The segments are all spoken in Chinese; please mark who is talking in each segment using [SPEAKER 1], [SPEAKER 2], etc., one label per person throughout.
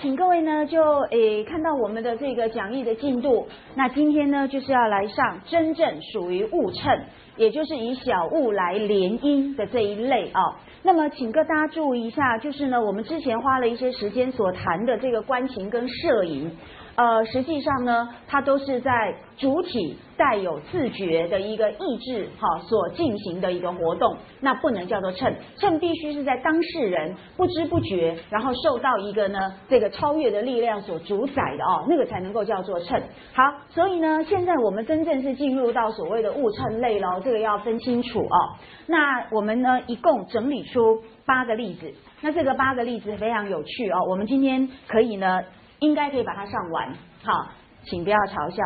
[SPEAKER 1] 请各位呢，就诶看到我们的这个讲义的进度。那今天呢，就是要来上真正属于物称，也就是以小物来联音的这一类啊。那么，请各大家注意一下，就是呢，我们之前花了一些时间所谈的这个观情跟摄影。呃，实际上呢，它都是在主体带有自觉的一个意志哈所进行的一个活动，那不能叫做称，称必须是在当事人不知不觉，然后受到一个呢这个超越的力量所主宰的哦，那个才能够叫做称。好，所以呢，现在我们真正是进入到所谓的物称类喽，这个要分清楚哦。那我们呢，一共整理出八个例子，那这个八个例子非常有趣哦，我们今天可以呢。应该可以把它上完，好，请不要嘲笑。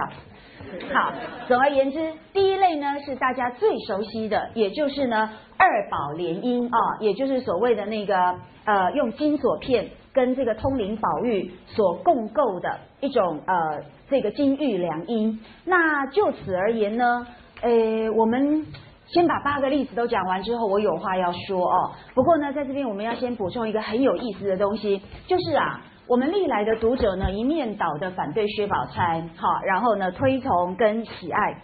[SPEAKER 1] 好，总而言之，第一类呢是大家最熟悉的，也就是呢二宝联姻啊，也就是所谓的那个呃用金锁片跟这个通灵宝玉所共构的一种呃这个金玉良姻。那就此而言呢，诶，我们先把八个例子都讲完之后，我有话要说哦。不过呢，在这边我们要先补充一个很有意思的东西，就是啊。我们历来的读者呢，一面倒的反对薛宝钗，好，然后呢推崇跟喜爱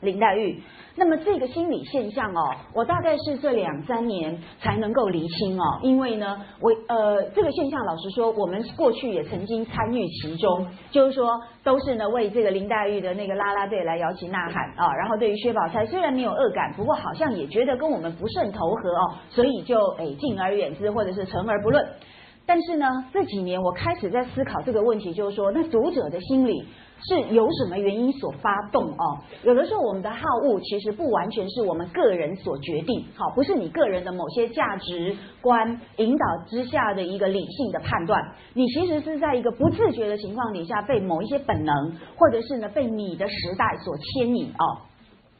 [SPEAKER 1] 林黛玉。那么这个心理现象哦，我大概是这两三年才能够厘清哦，因为呢，我呃这个现象，老实说，我们过去也曾经参与其中，就是说都是呢为这个林黛玉的那个啦啦队来摇旗呐喊啊，然后对于薛宝钗虽然没有恶感，不过好像也觉得跟我们不甚投合哦，所以就诶敬而远之，或者是存而不论。但是呢，这几年我开始在思考这个问题，就是说，那读者的心理是有什么原因所发动哦？有的时候，我们的好恶其实不完全是我们个人所决定，好，不是你个人的某些价值观引导之下的一个理性的判断，你其实是在一个不自觉的情况底下，被某一些本能，或者是呢被你的时代所牵引哦。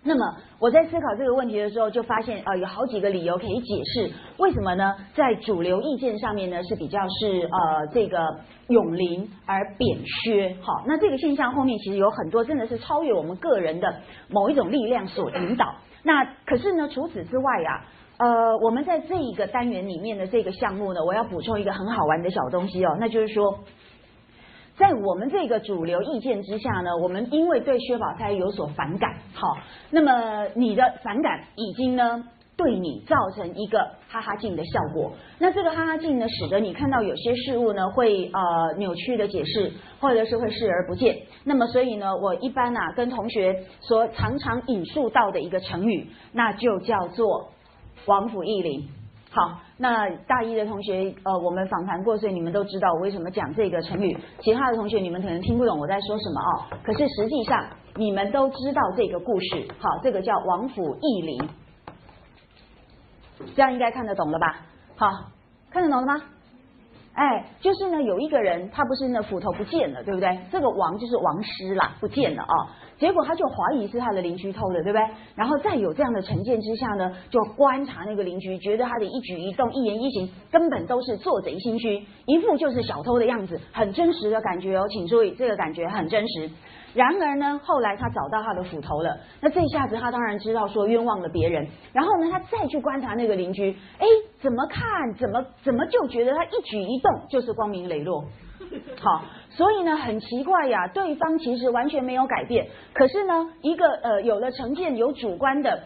[SPEAKER 1] 那么我在思考这个问题的时候，就发现呃有好几个理由可以解释为什么呢？在主流意见上面呢是比较是呃这个永临而扁削，好，那这个现象后面其实有很多真的是超越我们个人的某一种力量所引导。那可是呢，除此之外呀，呃，我们在这一个单元里面的这个项目呢，我要补充一个很好玩的小东西哦，那就是说。在我们这个主流意见之下呢，我们因为对薛宝钗有所反感，好，那么你的反感已经呢对你造成一个哈哈镜的效果。那这个哈哈镜呢，使得你看到有些事物呢会呃扭曲的解释，或者是会视而不见。那么所以呢，我一般啊跟同学所常常引述到的一个成语，那就叫做王府义林。好，那大一的同学，呃，我们访谈过，所以你们都知道我为什么讲这个成语。其他的同学，你们可能听不懂我在说什么哦。可是实际上，你们都知道这个故事。好，这个叫王府义林，这样应该看得懂了吧？好，看得懂了吗？哎，就是呢，有一个人，他不是那斧头不见了，对不对？这个王就是王师啦，不见了哦。结果他就怀疑是他的邻居偷的，对不对？然后再有这样的成见之下呢，就观察那个邻居，觉得他的一举一动、一言一行根本都是做贼心虚，一副就是小偷的样子，很真实的感觉哦。请注意，这个感觉很真实。然而呢，后来他找到他的斧头了，那这下子他当然知道说冤枉了别人。然后呢，他再去观察那个邻居，哎，怎么看怎么怎么就觉得他一举一动就是光明磊落。好，所以呢，很奇怪呀，对方其实完全没有改变，可是呢，一个呃有了成见、有主观的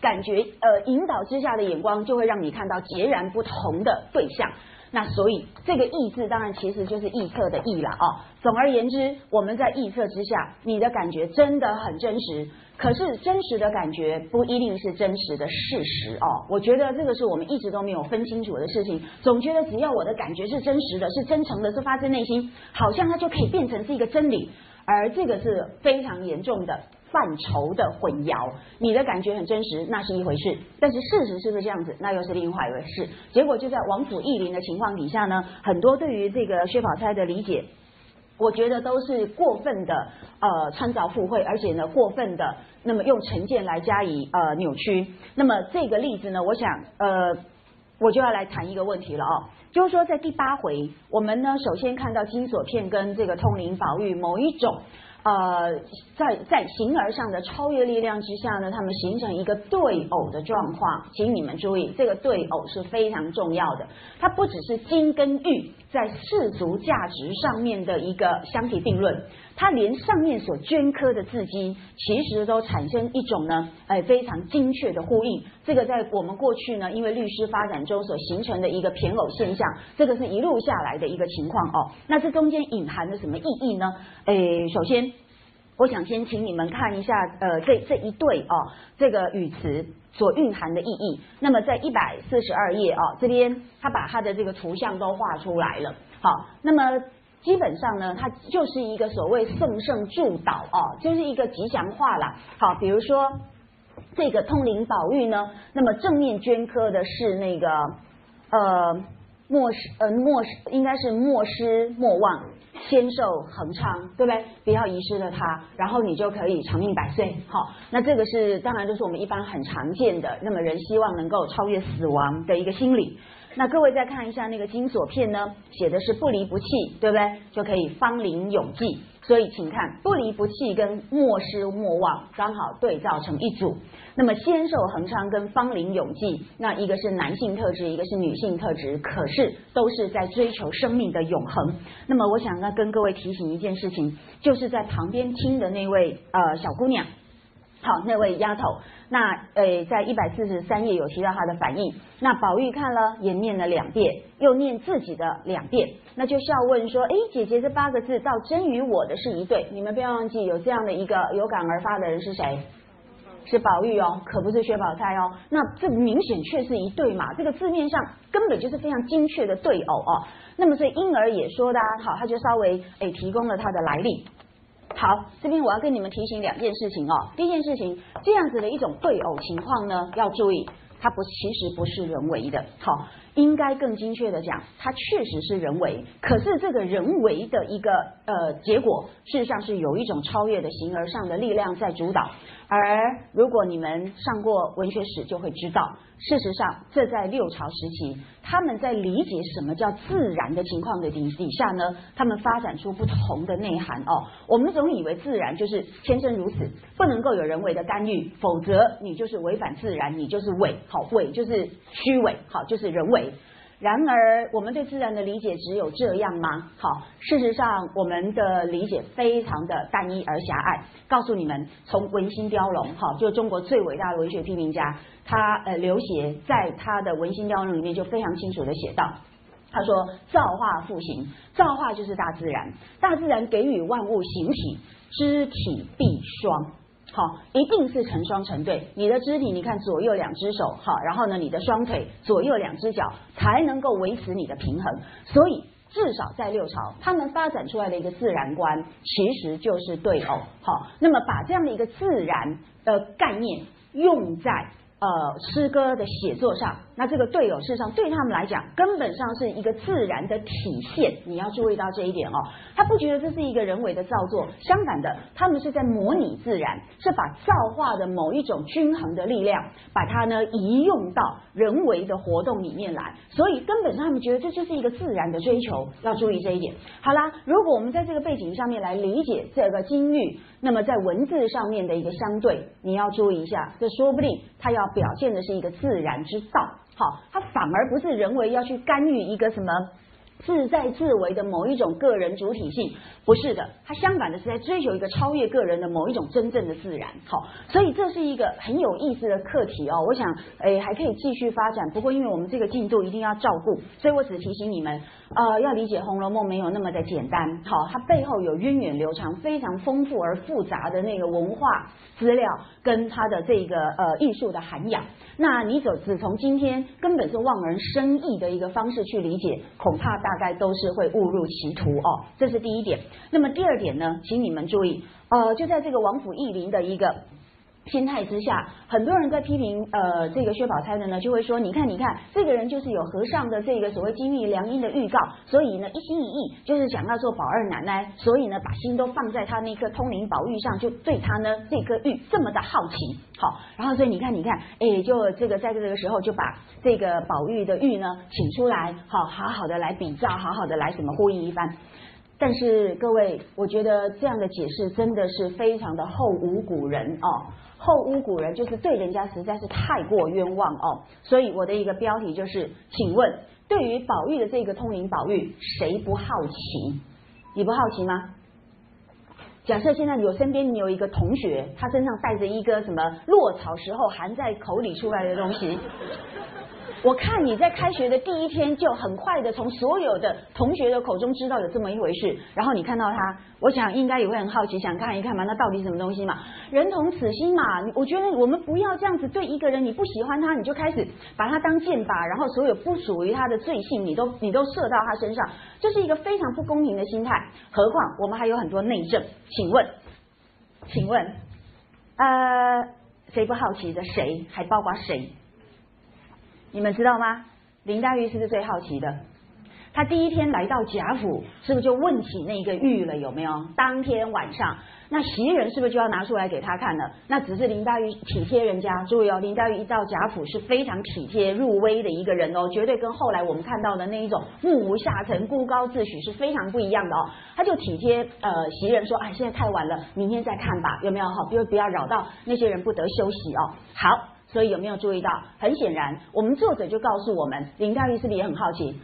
[SPEAKER 1] 感觉呃引导之下的眼光，就会让你看到截然不同的对象。那所以这个意字当然其实就是臆测的臆了哦。总而言之，我们在臆测之下，你的感觉真的很真实。可是真实的感觉不一定是真实的事实哦。我觉得这个是我们一直都没有分清楚的事情。总觉得只要我的感觉是真实的，是真诚的，是发自内心，好像它就可以变成是一个真理。而这个是非常严重的。范畴的混淆，你的感觉很真实，那是一回事；但是事实是不是这样子，那又是另外一回事。结果就在王府意林的情况底下呢，很多对于这个薛宝钗的理解，我觉得都是过分的呃穿凿附会，而且呢过分的那么用成见来加以呃扭曲。那么这个例子呢，我想呃我就要来谈一个问题了哦，就是说在第八回，我们呢首先看到金锁片跟这个通灵宝玉某一种。呃，在在形而上的超越力量之下呢，他们形成一个对偶的状况。请你们注意，这个对偶是非常重要的。它不只是金跟玉在世俗价值上面的一个相提并论，它连上面所镌刻的字迹，其实都产生一种呢，哎，非常精确的呼应。这个在我们过去呢，因为律师发展中所形成的一个偏偶现象，这个是一路下来的一个情况哦。那这中间隐含了什么意义呢？哎，首先。我想先请你们看一下，呃，这这一对哦，这个语词所蕴含的意义。那么在一百四十二页哦，这边他把他的这个图像都画出来了。好，那么基本上呢，它就是一个所谓送圣祝祷哦，就是一个吉祥话啦。好，比如说这个通灵宝玉呢，那么正面镌刻的是那个呃莫失呃莫失应该是莫失莫忘。仙寿恒昌，对不对？不要遗失了它，然后你就可以长命百岁。好，那这个是当然就是我们一般很常见的，那么人希望能够超越死亡的一个心理。那各位再看一下那个金锁片呢，写的是不离不弃，对不对？就可以芳龄永继。所以请看不离不弃跟莫失莫忘刚好对照成一组。那么仙寿恒昌跟芳龄永继，那一个是男性特质，一个是女性特质，可是都是在追求生命的永恒。那么我想呢跟各位提醒一件事情，就是在旁边听的那位呃小姑娘。好，那位丫头，那呃，在一百四十三页有提到他的反应。那宝玉看了，也念了两遍，又念自己的两遍，那就笑问说：“哎，姐姐这八个字，倒真与我的是一对。你们不要忘记，有这样的一个有感而发的人是谁？是宝玉哦，可不是薛宝钗哦。那这明显却是一对嘛，这个字面上根本就是非常精确的对偶哦。那么所以婴儿也说的啊好，他就稍微哎提供了他的来历。”好，这边我要跟你们提醒两件事情哦。第一件事情，这样子的一种对偶情况呢，要注意，它不其实不是人为的。好，应该更精确的讲，它确实是人为。可是这个人为的一个呃结果，事实上是有一种超越的形而上的力量在主导。而如果你们上过文学史，就会知道，事实上，这在六朝时期，他们在理解什么叫自然的情况的底底下呢，他们发展出不同的内涵哦。我们总以为自然就是天生如此，不能够有人为的干预，否则你就是违反自然，你就是伪，好伪就是虚伪，好就是人为。然而，我们对自然的理解只有这样吗？好，事实上，我们的理解非常的单一而狭隘。告诉你们，从文心雕龙，哈，就中国最伟大的文学批评家，他呃刘勰在他的文心雕龙里面就非常清楚的写道，他说：造化复形，造化就是大自然，大自然给予万物形体，肢体必双。好，一定是成双成对。你的肢体，你看左右两只手，好，然后呢，你的双腿左右两只脚才能够维持你的平衡。所以，至少在六朝，他们发展出来的一个自然观，其实就是对偶。好，那么把这样的一个自然的概念用在。呃，诗歌的写作上，那这个对偶事实上对他们来讲，根本上是一个自然的体现。你要注意到这一点哦，他不觉得这是一个人为的造作，相反的，他们是在模拟自然，是把造化的某一种均衡的力量，把它呢移用到人为的活动里面来。所以根本上他们觉得这就是一个自然的追求。要注意这一点。好啦，如果我们在这个背景上面来理解这个金玉，那么在文字上面的一个相对，你要注意一下，这说不定他要。表现的是一个自然之道，好，他反而不是人为要去干预一个什么。自在自为的某一种个人主体性，不是的，他相反的是在追求一个超越个人的某一种真正的自然。好，所以这是一个很有意思的课题哦。我想，诶，还可以继续发展。不过，因为我们这个进度一定要照顾，所以我只提醒你们，呃，要理解《红楼梦》没有那么的简单。好，它背后有源远流长、非常丰富而复杂的那个文化资料跟它的这个呃艺术的涵养。那你走只从今天根本是望人生义的一个方式去理解，恐怕大。概都是会误入歧途哦，这是第一点。那么第二点呢，请你们注意，呃，就在这个王府义林的一个。心态之下，很多人在批评呃这个薛宝钗的呢，就会说，你看你看，这个人就是有和尚的这个所谓金玉良姻的预告，所以呢一心一意就是想要做宝二奶奶，所以呢把心都放在他那颗通灵宝玉上，就对他呢这颗玉这么的好奇，好，然后所以你看你看，哎，就这个在这个时候就把这个宝玉的玉呢请出来，好好好的来比照，好好的来什么呼应一番。但是各位，我觉得这样的解释真的是非常的后无古人哦，后巫古人就是对人家实在是太过冤枉哦。所以我的一个标题就是，请问对于宝玉的这个通灵宝玉，谁不好奇？你不好奇吗？假设现在有身边你有一个同学，他身上带着一个什么落草时候含在口里出来的东西。我看你在开学的第一天就很快的从所有的同学的口中知道有这么一回事，然后你看到他，我想应该也会很好奇，想看一看嘛，那到底什么东西嘛？人同此心嘛，我觉得我们不要这样子对一个人，你不喜欢他，你就开始把他当箭靶，然后所有不属于他的罪性，你都你都射到他身上，这是一个非常不公平的心态。何况我们还有很多内政，请问，请问，呃，谁不好奇的？谁？还包括谁？你们知道吗？林黛玉是不是最好奇的？她第一天来到贾府，是不是就问起那个玉了？有没有？当天晚上，那袭人是不是就要拿出来给她看了？那只是林黛玉体贴人家。注意哦，林黛玉一到贾府是非常体贴入微的一个人哦，绝对跟后来我们看到的那一种目无下层、孤高自许是非常不一样的哦。她就体贴呃袭人说：“哎，现在太晚了，明天再看吧，有没有？哈，不要不要扰到那些人不得休息哦。”好。所以有没有注意到？很显然，我们作者就告诉我们，林黛玉是不是也很好奇？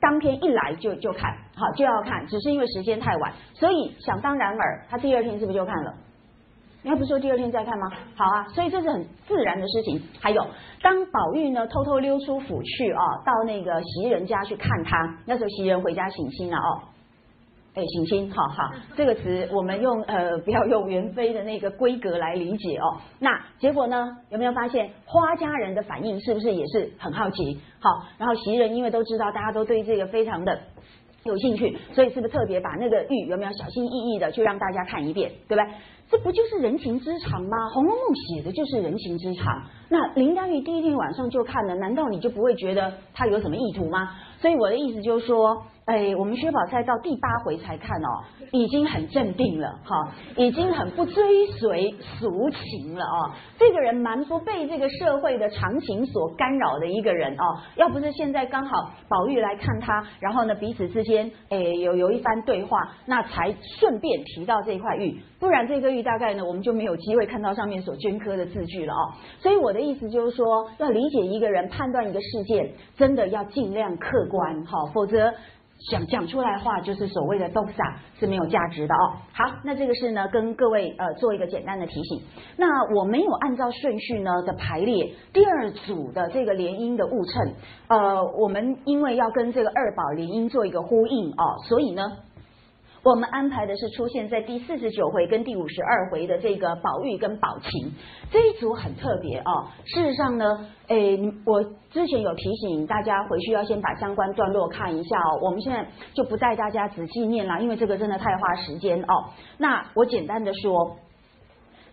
[SPEAKER 1] 当天一来就就看好就要看，只是因为时间太晚，所以想当然尔，他第二天是不是就看了？你还不说第二天再看吗？好啊，所以这是很自然的事情。还有，当宝玉呢偷偷溜出府去啊，到那个袭人家去看他，那时候袭人回家省亲了哦。哎，行星，好好，这个词我们用呃，不要用元妃的那个规格来理解哦。那结果呢？有没有发现花家人的反应是不是也是很好奇？好，然后袭人因为都知道大家都对这个非常的有兴趣，所以是不是特别把那个玉有没有小心翼翼的去让大家看一遍，对不对？这不就是人情之常吗？《红楼梦》写的就是人情之常。那林黛玉第一天晚上就看了，难道你就不会觉得他有什么意图吗？所以我的意思就是说。哎，我们薛宝钗到第八回才看哦，已经很镇定了哈，已经很不追随俗情了哦。这个人蛮不被这个社会的常情所干扰的一个人哦。要不是现在刚好宝玉来看他，然后呢彼此之间哎有有一番对话，那才顺便提到这块玉，不然这个玉大概呢我们就没有机会看到上面所镌刻的字句了哦。所以我的意思就是说，要理解一个人、判断一个事件，真的要尽量客观哈，否则。讲讲出来话就是所谓的 doxa 是没有价值的哦。好，那这个是呢，跟各位呃做一个简单的提醒。那我没有按照顺序呢的排列第二组的这个联姻的物称，呃，我们因为要跟这个二宝联姻做一个呼应哦，所以呢。我们安排的是出现在第四十九回跟第五十二回的这个宝玉跟宝琴这一组很特别哦。事实上呢，诶，我之前有提醒大家回去要先把相关段落看一下哦。我们现在就不带大家仔细念了，因为这个真的太花时间哦。那我简单的说，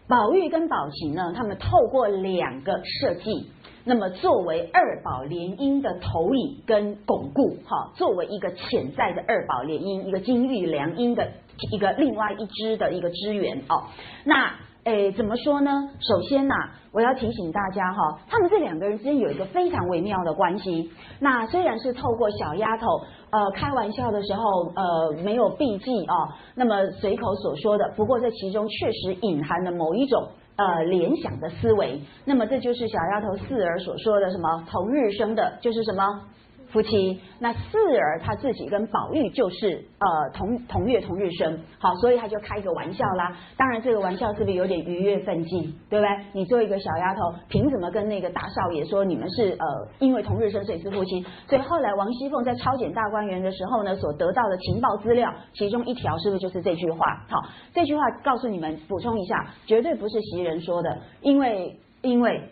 [SPEAKER 1] 宝玉跟宝琴呢，他们透过两个设计。那么作为二宝联姻的投影跟巩固，哈，作为一个潜在的二宝联姻，一个金玉良姻的一个另外一支的一个支援哦。那诶，怎么说呢？首先呐，我要提醒大家哈，他们这两个人之间有一个非常微妙的关系。那虽然是透过小丫头呃开玩笑的时候呃没有避忌哦，那么随口所说的，不过这其中确实隐含了某一种。呃，联想的思维，那么这就是小丫头四儿所说的什么同日生的，就是什么。夫妻，那四儿他自己跟宝玉就是呃同同月同日生，好，所以他就开一个玩笑啦。当然这个玩笑是不是有点愉悦愤激，对不对？你做一个小丫头，凭什么跟那个大少爷说你们是呃因为同日生所以是夫妻？所以后来王熙凤在抄检大观园的时候呢，所得到的情报资料，其中一条是不是就是这句话？好，这句话告诉你们补充一下，绝对不是袭人说的，因为因为。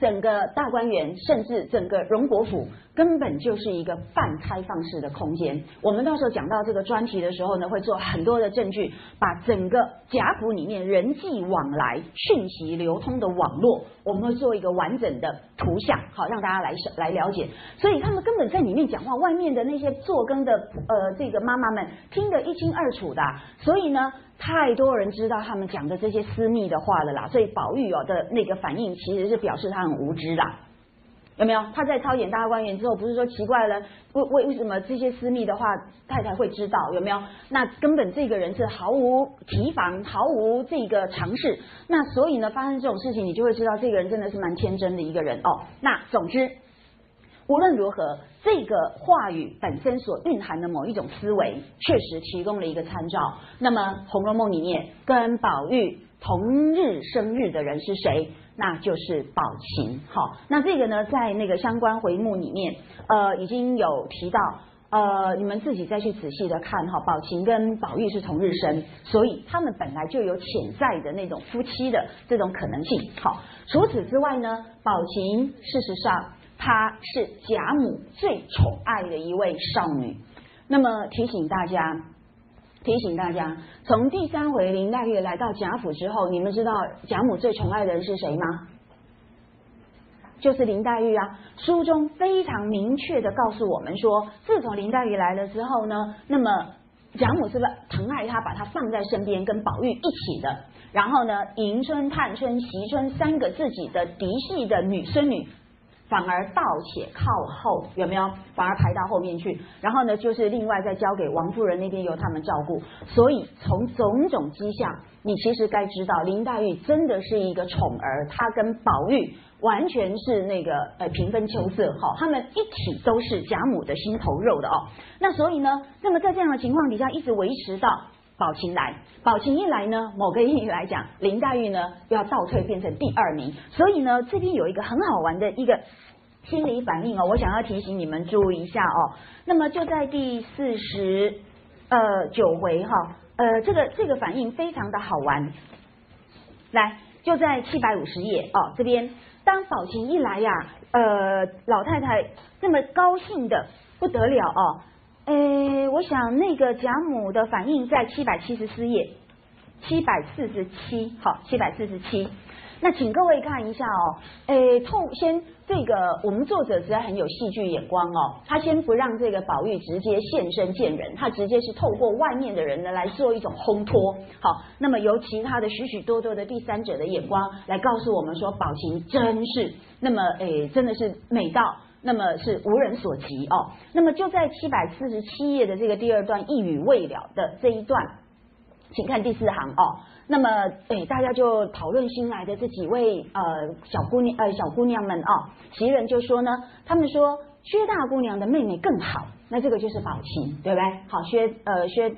[SPEAKER 1] 整个大观园，甚至整个荣国府，根本就是一个半开放式的空间。我们到时候讲到这个专题的时候呢，会做很多的证据，把整个贾府里面人际往来、讯息流通的网络，我们会做一个完整的图像，好让大家来来了解。所以他们根本在里面讲话，外面的那些做更的呃这个妈妈们听得一清二楚的。所以呢。太多人知道他们讲的这些私密的话了啦，所以宝玉哦的那个反应其实是表示他很无知啦。有没有？他在操演大观园之后，不是说奇怪了，为为为什么这些私密的话太太会知道？有没有？那根本这个人是毫无提防，毫无这个尝试。那所以呢，发生这种事情，你就会知道这个人真的是蛮天真的一个人哦。那总之，无论如何，这个话语本身所蕴含的某一种思维，确实提供了一个参照。那么《红楼梦》里面跟宝玉同日生日的人是谁？那就是宝琴，好，那这个呢，在那个相关回目里面，呃，已经有提到，呃，你们自己再去仔细的看哈，宝琴跟宝玉是同日生，所以他们本来就有潜在的那种夫妻的这种可能性，好，除此之外呢，宝琴事实上她是贾母最宠爱的一位少女，那么提醒大家。提醒大家，从第三回林黛玉来到贾府之后，你们知道贾母最宠爱的人是谁吗？就是林黛玉啊。书中非常明确的告诉我们说，自从林黛玉来了之后呢，那么贾母是不是疼爱她，把她放在身边，跟宝玉一起的？然后呢，迎春、探春、惜春三个自己的嫡系的女孙女。反而倒且靠后，有没有？反而排到后面去。然后呢，就是另外再交给王夫人那边由他们照顾。所以从种种迹象，你其实该知道，林黛玉真的是一个宠儿，她跟宝玉完全是那个呃平分秋色哈，他们一体都是贾母的心头肉的哦。那所以呢，那么在这样的情况底下，一直维持到宝琴来，宝琴一来呢，某个意义来讲，林黛玉呢要倒退变成第二名。所以呢，这边有一个很好玩的一个。心理反应哦，我想要提醒你们注意一下哦。那么就在第四十呃九回哈，呃，这个这个反应非常的好玩。来，就在七百五十页哦，这边当宝琴一来呀，呃，老太太这么高兴的不得了哦。诶，我想那个贾母的反应在七百七十四页，七百四十七，好，七百四十七。那请各位看一下哦，诶，透先这个我们作者实在很有戏剧眼光哦，他先不让这个宝玉直接现身见人，他直接是透过外面的人呢来做一种烘托，好，那么由其他的许许多多的第三者的眼光来告诉我们说，宝琴真是那么诶，真的是美到那么是无人所及哦，那么就在七百四十七页的这个第二段一语未了的这一段，请看第四行哦。那么，哎，大家就讨论新来的这几位呃小姑娘呃小姑娘们哦，袭人就说呢，他们说薛大姑娘的妹妹更好，那这个就是宝琴，对不对？好，薛呃薛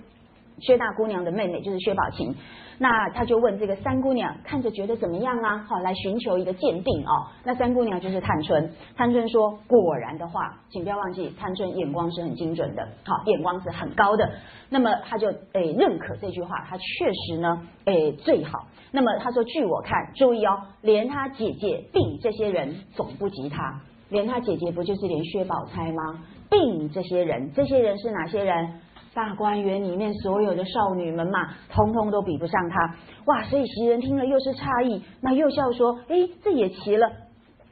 [SPEAKER 1] 薛大姑娘的妹妹就是薛宝琴。那他就问这个三姑娘，看着觉得怎么样啊？好，来寻求一个鉴定哦。那三姑娘就是探春，探春说，果然的话，请不要忘记，探春眼光是很精准的，好，眼光是很高的。那么他就诶认可这句话，他确实呢诶最好。那么他说，据我看，注意哦，连他姐姐并这些人总不及他，连他姐姐不就是连薛宝钗吗？并这些人，这些人是哪些人？大观园里面所有的少女们嘛，通通都比不上她。哇！所以袭人听了又是诧异，那又笑说：“哎，这也奇了。”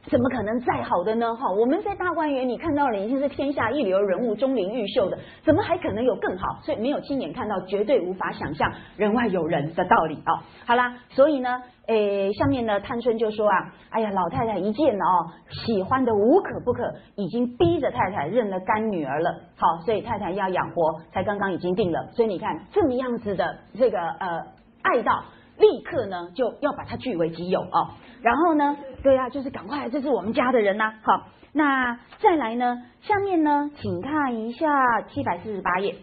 [SPEAKER 1] 怎么可能再好的呢？哈，我们在大观园里看到了已经是天下一流人物、钟灵毓秀的，怎么还可能有更好？所以没有亲眼看到，绝对无法想象人外有人的道理哦。好啦，所以呢，诶，下面呢，探春就说啊，哎呀，老太太一见哦，喜欢的无可不可，已经逼着太太认了干女儿了。好，所以太太要养活，才刚刚已经定了。所以你看这么样子的这个呃爱到，立刻呢就要把它据为己有哦。然后呢？对呀，就是赶快，这是我们家的人呐。好，那再来呢？下面呢，请看一下七百四十八页。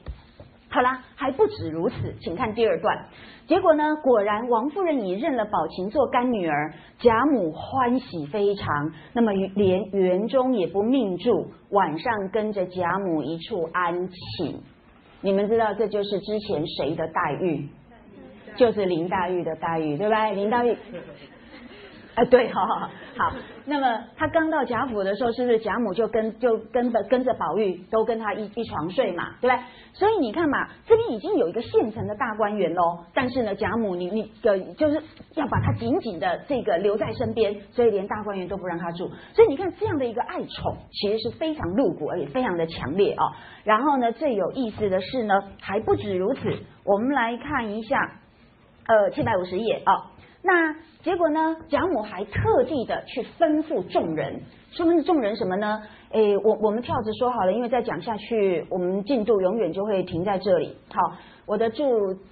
[SPEAKER 1] 好啦，还不止如此，请看第二段。结果呢，果然王夫人已认了宝琴做干女儿，贾母欢喜非常。那么连园中也不命住，晚上跟着贾母一处安寝。你们知道这就是之前谁的待遇？就是林黛玉的待遇，对吧？林黛玉。哎，对，哈好好。那么他刚到贾府的时候，是不是贾母就跟就跟着跟着宝玉都跟他一一床睡嘛，对不对？所以你看嘛，这边已经有一个现成的大观园喽。但是呢，贾母你你的就是要把他紧紧的这个留在身边，所以连大观园都不让他住。所以你看这样的一个爱宠，其实是非常露骨而且非常的强烈哦。然后呢，最有意思的是呢，还不止如此，我们来看一下，呃，七百五十页啊。那结果呢？贾母还特地的去吩咐众人，说明众人什么呢？诶，我我们跳着说好了，因为再讲下去，我们进度永远就会停在这里。好，我的助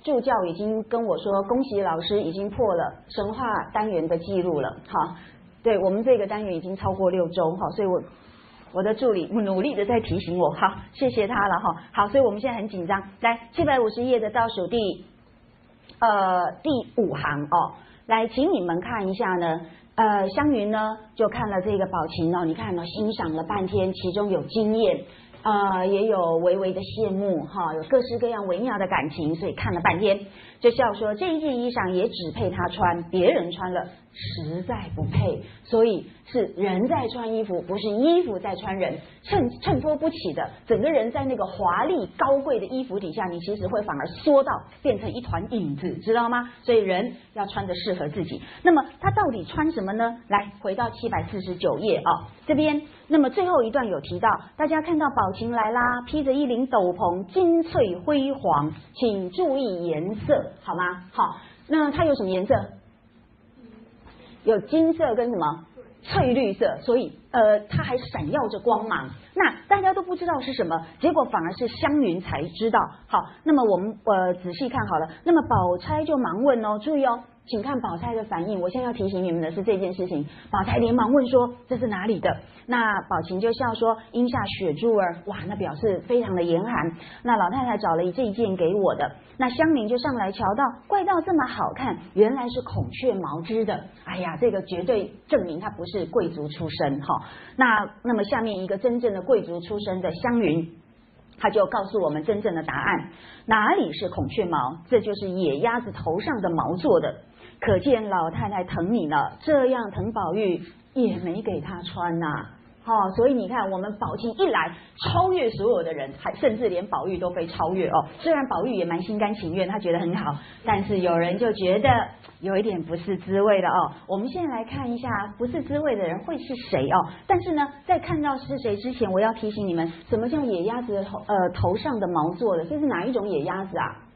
[SPEAKER 1] 助教已经跟我说，恭喜老师已经破了神话单元的记录了。好，对我们这个单元已经超过六周，哈，所以我我的助理努力的在提醒我，好，谢谢他了哈。好，所以我们现在很紧张，来七百五十页的倒数第呃第五行哦。来，请你们看一下呢，呃，湘云呢就看了这个宝琴哦，你看呢，欣赏了半天，其中有经验，呃，也有微微的羡慕，哈，有各式各样微妙的感情，所以看了半天。就笑说这一件衣裳也只配他穿，别人穿了实在不配，所以是人在穿衣服，不是衣服在穿人，衬衬托不起的。整个人在那个华丽高贵的衣服底下，你其实会反而缩到变成一团影子，知道吗？所以人要穿的适合自己。那么他到底穿什么呢？来，回到七百四十九页啊，这边。那么最后一段有提到，大家看到宝琴来啦，披着一领斗篷，金翠辉煌，请注意颜色。好吗？好，那它有什么颜色？有金色跟什么翠绿色，所以呃，它还闪耀着光芒。那大家都不知道是什么，结果反而是湘云才知道。好，那么我们呃仔细看好了，那么宝钗就忙问哦，注意哦。请看宝钗的反应。我现在要提醒你们的是这件事情。宝钗连忙问说：“这是哪里的？”那宝琴就笑说：“阴下雪珠儿。”哇，那表示非常的严寒。那老太太找了这一件给我的。那香菱就上来瞧到，怪到这么好看，原来是孔雀毛织的。哎呀，这个绝对证明她不是贵族出身哈。那那么下面一个真正的贵族出身的湘云，他就告诉我们真正的答案：哪里是孔雀毛？这就是野鸭子头上的毛做的。可见老太太疼你了，这样疼宝玉也没给他穿呐。好，所以你看，我们宝琴一来，超越所有的人，还甚至连宝玉都被超越哦。虽然宝玉也蛮心甘情愿，他觉得很好，但是有人就觉得有一点不是滋味了哦。我们现在来看一下不是滋味的人会是谁哦。但是呢，在看到是谁之前，我要提醒你们，什么叫野鸭子的头呃头上的毛做的？这是哪一种野鸭子啊？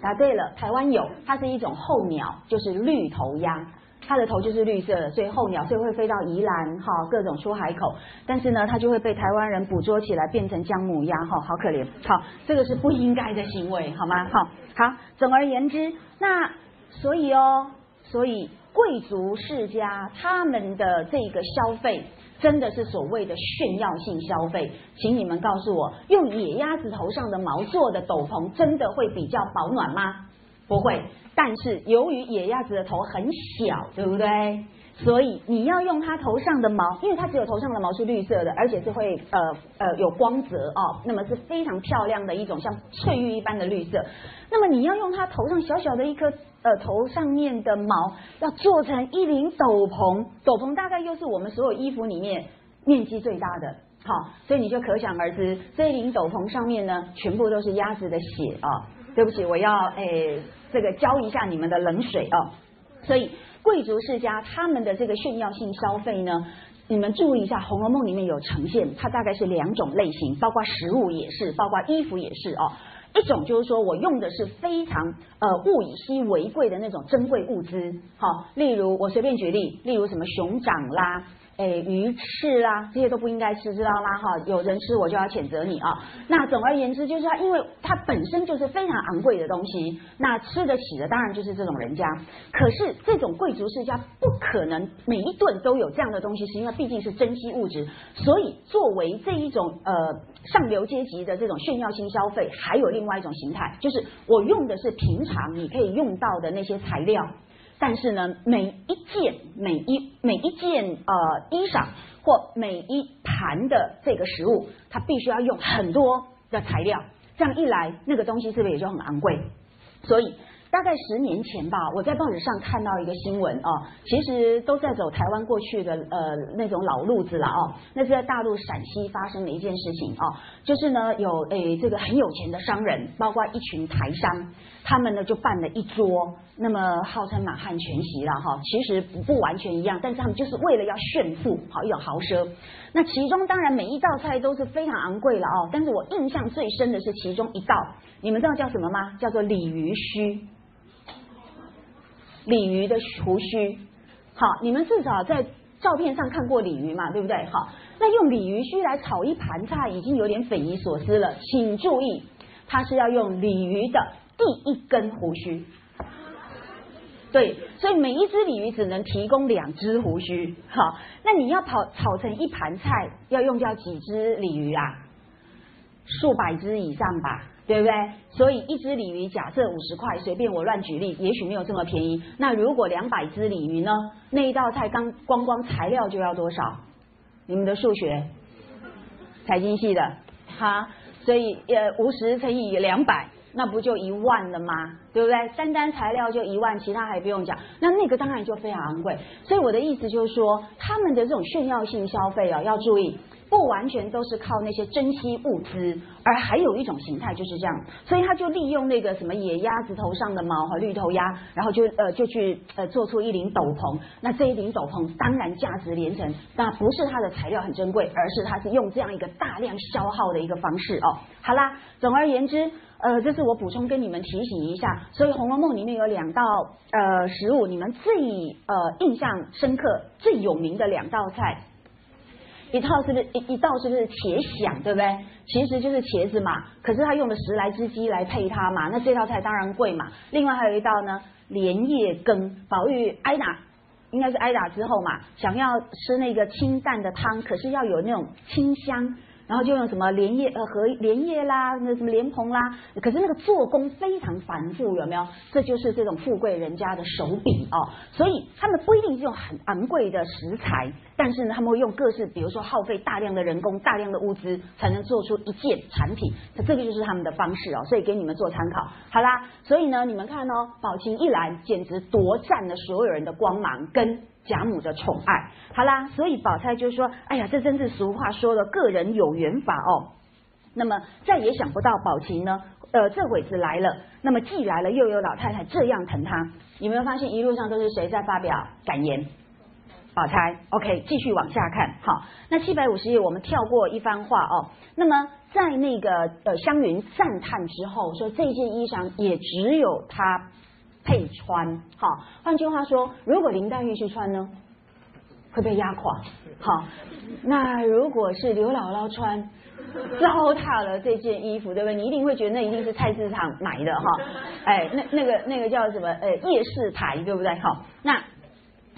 [SPEAKER 1] 答对了，台湾有，它是一种候鸟，就是绿头鸭，它的头就是绿色的，所以候鸟，所以会飞到宜兰哈各种出海口，但是呢，它就会被台湾人捕捉起来变成姜母鸭哈，好可怜，好，这个是不应该的行为，好吗？好，好，总而言之，那所以哦，所以贵族世家他们的这个消费。真的是所谓的炫耀性消费，请你们告诉我，用野鸭子头上的毛做的斗篷，真的会比较保暖吗？不会。但是由于野鸭子的头很小，对不对？所以你要用它头上的毛，因为它只有头上的毛是绿色的，而且是会呃呃有光泽哦，那么是非常漂亮的一种像翠玉一般的绿色。那么你要用它头上小小的一颗呃头上面的毛，要做成一领斗篷，斗篷大概又是我们所有衣服里面面积最大的，好，所以你就可想而知，这一领斗篷上面呢，全部都是鸭子的血啊！对不起，我要诶这个浇一下你们的冷水啊，所以。贵族世家他们的这个炫耀性消费呢，你们注意一下，《红楼梦》里面有呈现，它大概是两种类型，包括食物也是，包括衣服也是哦。一种就是说我用的是非常呃物以稀为贵的那种珍贵物资，好，例如我随便举例，例如什么熊掌啦。哎，鱼翅啦，这些都不应该吃，知道吗？哈，有人吃我就要谴责你啊。那总而言之，就是它，因为它本身就是非常昂贵的东西，那吃得起的当然就是这种人家。可是这种贵族世家不可能每一顿都有这样的东西，是因为毕竟是珍稀物质。所以作为这一种呃上流阶级的这种炫耀性消费，还有另外一种形态，就是我用的是平常你可以用到的那些材料。但是呢，每一件、每一每一件呃衣裳或每一盘的这个食物，它必须要用很多的材料，这样一来，那个东西是不是也就很昂贵？所以。大概十年前吧，我在报纸上看到一个新闻哦，其实都在走台湾过去的呃那种老路子了哦。那是在大陆陕西发生的一件事情哦，就是呢有诶这个很有钱的商人，包括一群台商，他们呢就办了一桌，那么号称满汉全席了哈，其实不不完全一样，但是他们就是为了要炫富，好一种豪奢。那其中当然每一道菜都是非常昂贵了哦，但是我印象最深的是其中一道，你们知道叫什么吗？叫做鲤鱼须。鲤鱼的胡须。好，你们至少在照片上看过鲤鱼嘛，对不对？好，那用鲤鱼须来炒一盘菜，已经有点匪夷所思了。请注意，它是要用鲤鱼的第一根胡须。对，所以每一只鲤鱼只能提供两只胡须。哈，那你要炒炒成一盘菜，要用掉几只鲤鱼啊？数百只以上吧，对不对？所以一只鲤鱼假设五十块，随便我乱举例，也许没有这么便宜。那如果两百只鲤鱼呢？那一道菜刚光光材料就要多少？你们的数学，财经系的，哈，所以呃五十乘以两百。那不就一万了吗？对不对？单单材料就一万，其他还不用讲。那那个当然就非常昂贵。所以我的意思就是说，他们的这种炫耀性消费啊，要注意，不完全都是靠那些珍稀物资，而还有一种形态就是这样。所以他就利用那个什么野鸭子头上的毛和绿头鸭，然后就呃就去呃做出一顶斗篷。那这一顶斗篷当然价值连城，那不是它的材料很珍贵，而是它是用这样一个大量消耗的一个方式哦。好啦，总而言之。呃，这是我补充跟你们提醒一下，所以《红楼梦》里面有两道呃食物，你们最呃印象深刻、最有名的两道菜，一套是不是一一道是不是茄鲞，对不对？其实就是茄子嘛，可是他用了十来只鸡来配它嘛，那这道菜当然贵嘛。另外还有一道呢，莲叶羹，宝玉挨打，应该是挨打之后嘛，想要吃那个清淡的汤，可是要有那种清香。然后就用什么莲叶呃荷莲叶啦，那什么莲蓬啦，可是那个做工非常繁复，有没有？这就是这种富贵人家的手笔哦。所以他们不一定是用很昂贵的食材，但是呢，他们会用各式，比如说耗费大量的人工、大量的物资，才能做出一件产品。那这个就是他们的方式哦。所以给你们做参考。好啦，所以呢，你们看哦，宝琴一来，简直夺占了所有人的光芒跟。贾母的宠爱，好啦，所以宝钗就说：“哎呀，这真是俗话说的‘个人有缘法’哦。”那么再也想不到宝琴呢，呃，这会子来了。那么既来了，又有老太太这样疼他，有没有发现一路上都是谁在发表感言？宝钗。OK，继续往下看。好，那七百五十页我们跳过一番话哦。那么在那个呃湘云赞叹之后，说这件衣裳也只有他。配穿好，换句话说，如果林黛玉去穿呢，会被压垮。好，那如果是刘姥姥穿，糟蹋了这件衣服，对不对？你一定会觉得那一定是菜市场买的哈。哎，那那个那个叫什么？哎，夜市台，对不对？好，那。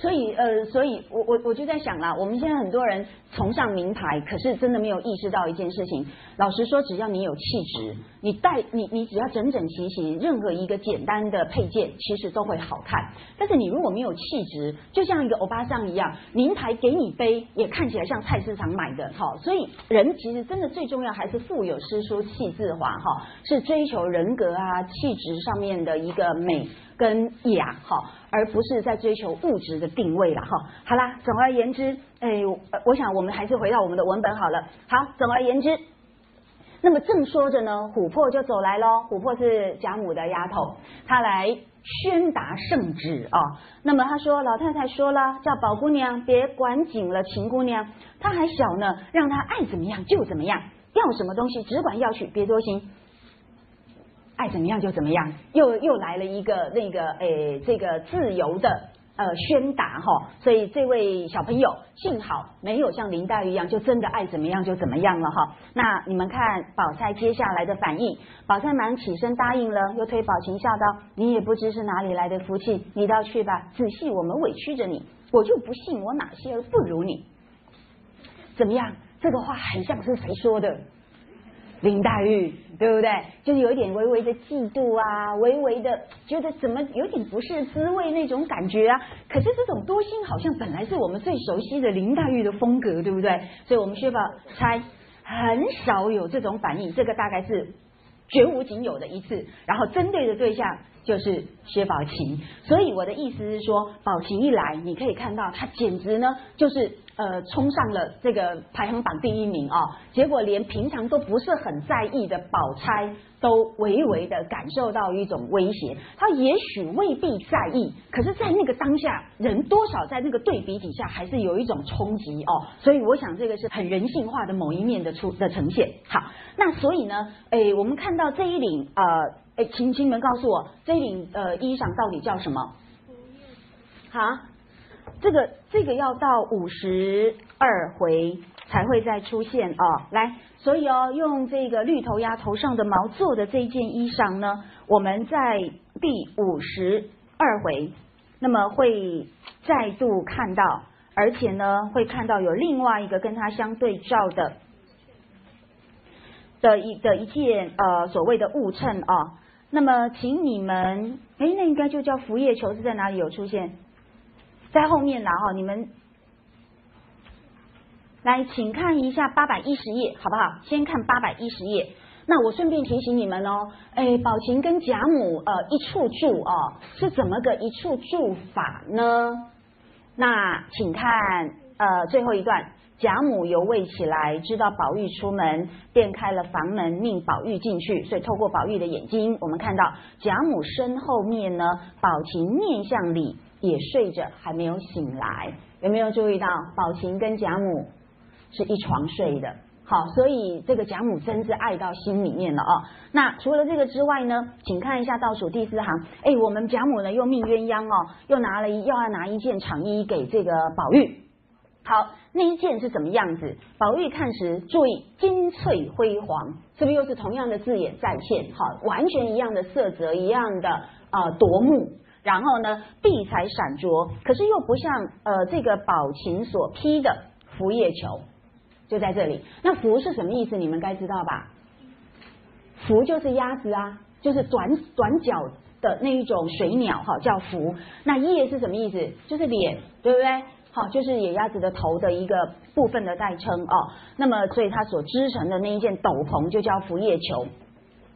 [SPEAKER 1] 所以呃，所以我我我就在想啦，我们现在很多人崇尚名牌，可是真的没有意识到一件事情。老实说，只要你有气质，你带你你只要整整齐齐，任何一个简单的配件其实都会好看。但是你如果没有气质，就像一个欧巴桑一样，名牌给你背也看起来像菜市场买的。好，所以人其实真的最重要还是腹有诗书气自华哈，是追求人格啊气质上面的一个美。跟雅哈，而不是在追求物质的定位了哈。好啦，总而言之，哎，我想我们还是回到我们的文本好了。好，总而言之，那么正说着呢，琥珀就走来喽。琥珀是贾母的丫头，她来宣达圣旨啊。那么她说，老太太说了，叫宝姑娘别管紧了，秦姑娘她还小呢，让她爱怎么样就怎么样，要什么东西只管要去，别多心。爱怎么样就怎么样，又又来了一个那个诶，这个自由的呃宣达哈，所以这位小朋友幸好没有像林黛玉一样，就真的爱怎么样就怎么样了哈。那你们看宝钗接下来的反应，宝钗忙起身答应了，又推宝琴笑道：“你也不知是哪里来的福气，你倒去吧，仔细我们委屈着你，我就不信我哪些儿不如你。怎么样？这个话很像是谁说的？”林黛玉，对不对？就是有一点微微的嫉妒啊，微微的觉得怎么有点不是滋味那种感觉啊。可是这种多心好像本来是我们最熟悉的林黛玉的风格，对不对？所以我们薛宝钗很少有这种反应，这个大概是绝无仅有的一次。然后针对的对象就是薛宝琴，所以我的意思是说，宝琴一来，你可以看到她简直呢就是。呃，冲上了这个排行榜第一名啊！结果连平常都不是很在意的宝钗，都微微的感受到一种威胁。他也许未必在意，可是，在那个当下，人多少在那个对比底下，还是有一种冲击哦。所以，我想这个是很人性化的某一面的出的呈现。好，那所以呢，哎，我们看到这一领呃，哎，请请你们告诉我，这一领呃衣裳到底叫什么？好，这个这个要到五十二回才会再出现哦。来，所以哦，用这个绿头鸭头上的毛做的这一件衣裳呢，我们在第五十二回，那么会再度看到，而且呢，会看到有另外一个跟它相对照的的一的一件呃所谓的物衬啊。那么，请你们，哎，那应该就叫浮叶球是在哪里有出现？在后面啦哈，你们来，请看一下八百一十页，好不好？先看八百一十页。那我顺便提醒你们哦，哎，宝琴跟贾母呃一处住哦，是怎么个一处住法呢？那请看呃最后一段。贾母犹未起来，知道宝玉出门，便开了房门，命宝玉进去。所以透过宝玉的眼睛，我们看到贾母身后面呢，宝琴面向里也睡着，还没有醒来。有没有注意到宝琴跟贾母是一床睡的？好，所以这个贾母真是爱到心里面了哦。那除了这个之外呢，请看一下倒数第四行。哎，我们贾母呢又命鸳鸯哦，又拿了一又要拿一件长衣给这个宝玉。好，那一件是什么样子？宝玉看时，注意金翠辉煌，是不是又是同样的字眼再现？好，完全一样的色泽，一样的啊夺目。然后呢，碧彩闪灼，可是又不像呃这个宝琴所披的拂叶球，就在这里。那拂是什么意思？你们该知道吧？拂就是鸭子啊，就是短短脚的那一种水鸟哈，叫拂。那叶是什么意思？就是脸，对不对？好，就是野鸭子的头的一个部分的代称哦。那么，所以它所织成的那一件斗篷就叫拂叶裘。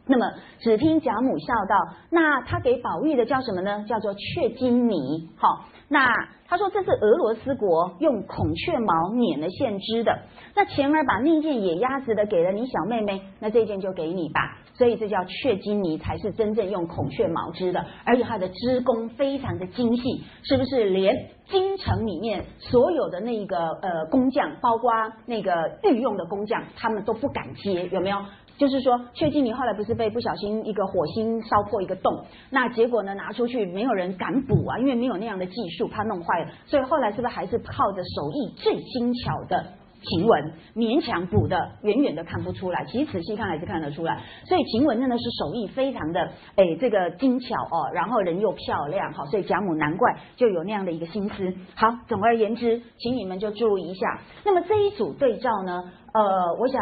[SPEAKER 1] 那么，只听贾母笑道：“那他给宝玉的叫什么呢？叫做雀金泥。好，那他说这是俄罗斯国用孔雀毛捻了线织的。那前儿把那件野鸭子的给了你小妹妹，那这件就给你吧。所以这叫雀金泥，才是真正用孔雀毛织的，而且它的织工非常的精细，是不是？连京城里面所有的那个呃工匠，包括那个御用的工匠，他们都不敢接，有没有？”就是说，雀金泥后来不是被不小心一个火星烧破一个洞，那结果呢拿出去没有人敢补啊，因为没有那样的技术，怕弄坏了，所以后来是不是还是靠着手艺最精巧的晴雯勉强补的，远远的看不出来，其实仔细看还是看得出来。所以晴雯真的是手艺非常的哎这个精巧哦，然后人又漂亮，好，所以贾母难怪就有那样的一个心思。好，总而言之，请你们就注意一下。那么这一组对照呢，呃，我想。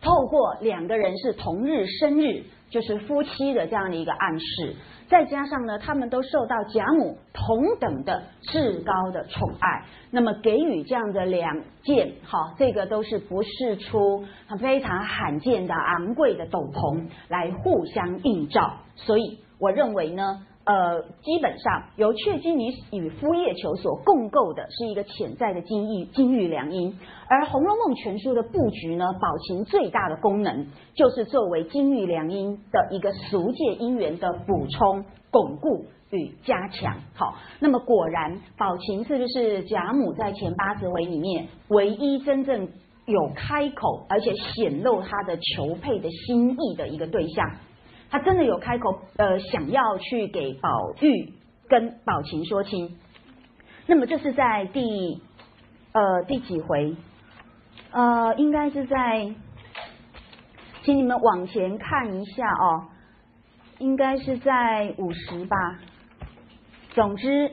[SPEAKER 1] 透过两个人是同日生日，就是夫妻的这样的一个暗示，再加上呢，他们都受到贾母同等的至高的宠爱，那么给予这样的两件，哈，这个都是不是出非常罕见的昂贵的斗篷来互相映照，所以我认为呢。呃，基本上由雀金尼与夫叶球所共构的是一个潜在的金玉金玉良姻，而《红楼梦》全书的布局呢，宝琴最大的功能就是作为金玉良姻的一个俗界姻缘的补充、巩固与加强。好，那么果然宝琴是不是贾母在前八十回里面唯一真正有开口而且显露她的求配的心意的一个对象？他真的有开口，呃，想要去给宝玉跟宝琴说亲。那么这是在第呃第几回？呃，应该是在，请你们往前看一下哦，应该是在五十吧。总之，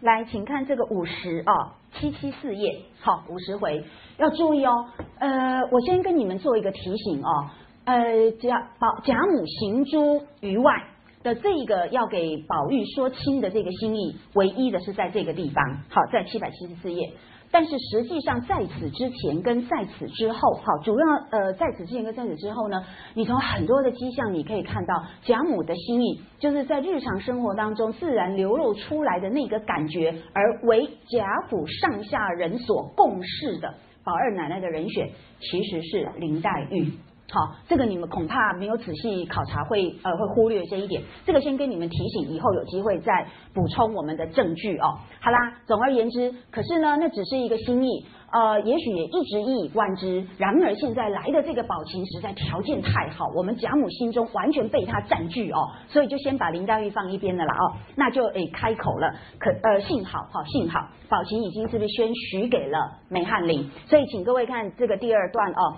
[SPEAKER 1] 来，请看这个五十哦，七七四页，好，五十回要注意哦。呃，我先跟你们做一个提醒哦。呃，贾宝贾母行诸于外的这个要给宝玉说亲的这个心意，唯一的是在这个地方，好，在七百七十四页。但是实际上在此之前跟在此之后，好，主要呃在此之前跟在此之后呢，你从很多的迹象你可以看到贾母的心意，就是在日常生活当中自然流露出来的那个感觉，而为贾府上下人所共事的宝二奶奶的人选，其实是林黛玉。好，这个你们恐怕没有仔细考察，会呃会忽略这一点。这个先跟你们提醒，以后有机会再补充我们的证据哦。好啦，总而言之，可是呢，那只是一个心意。呃，也许也一直一以贯之。然而现在来的这个宝琴实在条件太好，我们贾母心中完全被他占据哦，所以就先把林黛玉放一边了啦哦，那就诶开口了。可呃幸好哈，幸好宝琴已经是不是先许给了梅翰林？所以请各位看这个第二段哦。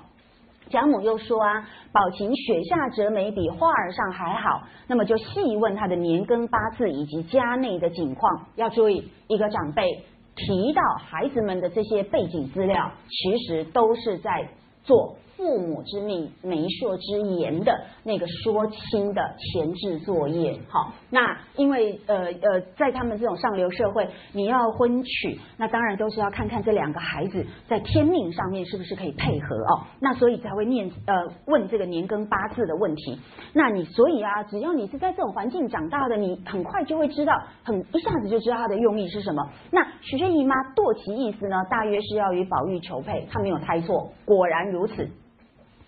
[SPEAKER 1] 贾母又说啊，宝琴雪下折梅比画儿上还好，那么就细问她的年庚八字以及家内的景况。要注意，一个长辈。提到孩子们的这些背景资料，其实都是在做。父母之命、媒妁之言的那个说亲的前置作业，好，那因为呃呃，在他们这种上流社会，你要婚娶，那当然都是要看看这两个孩子在天命上面是不是可以配合哦，那所以才会念呃问这个年庚八字的问题。那你所以啊，只要你是在这种环境长大的，你很快就会知道，很一下子就知道他的用意是什么。那许宣姨妈堕其意思呢，大约是要与宝玉求配，她没有猜错，果然如此。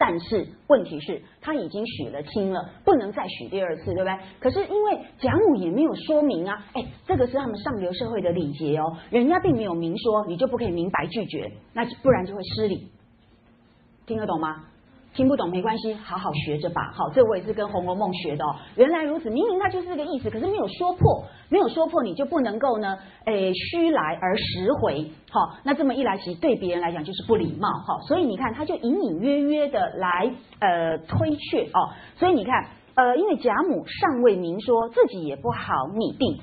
[SPEAKER 1] 但是问题是，他已经许了亲了，不能再许第二次，对不对？可是因为贾母也没有说明啊，哎，这个是他们上流社会的礼节哦，人家并没有明说，你就不可以明白拒绝，那不然就会失礼，听得懂吗？听不懂没关系，好好学着吧。好，这我也是跟《红楼梦》学的哦。原来如此，明明它就是这个意思，可是没有说破，没有说破，你就不能够呢，诶，虚来而实回。好，那这么一来，其实对别人来讲就是不礼貌。好，所以你看，他就隐隐约约的来呃推却哦。所以你看，呃，因为贾母尚未明说，自己也不好拟定。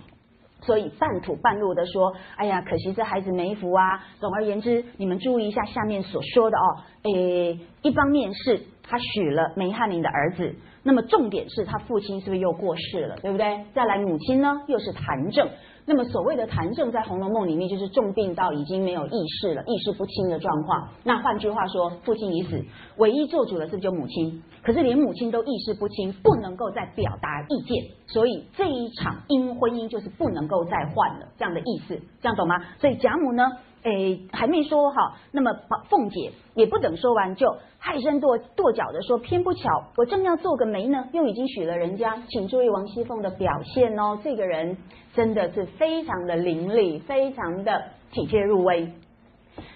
[SPEAKER 1] 所以半吐半露的说：“哎呀，可惜这孩子没福啊。”总而言之，你们注意一下下面所说的哦。诶，一方面是他许了梅翰林的儿子，那么重点是他父亲是不是又过世了，对不对？再来母亲呢，又是谭正。那么所谓的痰症，在《红楼梦》里面就是重病到已经没有意识了，意识不清的状况。那换句话说，父亲已死，唯一做主的是不是就母亲？可是连母亲都意识不清，不能够再表达意见，所以这一场因婚姻就是不能够再换了，这样的意思，这样懂吗？所以贾母呢？诶，还没说哈，那么凤姐也不等说完，就害声跺跺脚的说：“偏不巧，我正要做个媒呢，又已经许了人家。”请注意王熙凤的表现哦，这个人真的是非常的伶俐，非常的体贴入微。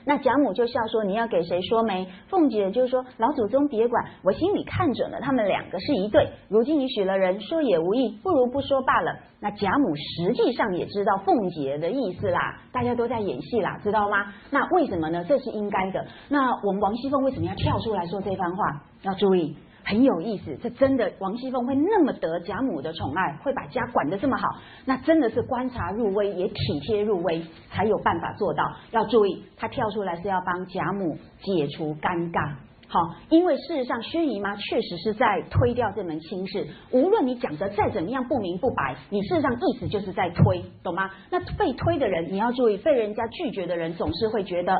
[SPEAKER 1] 那贾母就笑说：“你要给谁说媒？”凤姐就说：“老祖宗别管，我心里看准了，他们两个是一对。如今你许了人，说也无益，不如不说罢了。”那贾母实际上也知道凤姐的意思啦，大家都在演戏啦，知道吗？那为什么呢？这是应该的。那我们王熙凤为什么要跳出来说这番话？要注意。很有意思，这真的王熙凤会那么得贾母的宠爱，会把家管得这么好，那真的是观察入微，也体贴入微，才有办法做到。要注意，她跳出来是要帮贾母解除尴尬，好，因为事实上薛姨妈确实是在推掉这门亲事，无论你讲的再怎么样不明不白，你事实上意思就是在推，懂吗？那被推的人，你要注意，被人家拒绝的人总是会觉得。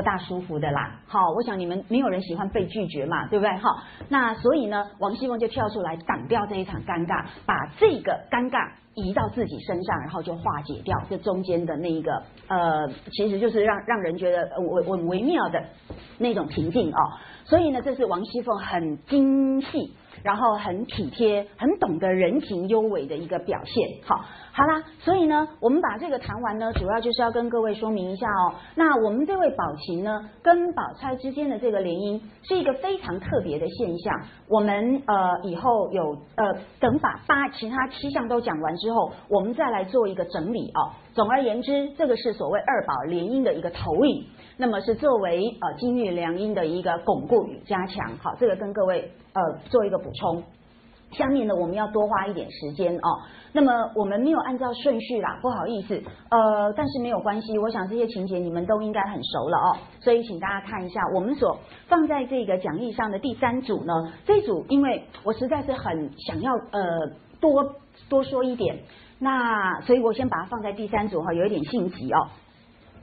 [SPEAKER 1] 不大舒服的啦，好，我想你们没有人喜欢被拒绝嘛，对不对？好，那所以呢，王熙凤就跳出来挡掉这一场尴尬，把这个尴尬移到自己身上，然后就化解掉这中间的那一个呃，其实就是让让人觉得微微微妙的那种平静哦。所以呢，这是王熙凤很精细。然后很体贴，很懂得人情优美的一个表现。好，好啦，所以呢，我们把这个谈完呢，主要就是要跟各位说明一下哦。那我们这位宝琴呢，跟宝钗之间的这个联姻是一个非常特别的现象。我们呃以后有呃等把八其他七项都讲完之后，我们再来做一个整理哦。总而言之，这个是所谓二宝联姻的一个投影，那么是作为呃金玉良姻的一个巩固与加强。好，这个跟各位呃做一个补充。下面呢，我们要多花一点时间哦。那么我们没有按照顺序啦，不好意思，呃，但是没有关系，我想这些情节你们都应该很熟了哦。所以请大家看一下，我们所放在这个讲义上的第三组呢，这组因为我实在是很想要呃多多说一点。那所以，我先把它放在第三组哈，有一点性急哦。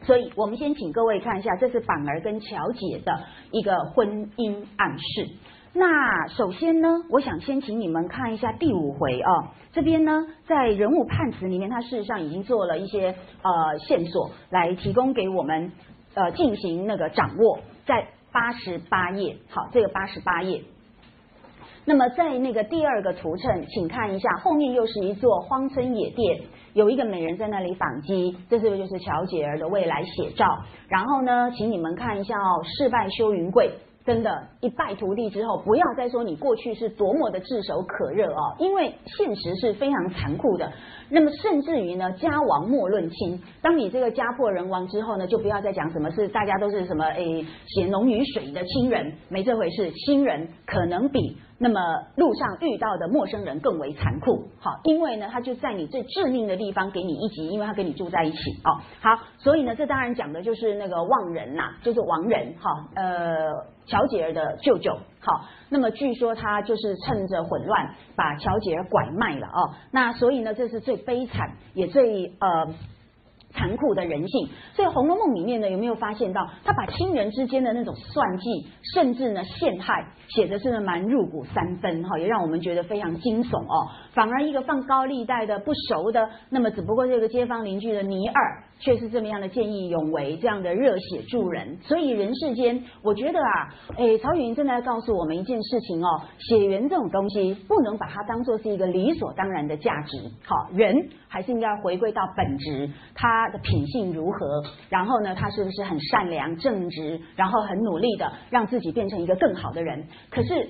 [SPEAKER 1] 所以我们先请各位看一下，这是板儿跟乔姐的一个婚姻暗示。那首先呢，我想先请你们看一下第五回哦，这边呢，在人物判词里面，它事实上已经做了一些呃线索，来提供给我们呃进行那个掌握，在八十八页，好，这个八十八页。那么在那个第二个图层，请看一下，后面又是一座荒村野店，有一个美人在那里纺机，这是不是就是乔姐儿的未来写照？然后呢，请你们看一下哦，世败修云贵。真的，一败涂地之后，不要再说你过去是多么的炙手可热哦，因为现实是非常残酷的。那么甚至于呢，家亡莫论亲。当你这个家破人亡之后呢，就不要再讲什么是大家都是什么诶血浓于水的亲人，没这回事。亲人可能比那么路上遇到的陌生人更为残酷。好，因为呢，他就在你最致命的地方给你一击，因为他跟你住在一起哦。好，所以呢，这当然讲的就是那个亡人呐，就是亡人哈。呃，乔姐儿的舅舅。好，那么据说他就是趁着混乱把乔姐儿拐卖了哦。那所以呢，这是最悲惨也最呃残酷的人性。所以《红楼梦》里面呢，有没有发现到他把亲人之间的那种算计，甚至呢陷害，写的是蛮入骨三分哈，也让我们觉得非常惊悚哦。反而一个放高利贷的不熟的，那么只不过这个街坊邻居的尼二。却是这么样的见义勇为，这样的热血助人。所以人世间，我觉得啊，哎，曹云正在告诉我们一件事情哦，血缘这种东西不能把它当做是一个理所当然的价值。好，人还是应该回归到本质，他的品性如何，然后呢，他是不是很善良正直，然后很努力的让自己变成一个更好的人。可是。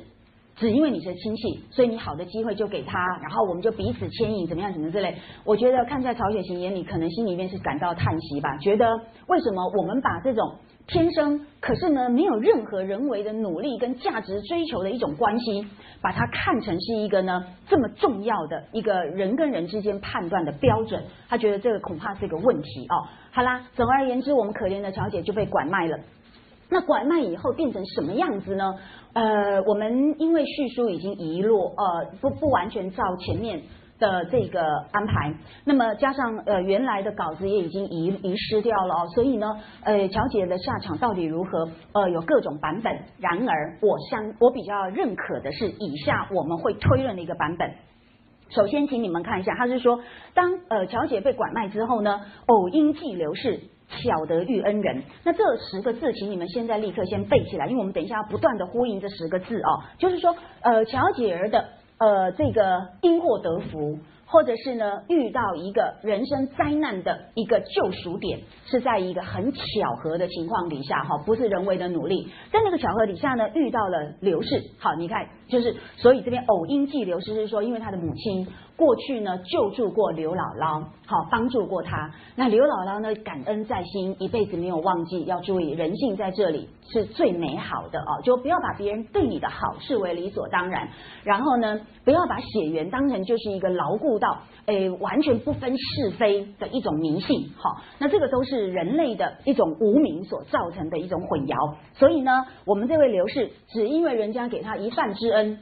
[SPEAKER 1] 只因为你是亲戚，所以你好的机会就给他，然后我们就彼此牵引，怎么样，怎么之类。我觉得看在曹雪芹眼里，可能心里面是感到叹息吧，觉得为什么我们把这种天生可是呢没有任何人为的努力跟价值追求的一种关系，把它看成是一个呢这么重要的一个人跟人之间判断的标准，他觉得这个恐怕是个问题哦。好啦，总而言之，我们可怜的乔姐就被拐卖了。那拐卖以后变成什么样子呢？呃，我们因为叙述已经遗落，呃，不不完全照前面的这个安排，那么加上呃原来的稿子也已经遗遗失掉了哦，所以呢，呃，乔姐的下场到底如何？呃，有各种版本。然而，我相我比较认可的是以下我们会推论的一个版本。首先，请你们看一下，他是说，当呃乔姐被拐卖之后呢，偶因寄流逝。巧得遇恩人，那这十个字，请你们现在立刻先背起来，因为我们等一下要不断的呼应这十个字哦，就是说，呃，巧姐儿的呃这个因祸得福。或者是呢，遇到一个人生灾难的一个救赎点，是在一个很巧合的情况底下，哈，不是人为的努力，在那个巧合底下呢，遇到了刘氏，好，你看，就是所以这边偶因记刘氏是说，因为他的母亲过去呢救助过刘姥姥，好，帮助过她，那刘姥姥呢感恩在心，一辈子没有忘记，要注意人性在这里是最美好的哦，就不要把别人对你的好视为理所当然，然后呢，不要把血缘当成就是一个牢固。到诶，完全不分是非的一种迷信，好，那这个都是人类的一种无名所造成的一种混淆。所以呢，我们这位刘氏只因为人家给他一饭之恩，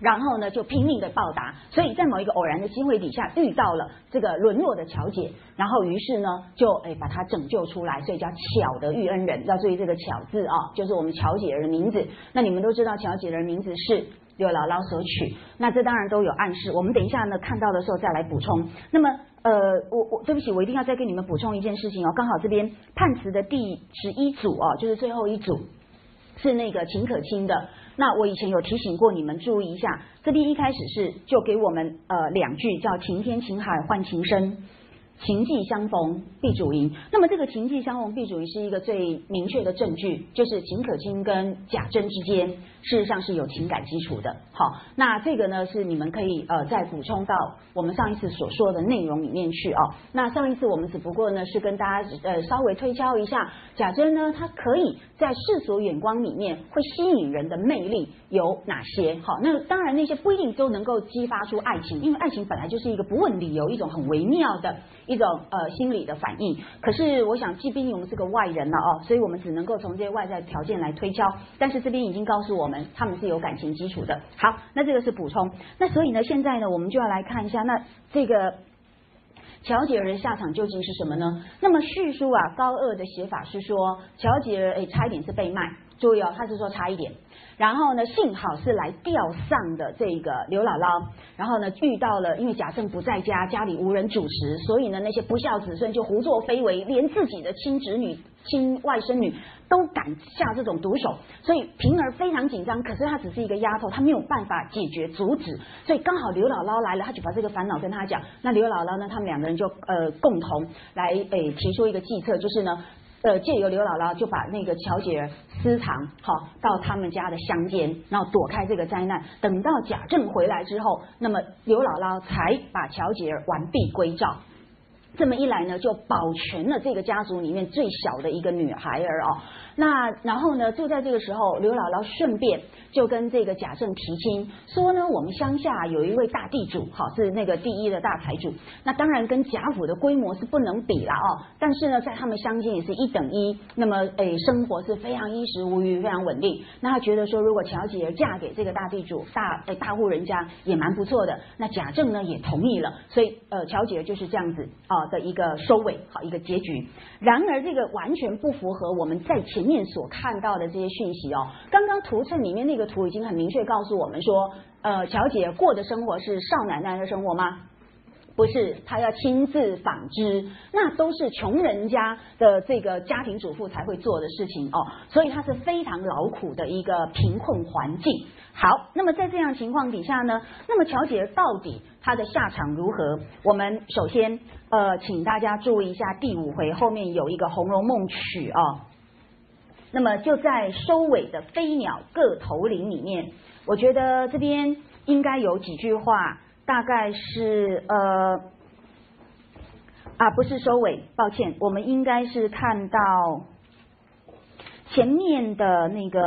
[SPEAKER 1] 然后呢就拼命的报答，所以在某一个偶然的机会底下遇到了这个沦落的乔姐，然后于是呢就诶把她拯救出来，所以叫巧的遇恩人。要注意这个巧字啊，就是我们乔姐的名字。那你们都知道乔姐的名字是。刘姥姥所取，那这当然都有暗示。我们等一下呢看到的时候再来补充。那么，呃，我我对不起，我一定要再跟你们补充一件事情哦。刚好这边判词的第十一组哦，就是最后一组是那个秦可卿的。那我以前有提醒过你们注意一下，这边一开始是就给我们呃两句叫“晴天晴海换情深”。情既相逢必主淫，那么这个情既相逢必主淫是一个最明确的证据，就是秦可卿跟贾珍之间事实上是有情感基础的。好，那这个呢是你们可以呃再补充到我们上一次所说的内容里面去哦。那上一次我们只不过呢是跟大家呃稍微推敲一下，贾珍呢他可以在世俗眼光里面会吸引人的魅力有哪些？好，那当然那些不一定都能够激发出爱情，因为爱情本来就是一个不问理由一种很微妙的。一种呃心理的反应，可是我想，既毕竟我们是个外人了哦，所以我们只能够从这些外在条件来推敲。但是这边已经告诉我们，他们是有感情基础的。好，那这个是补充。那所以呢，现在呢，我们就要来看一下，那这个乔姐儿下场究竟是什么呢？那么叙述啊，高二的写法是说，乔姐儿哎，差一点是被卖。注意哦，他是说差一点。然后呢，幸好是来吊丧的这个刘姥姥，然后呢遇到了，因为贾政不在家，家里无人主持，所以呢那些不孝子孙就胡作非为，连自己的亲侄女亲外甥女都敢下这种毒手，所以平儿非常紧张。可是她只是一个丫头，她没有办法解决阻止，所以刚好刘姥姥来了，她就把这个烦恼跟她讲。那刘姥姥呢，他们两个人就呃共同来诶提出一个计策，就是呢。呃，借由刘姥姥就把那个乔姐私藏好到他们家的乡间，然后躲开这个灾难。等到贾政回来之后，那么刘姥姥才把乔姐完璧归赵。这么一来呢，就保全了这个家族里面最小的一个女孩儿啊。那然后呢，就在这个时候，刘姥姥顺便就跟这个贾政提亲，说呢，我们乡下有一位大地主，好是那个第一的大财主。那当然跟贾府的规模是不能比了哦，但是呢，在他们乡间也是一等一。那么诶，生活是非常衣食无虞，非常稳定。那他觉得说，如果乔姐嫁给这个大地主，大诶大户人家也蛮不错的。那贾政呢也同意了，所以呃，乔姐就是这样子啊的一个收尾，好一个结局。然而这个完全不符合我们在前。面所看到的这些讯息哦，刚刚图册里面那个图已经很明确告诉我们说，呃，乔姐过的生活是少奶奶的生活吗？不是，她要亲自纺织，那都是穷人家的这个家庭主妇才会做的事情哦，所以她是非常劳苦的一个贫困环境。好，那么在这样情况底下呢，那么乔姐到底她的下场如何？我们首先呃，请大家注意一下第五回后面有一个《红楼梦》曲哦。那么就在收尾的飞鸟各头领里面，我觉得这边应该有几句话，大概是呃啊不是收尾，抱歉，我们应该是看到前面的那个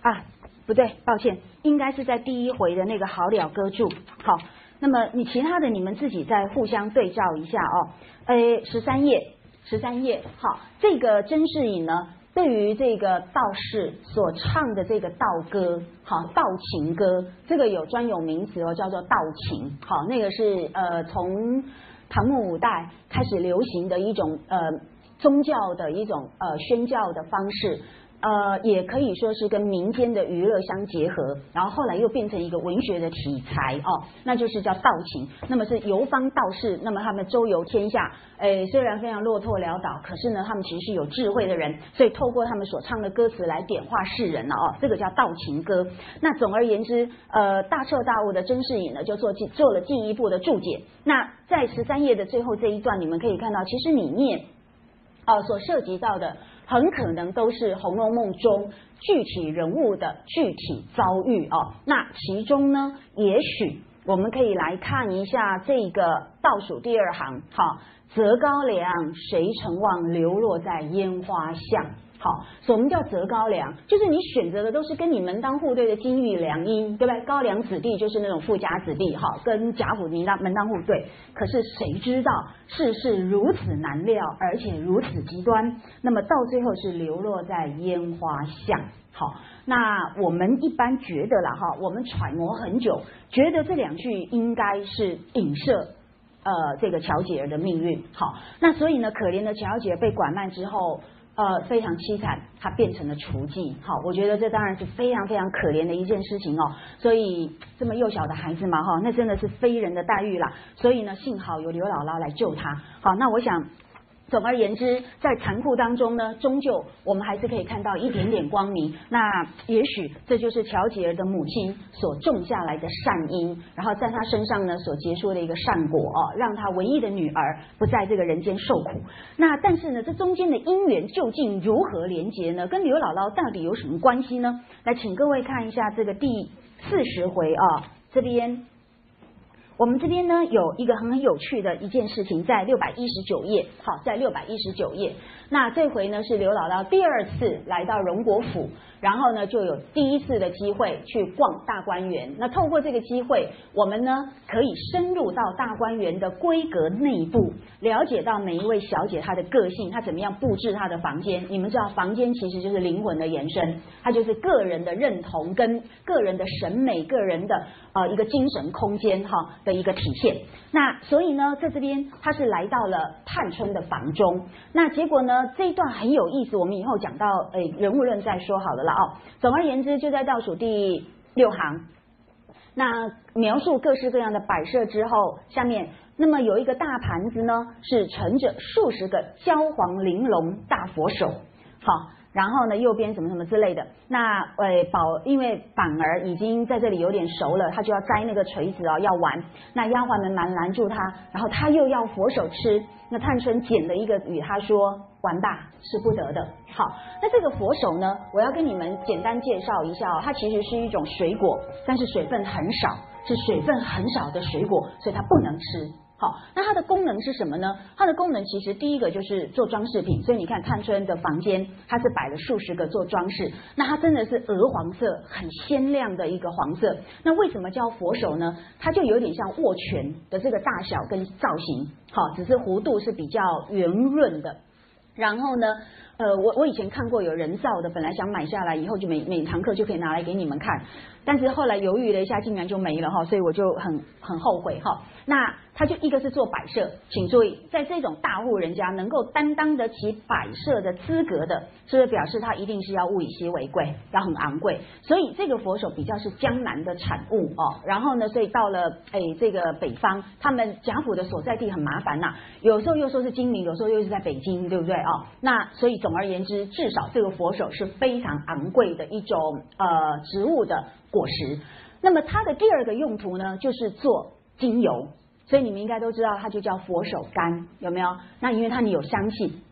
[SPEAKER 1] 啊不对，抱歉，应该是在第一回的那个好了歌注。好，那么你其他的你们自己再互相对照一下哦，诶十三页。十三页，好，这个甄士隐呢，对于这个道士所唱的这个道歌，好，道情歌，这个有专有名词哦，叫做道情，好，那个是呃从唐末五代开始流行的一种呃宗教的一种呃宣教的方式。呃，也可以说是跟民间的娱乐相结合，然后后来又变成一个文学的题材哦，那就是叫道情。那么是游方道士，那么他们周游天下，诶，虽然非常落拓潦倒，可是呢，他们其实是有智慧的人，所以透过他们所唱的歌词来点化世人了哦，这个叫道情歌。那总而言之，呃，大彻大悟的甄士隐呢，就做进做了进一步的注解。那在十三页的最后这一段，你们可以看到，其实里面哦所涉及到的。很可能都是《红楼梦》中具体人物的具体遭遇哦。那其中呢，也许我们可以来看一下这个倒数第二行，好，择高粱，谁曾忘流落在烟花巷。好，什么叫择高粱？就是你选择的都是跟你门当户对的金玉良姻，对不对？高粱子弟就是那种富家子弟，哈，跟贾府门当门当户对。可是谁知道世事如此难料，而且如此极端，那么到最后是流落在烟花巷。好，那我们一般觉得了哈，我们揣摩很久，觉得这两句应该是影射呃这个乔姐儿的命运。好，那所以呢，可怜的乔姐被拐卖之后。呃，非常凄惨，他变成了雏妓。好，我觉得这当然是非常非常可怜的一件事情哦。所以这么幼小的孩子嘛，哈，那真的是非人的待遇啦。所以呢，幸好有刘姥姥来救他。好，那我想。总而言之，在残酷当中呢，终究我们还是可以看到一点点光明。那也许这就是乔吉尔的母亲所种下来的善因，然后在他身上呢所结出的一个善果哦，让他唯一的女儿不在这个人间受苦。那但是呢，这中间的因缘究竟如何连结呢？跟刘姥姥到底有什么关系呢？来，请各位看一下这个第四十回啊，这边。我们这边呢有一个很有趣的一件事情，在六百一十九页。好，在六百一十九页。那这回呢是刘姥姥第二次来到荣国府，然后呢就有第一次的机会去逛大观园。那透过这个机会，我们呢可以深入到大观园的规格内部，了解到每一位小姐她的个性，她怎么样布置她的房间。你们知道，房间其实就是灵魂的延伸，它就是个人的认同跟个人的审美、个人的呃一个精神空间哈的一个体现。那所以呢，在这边他是来到了探春的房中，那结果呢？这一段很有意思，我们以后讲到诶人物论再说好了了哦。总而言之，就在倒数第六行，那描述各式各样的摆设之后，下面那么有一个大盘子呢，是盛着数十个焦黄玲珑大佛手，好。然后呢，右边什么什么之类的，那呃宝因为板儿已经在这里有点熟了，他就要摘那个锤子哦，要玩。那丫鬟们蛮拦住他，然后他又要佛手吃。那探春捡了一个与他说：“玩吧，是不得的。”好，那这个佛手呢，我要跟你们简单介绍一下哦，它其实是一种水果，但是水分很少，是水分很少的水果，所以它不能吃。好，那它的功能是什么呢？它的功能其实第一个就是做装饰品，所以你看探春的房间，它是摆了数十个做装饰，那它真的是鹅黄色，很鲜亮的一个黄色。那为什么叫佛手呢？它就有点像握拳的这个大小跟造型，好，只是弧度是比较圆润的。然后呢？呃，我我以前看过有人造的，本来想买下来，以后就每每堂课就可以拿来给你们看，但是后来犹豫了一下，竟然就没了哈，所以我就很很后悔哈。那他就一个是做摆设，请注意，在这种大户人家能够担当得起摆设的资格的，是不是表示他一定是要物以稀为贵，要很昂贵？所以这个佛手比较是江南的产物哦。然后呢，所以到了哎这个北方，他们贾府的所在地很麻烦呐，有时候又说是金陵，有时候又是在北京，对不对哦？那所以。总而言之，至少这个佛手是非常昂贵的一种呃植物的果实。那么它的第二个用途呢，就是做精油。所以你们应该都知道，它就叫佛手柑，有没有？那因为它你有香气。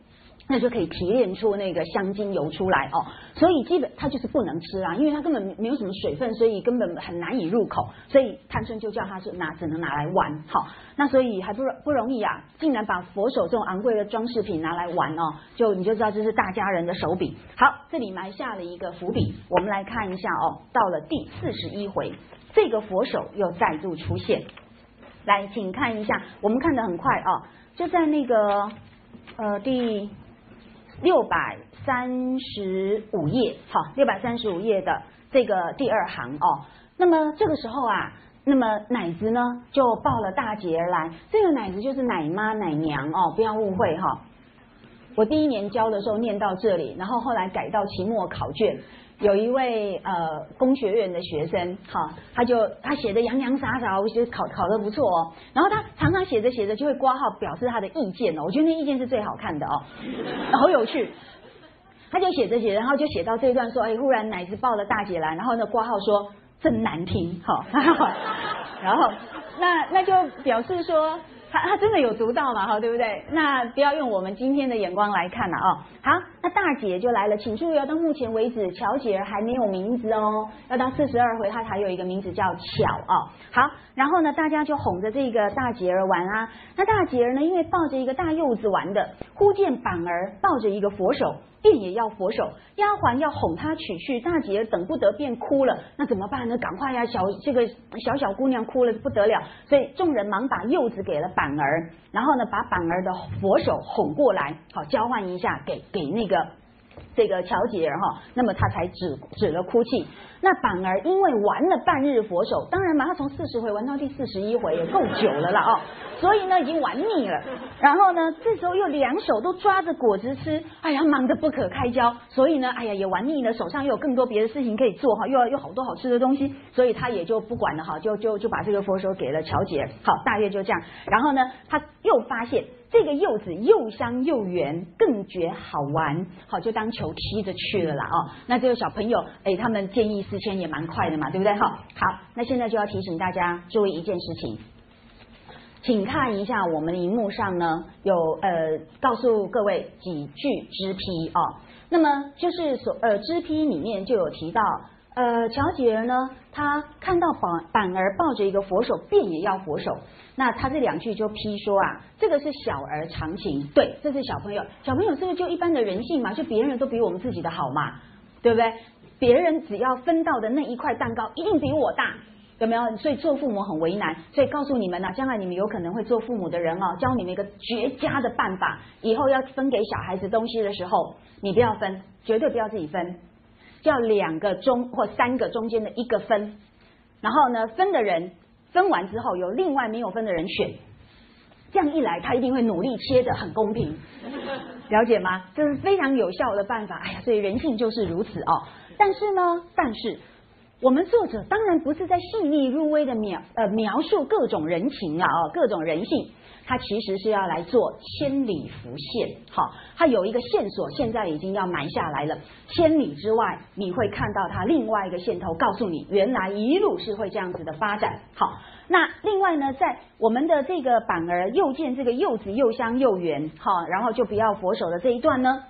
[SPEAKER 1] 那就可以提炼出那个香精油出来哦，所以基本它就是不能吃啊，因为它根本没有什么水分，所以根本很难以入口，所以探春就叫它是拿只能拿来玩，好，那所以还不不容易啊，竟然把佛手这种昂贵的装饰品拿来玩哦，就你就知道这是大家人的手笔。好，这里埋下了一个伏笔，我们来看一下哦，到了第四十一回，这个佛手又再度出现，来，请看一下，我们看的很快哦，就在那个呃第。六百三十五页，好，六百三十五页的这个第二行哦。那么这个时候啊，那么奶子呢就抱了大姐而来，这个奶子就是奶妈奶娘哦，不要误会哈。我第一年教的时候念到这里，然后后来改到期末考卷。有一位呃工学院的学生，哈，他就他写的洋洋洒洒，我觉得考考的不错哦。然后他常常写着写着就会挂号表示他的意见哦，我觉得那意见是最好看的哦，好有趣。他就写着写着，然后就写到这一段说，哎，忽然奶子抱了大姐来，然后呢挂号说真难听，哈，然后那那就表示说。他他真的有读到嘛？哈，对不对？那不要用我们今天的眼光来看了哦。好，那大姐就来了，请注意哦，到目前为止，乔姐儿还没有名字哦，要到四十二回，她才有一个名字叫巧哦。好，然后呢，大家就哄着这个大姐儿玩啊。那大姐儿呢，因为抱着一个大柚子玩的，忽见板儿抱着一个佛手。便也要佛手，丫鬟要哄她取去，大姐儿等不得，便哭了。那怎么办呢？赶快呀，小这个小小姑娘哭了不得了，所以众人忙把柚子给了板儿，然后呢，把板儿的佛手哄过来，好交换一下，给给那个。这个乔姐哈，那么他才止止了哭泣。那反而因为玩了半日佛手，当然嘛，他从四十回玩到第四十一回也够久了啦哦，所以呢已经玩腻了。然后呢，这时候又两手都抓着果子吃，哎呀，忙得不可开交。所以呢，哎呀也玩腻了，手上又有更多别的事情可以做哈，又要有好多好吃的东西，所以他也就不管了哈，就就就把这个佛手给了乔姐。好，大约就这样。然后呢，他又发现。这个柚子又香又圆，更觉好玩，好就当球踢着去了啦哦。那这个小朋友，哎，他们见异之前也蛮快的嘛，对不对？好，好，那现在就要提醒大家注意一件事情，请看一下我们荧幕上呢，有呃告诉各位几句支批哦。那么就是所呃支批里面就有提到。呃，乔姐儿呢，她看到板板儿抱着一个佛手，便也要佛手。那他这两句就批说啊，这个是小儿常情，对，这是小朋友，小朋友是不是就一般的人性嘛？就别人都比我们自己的好嘛，对不对？别人只要分到的那一块蛋糕，一定比我大，有没有？所以做父母很为难。所以告诉你们呐，将来你们有可能会做父母的人哦，教你们一个绝佳的办法，以后要分给小孩子东西的时候，你不要分，绝对不要自己分。叫两个中或三个中间的一个分，然后呢，分的人分完之后，有另外没有分的人选，这样一来，他一定会努力切的很公平，了解吗？这是非常有效的办法。哎呀，所以人性就是如此哦。但是呢，但是我们作者当然不是在细腻入微的描呃描述各种人情啊哦各种人性。他其实是要来做千里浮现，好，他有一个线索，现在已经要埋下来了。千里之外，你会看到他另外一个线头，告诉你原来一路是会这样子的发展。好，那另外呢，在我们的这个板儿又见这个柚子又香又圆，好，然后就不要佛手的这一段呢，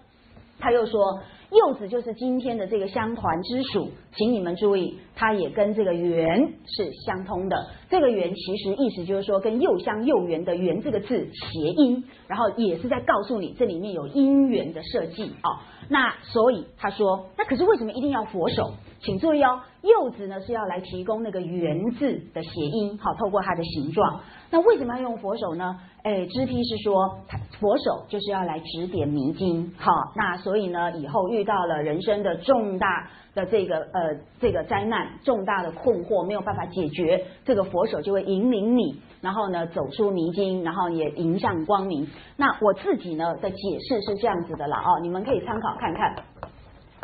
[SPEAKER 1] 他又说。柚子就是今天的这个香团之属，请你们注意，它也跟这个圆是相通的。这个圆其实意思就是说，跟又香又圆的圆这个字谐音，然后也是在告诉你这里面有姻缘的设计哦。那所以他说，那可是为什么一定要佛手？请注意哦，柚子呢是要来提供那个圆字的谐音，好，透过它的形状。那为什么要用佛手呢？哎，知批是说佛手就是要来指点迷津，好，那所以呢，以后遇到了人生的重大的这个呃这个灾难、重大的困惑没有办法解决，这个佛手就会引领你，然后呢走出迷津，然后也迎向光明。那我自己呢的解释是这样子的了哦，你们可以参考看看。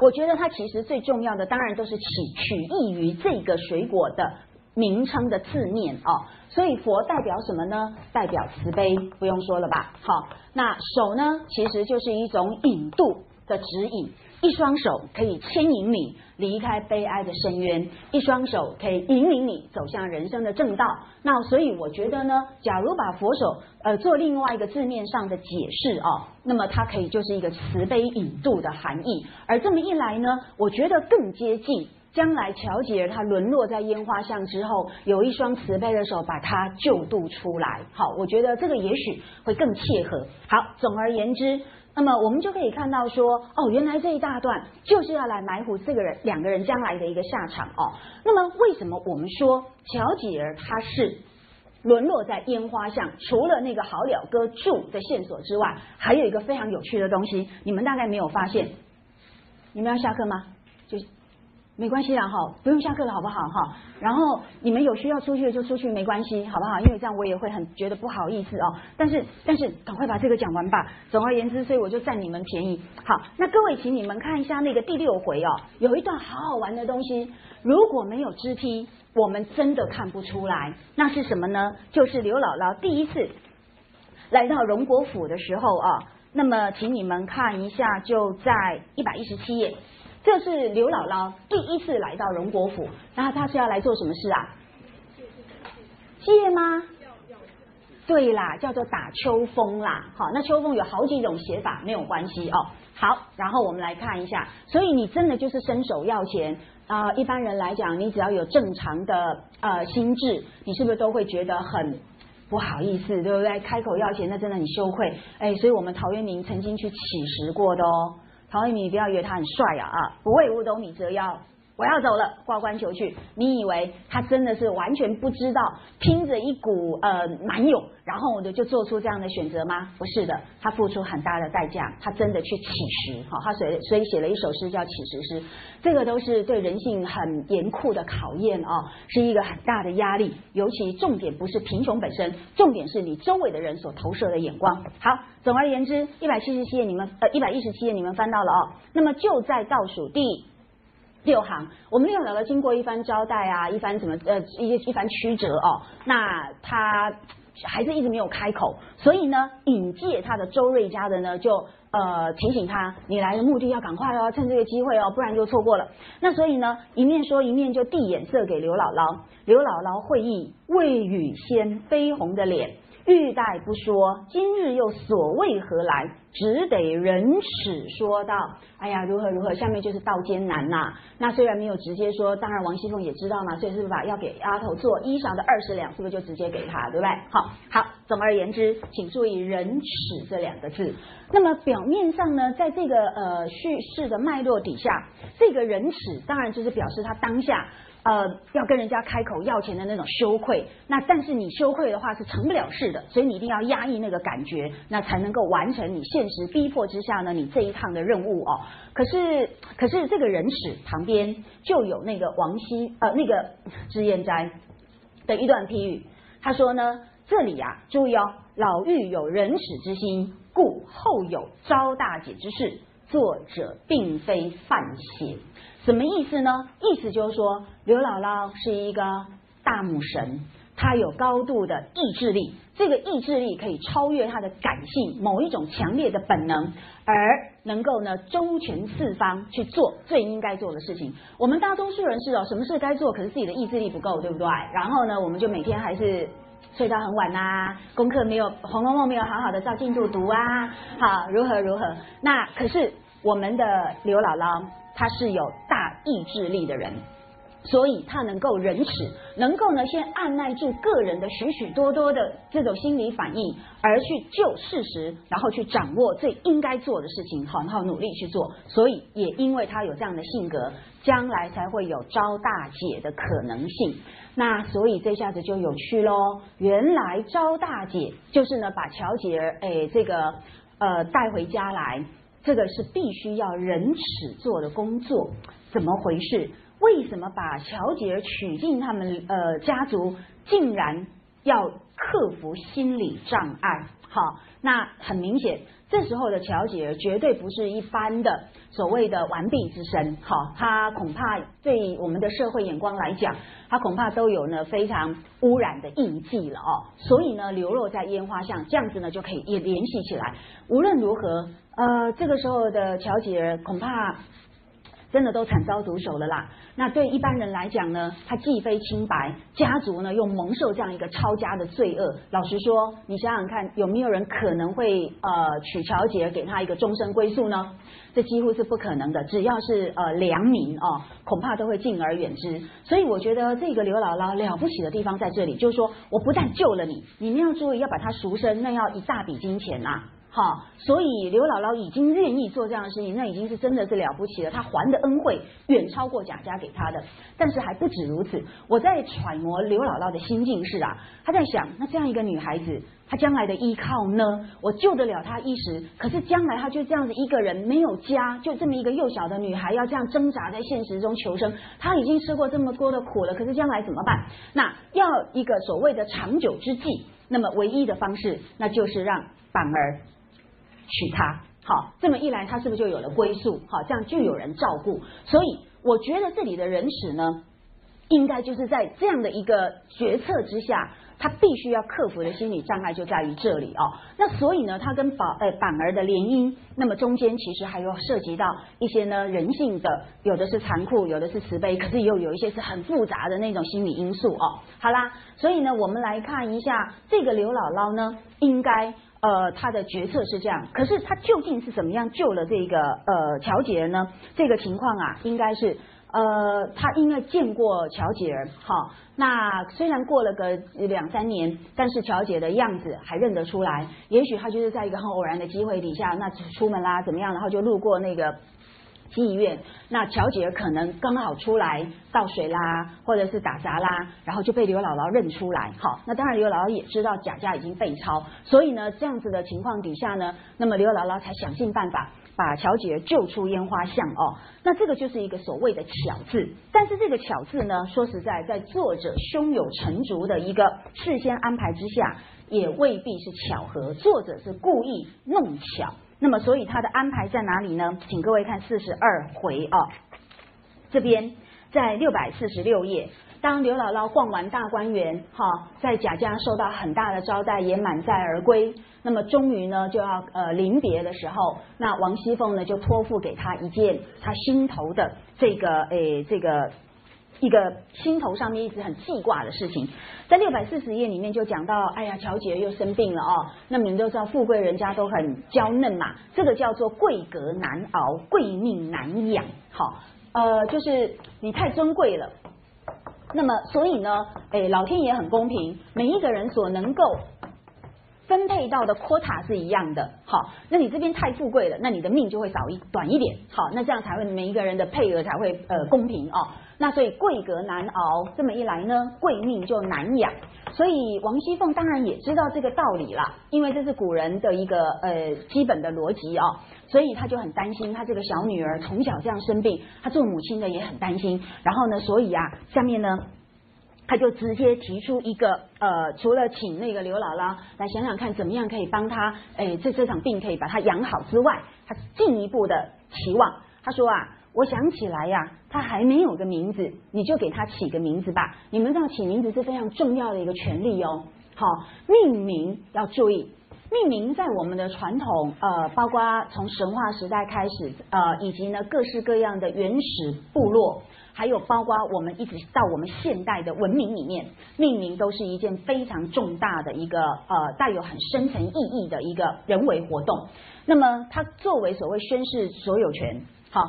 [SPEAKER 1] 我觉得它其实最重要的，当然都是取取意于这个水果的。名称的字面哦，所以佛代表什么呢？代表慈悲，不用说了吧。好，那手呢，其实就是一种引渡的指引，一双手可以牵引你离开悲哀的深渊，一双手可以引领你走向人生的正道。那所以我觉得呢，假如把佛手呃做另外一个字面上的解释哦，那么它可以就是一个慈悲引渡的含义。而这么一来呢，我觉得更接近。将来乔吉尔他沦落在烟花巷之后，有一双慈悲的手把他救渡出来。好，我觉得这个也许会更切合。好，总而言之，那么我们就可以看到说，哦，原来这一大段就是要来埋伏这个人两个人将来的一个下场哦。那么为什么我们说乔吉尔他是沦落在烟花巷？除了那个好了哥住的线索之外，还有一个非常有趣的东西，你们大概没有发现。你们要下课吗？没关系啦，哈，不用下课了，好不好？哈，然后你们有需要出去的就出去，没关系，好不好？因为这样我也会很觉得不好意思哦。但是，但是赶快把这个讲完吧。总而言之，所以我就占你们便宜。好，那各位，请你们看一下那个第六回哦，有一段好好玩的东西。如果没有支批，我们真的看不出来。那是什么呢？就是刘姥姥第一次来到荣国府的时候啊。那么，请你们看一下，就在一百一十七页。这是刘姥姥第一次来到荣国府，然后她是要来做什么事啊？借吗？对啦，叫做打秋风啦。好，那秋风有好几种写法，没有关系哦。好，然后我们来看一下，所以你真的就是伸手要钱啊？一般人来讲，你只要有正常的呃心智，你是不是都会觉得很不好意思，对不对？开口要钱，那真的很羞愧。哎，所以我们陶渊明曾经去乞食过的哦。陶渊明，不要以为他很帅啊啊！不为五斗米折腰。我要走了，挂冠求去。你以为他真的是完全不知道，拼着一股呃蛮勇，然后我就就做出这样的选择吗？不是的，他付出很大的代价，他真的去乞食。好，他所以所以写了一首诗叫《乞食诗》，这个都是对人性很严酷的考验啊，是一个很大的压力。尤其重点不是贫穷本身，重点是你周围的人所投射的眼光。好，总而言之，一百七十七页你们呃一百一十七页你们翻到了哦，那么就在倒数第。六行，我们六姥姥经过一番交代啊，一番怎么呃一一番曲折哦，那他还是一直没有开口，所以呢，引介他的周瑞家的呢就呃提醒他，你来的目的要赶快哦，趁这个机会哦，不然就错过了。那所以呢，一面说一面就递眼色给刘姥姥，刘姥姥会意，未语先绯红的脸。欲待不说，今日又所谓何来？只得忍耻说道：“哎呀，如何如何？下面就是道艰难呐。那虽然没有直接说，当然王熙凤也知道嘛，所以是不是把要给丫头做衣裳的二十两，是不是就直接给她，对不对？好，好。总而言之，请注意‘忍耻’这两个字。那么表面上呢，在这个呃叙事的脉络底下，这个忍耻当然就是表示他当下。呃，要跟人家开口要钱的那种羞愧，那但是你羞愧的话是成不了事的，所以你一定要压抑那个感觉，那才能够完成你现实逼迫之下呢你这一趟的任务哦。可是可是这个人史旁边就有那个王熙呃那个脂砚斋的一段批语，他说呢，这里啊注意哦，老妪有仁史之心，故后有招大姐之事，作者并非范闲。什么意思呢？意思就是说，刘姥姥是一个大母神。她有高度的意志力，这个意志力可以超越她的感性，某一种强烈的本能，而能够呢周全四方去做最应该做的事情。我们大多数人是哦，什么事该做，可是自己的意志力不够，对不对？然后呢，我们就每天还是睡到很晚呐，功课没有《红楼梦》没有好好的照进度读啊，好如何如何？那可是我们的刘姥姥，他是有大意志力的人。所以他能够忍耻，能够呢先按耐住个人的许许多多的这种心理反应，而去就事实，然后去掌握最应该做的事情，好好努力去做。所以也因为他有这样的性格，将来才会有招大姐的可能性。那所以这下子就有趣喽。原来招大姐就是呢把乔姐儿哎这个呃带回家来，这个是必须要忍耻做的工作，怎么回事？为什么把乔姐娶进他们呃家族，竟然要克服心理障碍？好，那很明显，这时候的乔姐绝对不是一般的所谓的完璧之身。好，她恐怕对我们的社会眼光来讲，她恐怕都有呢非常污染的印记了哦。所以呢，流落在烟花巷，这样子呢就可以也联系起来。无论如何，呃，这个时候的乔姐恐怕。真的都惨遭毒手了啦！那对一般人来讲呢，他既非清白，家族呢又蒙受这样一个抄家的罪恶。老实说，你想想看，有没有人可能会呃娶乔姐给他一个终身归宿呢？这几乎是不可能的。只要是呃良民哦，恐怕都会敬而远之。所以我觉得这个刘姥姥了不起的地方在这里，就是说我不但救了你，你们要注意要把他赎身，那要一大笔金钱呐。好，所以刘姥姥已经愿意做这样的事情，那已经是真的是了不起了。她还的恩惠远超过贾家给她的，但是还不止如此。我在揣摩刘姥姥的心境是啊，她在想，那这样一个女孩子，她将来的依靠呢？我救得了她一时，可是将来她就这样子一个人没有家，就这么一个幼小的女孩，要这样挣扎在现实中求生。她已经吃过这么多的苦了，可是将来怎么办？那要一个所谓的长久之计，那么唯一的方式，那就是让板儿。娶她，好，这么一来，他是不是就有了归宿？好，这样就有人照顾。所以，我觉得这里的人史呢，应该就是在这样的一个决策之下，他必须要克服的心理障碍就在于这里哦。那所以呢，他跟宝呃板儿的联姻，那么中间其实还有涉及到一些呢人性的，有的是残酷，有的是慈悲，可是又有一些是很复杂的那种心理因素哦。好啦，所以呢，我们来看一下这个刘姥姥呢，应该。呃，他的决策是这样，可是他究竟是怎么样救了这个呃乔杰呢？这个情况啊，应该是呃，他应该见过乔杰，好，那虽然过了个两三年，但是乔杰的样子还认得出来，也许他就是在一个很偶然的机会底下，那出门啦怎么样，然后就路过那个。妓院，那乔姐可能刚好出来倒水啦，或者是打杂啦，然后就被刘姥姥认出来。好，那当然刘姥姥也知道贾家已经被抄，所以呢，这样子的情况底下呢，那么刘姥姥才想尽办法把乔姐救出烟花巷哦。那这个就是一个所谓的巧字，但是这个巧字呢，说实在，在作者胸有成竹的一个事先安排之下，也未必是巧合，作者是故意弄巧。那么，所以他的安排在哪里呢？请各位看四十二回啊，这边在六百四十六页，当刘姥姥逛完大观园，哈，在贾家受到很大的招待，也满载而归。那么，终于呢，就要呃临别的时候，那王熙凤呢，就托付给他一件他心头的这个诶这个。一个心头上面一直很记挂的事情，在六百四十页里面就讲到，哎呀，乔姐又生病了哦。那么你们都知道，富贵人家都很娇嫩嘛，这个叫做贵格难熬，贵命难养。好，呃，就是你太尊贵了。那么，所以呢，哎，老天爷很公平，每一个人所能够分配到的 quota 是一样的。好，那你这边太富贵了，那你的命就会少一短一点。好，那这样才会每一个人的配额才会呃公平哦。那所以贵格难熬，这么一来呢，贵命就难养。所以王熙凤当然也知道这个道理啦，因为这是古人的一个呃基本的逻辑哦，所以她就很担心她这个小女儿从小这样生病，她做母亲的也很担心。然后呢，所以啊，下面呢，他就直接提出一个呃，除了请那个刘姥姥来想想看怎么样可以帮他，哎，这这场病可以把他养好之外，他进一步的期望，他说啊。我想起来呀，他还没有个名字，你就给他起个名字吧。你们知道起名字是非常重要的一个权利哦。好，命名要注意，命名在我们的传统，呃，包括从神话时代开始，呃，以及呢各式各样的原始部落，还有包括我们一直到我们现代的文明里面，命名都是一件非常重大的一个呃带有很深层意义的一个人为活动。那么它作为所谓宣誓所有权，好。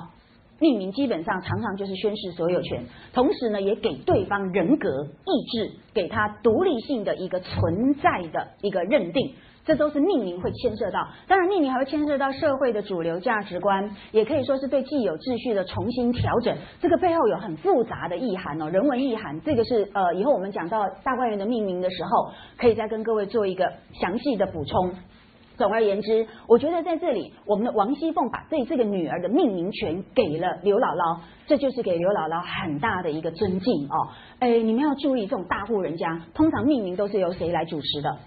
[SPEAKER 1] 命名基本上常常就是宣示所有权，同时呢，也给对方人格、意志，给他独立性的一个存在的一个认定，这都是命名会牵涉到。当然，命名还会牵涉到社会的主流价值观，也可以说是对既有秩序的重新调整。这个背后有很复杂的意涵哦，人文意涵。这个是呃，以后我们讲到大观园的命名的时候，可以再跟各位做一个详细的补充。总而言之，我觉得在这里，我们的王熙凤把对这个女儿的命名权给了刘姥姥，这就是给刘姥姥很大的一个尊敬哦。哎，你们要注意，这种大户人家通常命名都是由谁来主持的？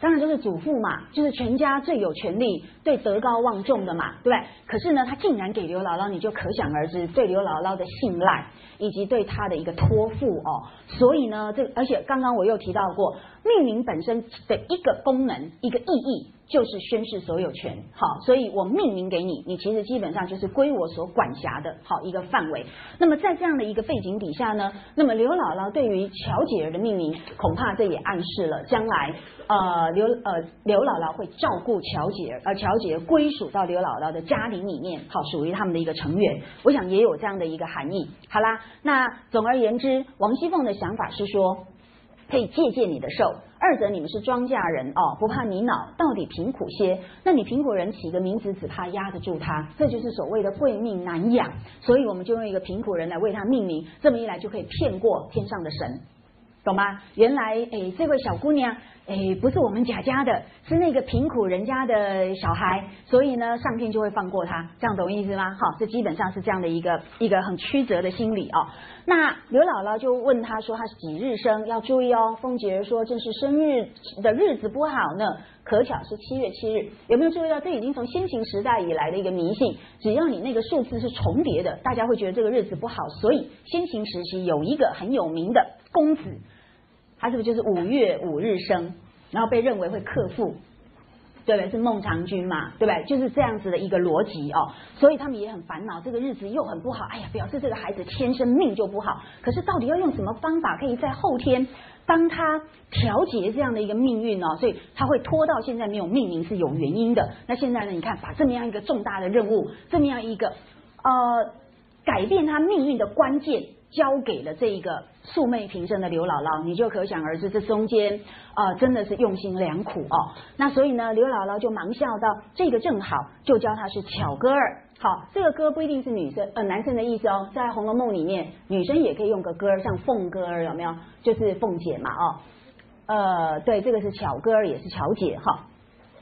[SPEAKER 1] 当然就是祖父嘛，就是全家最有权利、最德高望重的嘛，对不对？可是呢，他竟然给刘姥姥，你就可想而知对刘姥姥的信赖以及对她的一个托付哦。所以呢，这而且刚刚我又提到过，命名本身的一个功能、一个意义。就是宣示所有权，好，所以我命名给你，你其实基本上就是归我所管辖的，好一个范围。那么在这样的一个背景底下呢，那么刘姥姥对于乔姐儿的命名，恐怕这也暗示了将来呃刘呃刘姥姥会照顾乔姐儿，而乔姐儿归属到刘姥姥的家庭里面，好，属于他们的一个成员。我想也有这样的一个含义。好啦，那总而言之，王熙凤的想法是说，可以借鉴你的寿。二者你们是庄稼人哦，不怕你恼，到底贫苦些。那你贫苦人起个名字，只怕压得住他，这就是所谓的贵命难养。所以我们就用一个贫苦人来为他命名，这么一来就可以骗过天上的神，懂吗？原来诶，这位小姑娘。哎，不是我们贾家的，是那个贫苦人家的小孩，所以呢，上天就会放过他，这样懂意思吗？好，这基本上是这样的一个一个很曲折的心理哦。那刘姥姥就问他说，他是几日生？要注意哦。凤姐说，正是生日的日子不好呢，可巧是七月七日。有没有注意到，这已经从先秦时代以来的一个迷信，只要你那个数字是重叠的，大家会觉得这个日子不好。所以先秦时期有一个很有名的公子。他是不是就是五月五日生，然后被认为会克父，对不对？是孟尝君嘛，对不对？就是这样子的一个逻辑哦，所以他们也很烦恼，这个日子又很不好。哎呀，表示这个孩子天生命就不好。可是到底要用什么方法，可以在后天帮他调节这样的一个命运呢？所以他会拖到现在没有命名是有原因的。那现在呢？你看，把这么样一个重大的任务，这么样一个呃改变他命运的关键。交给了这一个素昧平生的刘姥姥，你就可想而知，这中间啊真的是用心良苦哦。那所以呢，刘姥姥就忙笑道：“这个正好，就教他是巧哥儿。好，这个哥不一定是女生呃男生的意思哦，在《红楼梦》里面，女生也可以用个哥儿，像凤哥儿有没有？就是凤姐嘛哦。呃，对，这个是巧哥儿，也是巧姐哈。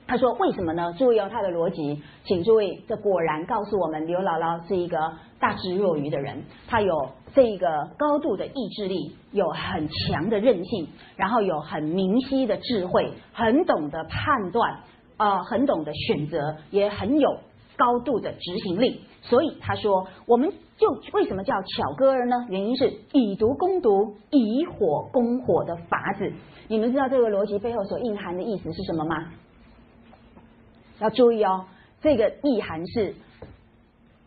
[SPEAKER 1] 他说为什么呢？注意哦，他的逻辑，请注意，这果然告诉我们，刘姥姥是一个大智若愚的人，他有。这个高度的意志力，有很强的韧性，然后有很明晰的智慧，很懂得判断，呃，很懂得选择，也很有高度的执行力。所以他说，我们就为什么叫巧哥儿呢？原因是以毒攻毒，以火攻火的法子。你们知道这个逻辑背后所蕴含的意思是什么吗？要注意哦，这个意涵是，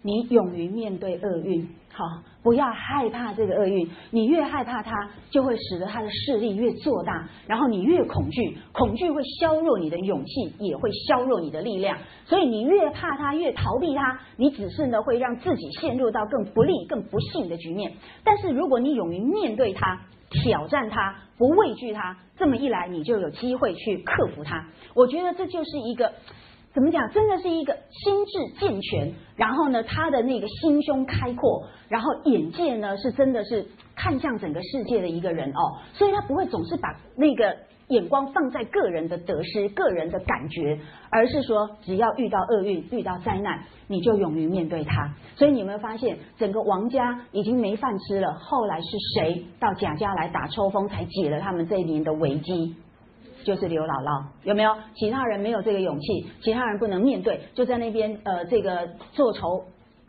[SPEAKER 1] 你勇于面对厄运。好，不要害怕这个厄运。你越害怕它，就会使得它的势力越做大。然后你越恐惧，恐惧会削弱你的勇气，也会削弱你的力量。所以你越怕它，越逃避它，你只是呢会让自己陷入到更不利、更不幸的局面。但是如果你勇于面对它，挑战它，不畏惧它，这么一来，你就有机会去克服它。我觉得这就是一个。怎么讲？真的是一个心智健全，然后呢，他的那个心胸开阔，然后眼界呢是真的是看向整个世界的一个人哦，所以他不会总是把那个眼光放在个人的得失、个人的感觉，而是说只要遇到厄运、遇到灾难，你就勇于面对它。所以你有没有发现，整个王家已经没饭吃了？后来是谁到贾家来打抽风，才解了他们这一年的危机？就是刘姥姥有没有？其他人没有这个勇气，其他人不能面对，就在那边呃，这个做愁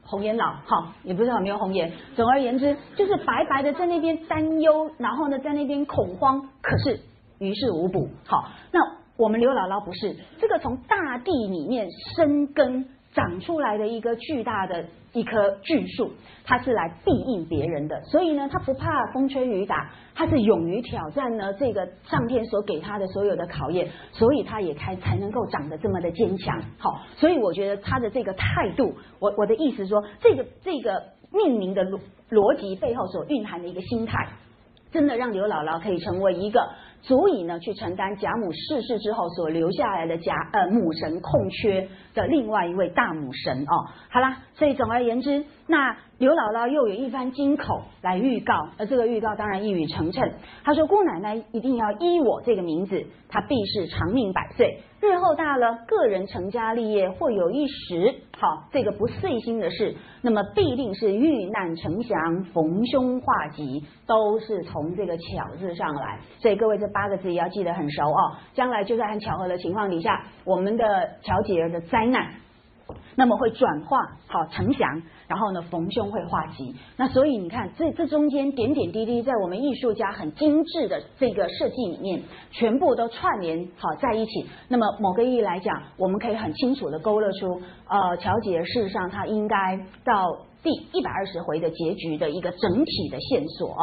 [SPEAKER 1] 红颜老，好，也不知道有没有红颜。总而言之，就是白白的在那边担忧，然后呢，在那边恐慌，可是于事无补。好，那我们刘姥姥不是这个从大地里面生根。长出来的一个巨大的一棵巨树，它是来庇应别人的，所以呢，它不怕风吹雨打，它是勇于挑战呢这个上天所给它的所有的考验，所以它也开才能够长得这么的坚强。好，所以我觉得它的这个态度，我我的意思说，这个这个命名的逻逻辑背后所蕴含的一个心态，真的让刘姥姥可以成为一个。足以呢去承担贾母逝世之后所留下来的贾呃母神空缺的另外一位大母神哦，好啦，所以总而言之，那刘姥姥又有一番金口来预告，而这个预告当然一语成谶。她说姑奶奶一定要依我这个名字，她必是长命百岁。日后大了，个人成家立业或有一时，好这个不遂心的事，那么必定是遇难成祥、逢凶化吉，都是从这个巧字上来。所以各位这八个字也要记得很熟哦，将来就在很巧合的情况底下，我们的乔姐儿的灾难。那么会转化好成祥，然后呢逢凶会化吉。那所以你看，这这中间点点滴滴，在我们艺术家很精致的这个设计里面，全部都串联好在一起。那么某个意义来讲，我们可以很清楚的勾勒出，呃，乔杰事实上他应该到第一百二十回的结局的一个整体的线索。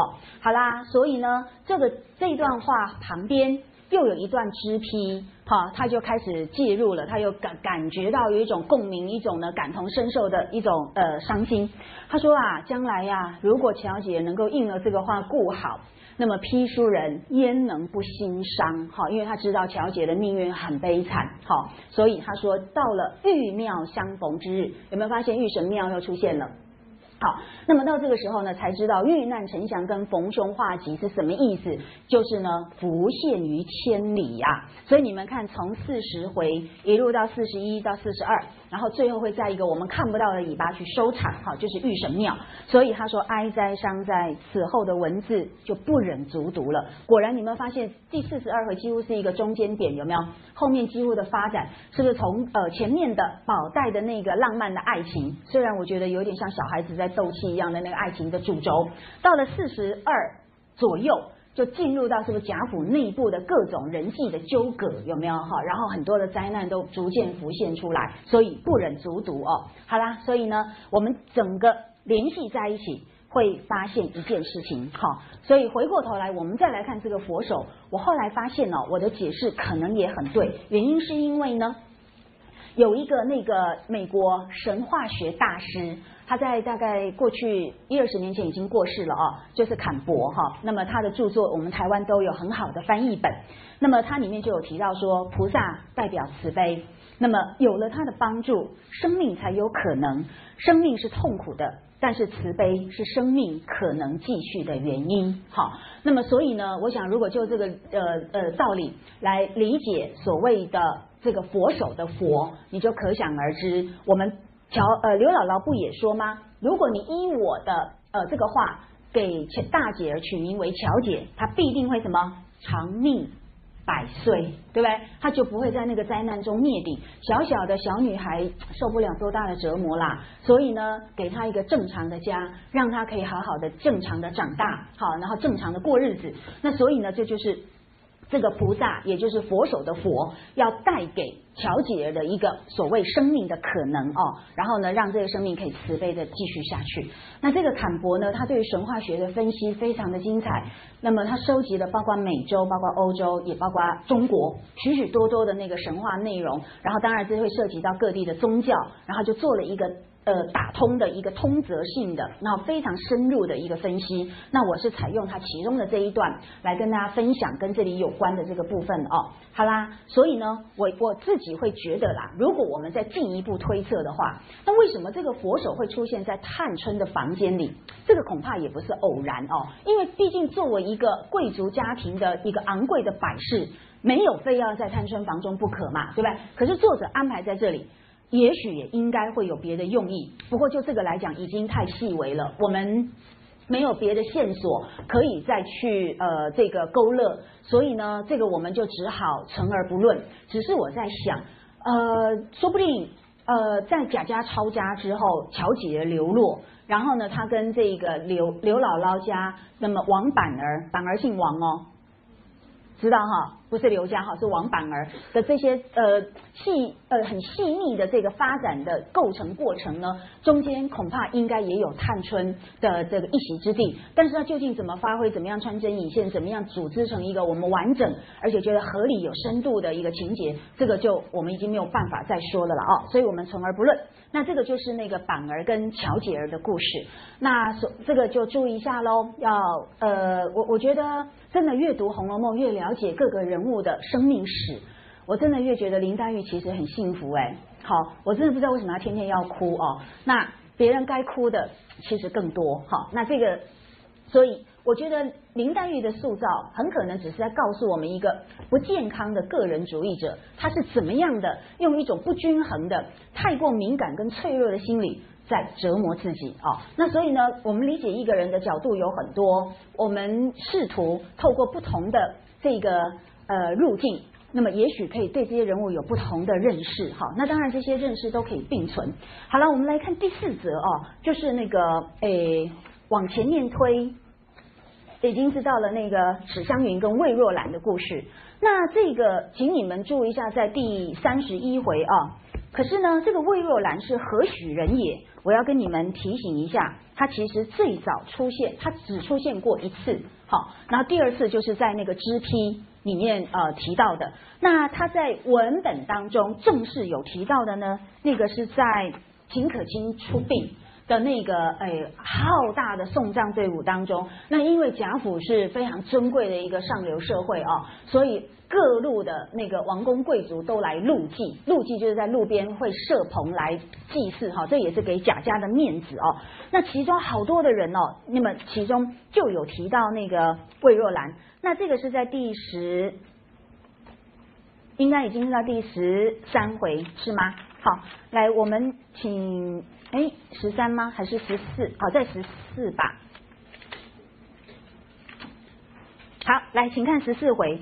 [SPEAKER 1] 好啦，所以呢，这个这段话旁边。又有一段支批，哈，他就开始介入了，他又感感觉到有一种共鸣，一种呢感同身受的一种呃伤心。他说啊，将来呀，如果乔姐能够应了这个话顾好，那么批书人焉能不心伤？哈，因为他知道乔姐的命运很悲惨，哈，所以他说到了玉庙相逢之日，有没有发现玉神庙又出现了？好，那么到这个时候呢，才知道遇难成祥跟逢凶化吉是什么意思，就是呢浮现于千里呀。所以你们看，从四十回一路到四十一到四十二，然后最后会在一个我们看不到的尾巴去收场，哈，就是玉神庙。所以他说哀哉伤哉，此后的文字就不忍卒读了。果然，你们发现第四十二回几乎是一个中间点，有没有？后面几乎的发展是不是从呃前面的宝黛的那个浪漫的爱情？虽然我觉得有点像小孩子在。斗气一样的那个爱情的主轴，到了四十二左右，就进入到这个贾府内部的各种人际的纠葛，有没有哈？然后很多的灾难都逐渐浮现出来，所以不忍卒读哦。好啦，所以呢，我们整个联系在一起，会发现一件事情哈。所以回过头来，我们再来看这个佛手，我后来发现哦，我的解释可能也很对，原因是因为呢，有一个那个美国神话学大师。他在大概过去一二十年前已经过世了哦，就是坎伯哈。那么他的著作，我们台湾都有很好的翻译本。那么它里面就有提到说，菩萨代表慈悲。那么有了他的帮助，生命才有可能。生命是痛苦的，但是慈悲是生命可能继续的原因。好，那么所以呢，我想如果就这个呃呃道理来理解所谓的这个佛手的佛，你就可想而知我们。乔呃刘姥姥不也说吗？如果你依我的呃这个话给大姐儿取名为乔姐，她必定会什么长命百岁，对不对？她就不会在那个灾难中灭顶。小小的小女孩受不了多大的折磨啦，所以呢，给她一个正常的家，让她可以好好的正常的长大，好，然后正常的过日子。那所以呢，这就是。这个菩萨，也就是佛手的佛，要带给乔姐的一个所谓生命的可能哦，然后呢，让这个生命可以慈悲的继续下去。那这个坎伯呢，他对于神话学的分析非常的精彩。那么他收集了包括美洲、包括欧洲，也包括中国许许多多的那个神话内容，然后当然这会涉及到各地的宗教，然后就做了一个。呃，打通的一个通则性的，那非常深入的一个分析。那我是采用它其中的这一段来跟大家分享跟这里有关的这个部分哦。好啦，所以呢，我我自己会觉得啦，如果我们再进一步推测的话，那为什么这个佛手会出现在探春的房间里？这个恐怕也不是偶然哦，因为毕竟作为一个贵族家庭的一个昂贵的摆饰，没有非要在探春房中不可嘛，对不对？可是作者安排在这里。也许也应该会有别的用意，不过就这个来讲，已经太细微了，我们没有别的线索可以再去呃这个勾勒，所以呢，这个我们就只好成而不论。只是我在想，呃，说不定呃，在贾家抄家之后，乔姐流落，然后呢，他跟这个刘刘姥姥家，那么王板儿，板儿姓王哦，知道哈？不是刘家哈，是王板儿的这些呃细呃很细腻的这个发展的构成过程呢，中间恐怕应该也有探春的这个一席之地，但是它究竟怎么发挥，怎么样穿针引线，怎么样组织成一个我们完整而且觉得合理有深度的一个情节，这个就我们已经没有办法再说了了啊，所以我们从而不论。那这个就是那个板儿跟乔姐儿的故事，那所这个就注意一下喽，要呃我我觉得真的越读《红楼梦》越了解各个人。人物的生命史，我真的越觉得林黛玉其实很幸福哎。好，我真的不知道为什么她天天要哭哦。那别人该哭的其实更多。好，那这个，所以我觉得林黛玉的塑造很可能只是在告诉我们一个不健康的个人主义者，他是怎么样的用一种不均衡的、太过敏感跟脆弱的心理在折磨自己哦。那所以呢，我们理解一个人的角度有很多，我们试图透过不同的这个。呃，入境，那么也许可以对这些人物有不同的认识，好，那当然这些认识都可以并存。好了，我们来看第四则哦，就是那个诶，往前面推，已经知道了那个史湘云跟魏若兰的故事。那这个，请你们注意一下，在第三十一回啊，可是呢，这个魏若兰是何许人也？我要跟你们提醒一下，她其实最早出现，她只出现过一次，好，然后第二次就是在那个支批。里面呃提到的，那他在文本当中正式有提到的呢，那个是在秦可卿出殡的那个诶浩大的送葬队伍当中，那因为贾府是非常尊贵的一个上流社会哦，所以各路的那个王公贵族都来路祭，路祭就是在路边会设棚来祭祀哈，这也是给贾家的面子哦。那其中好多的人哦，那么其中就有提到那个魏若兰。那这个是在第十，应该已经是到第十三回是吗？好，来我们请，哎，十三吗？还是十四？好，在十四吧。好，来，请看十四回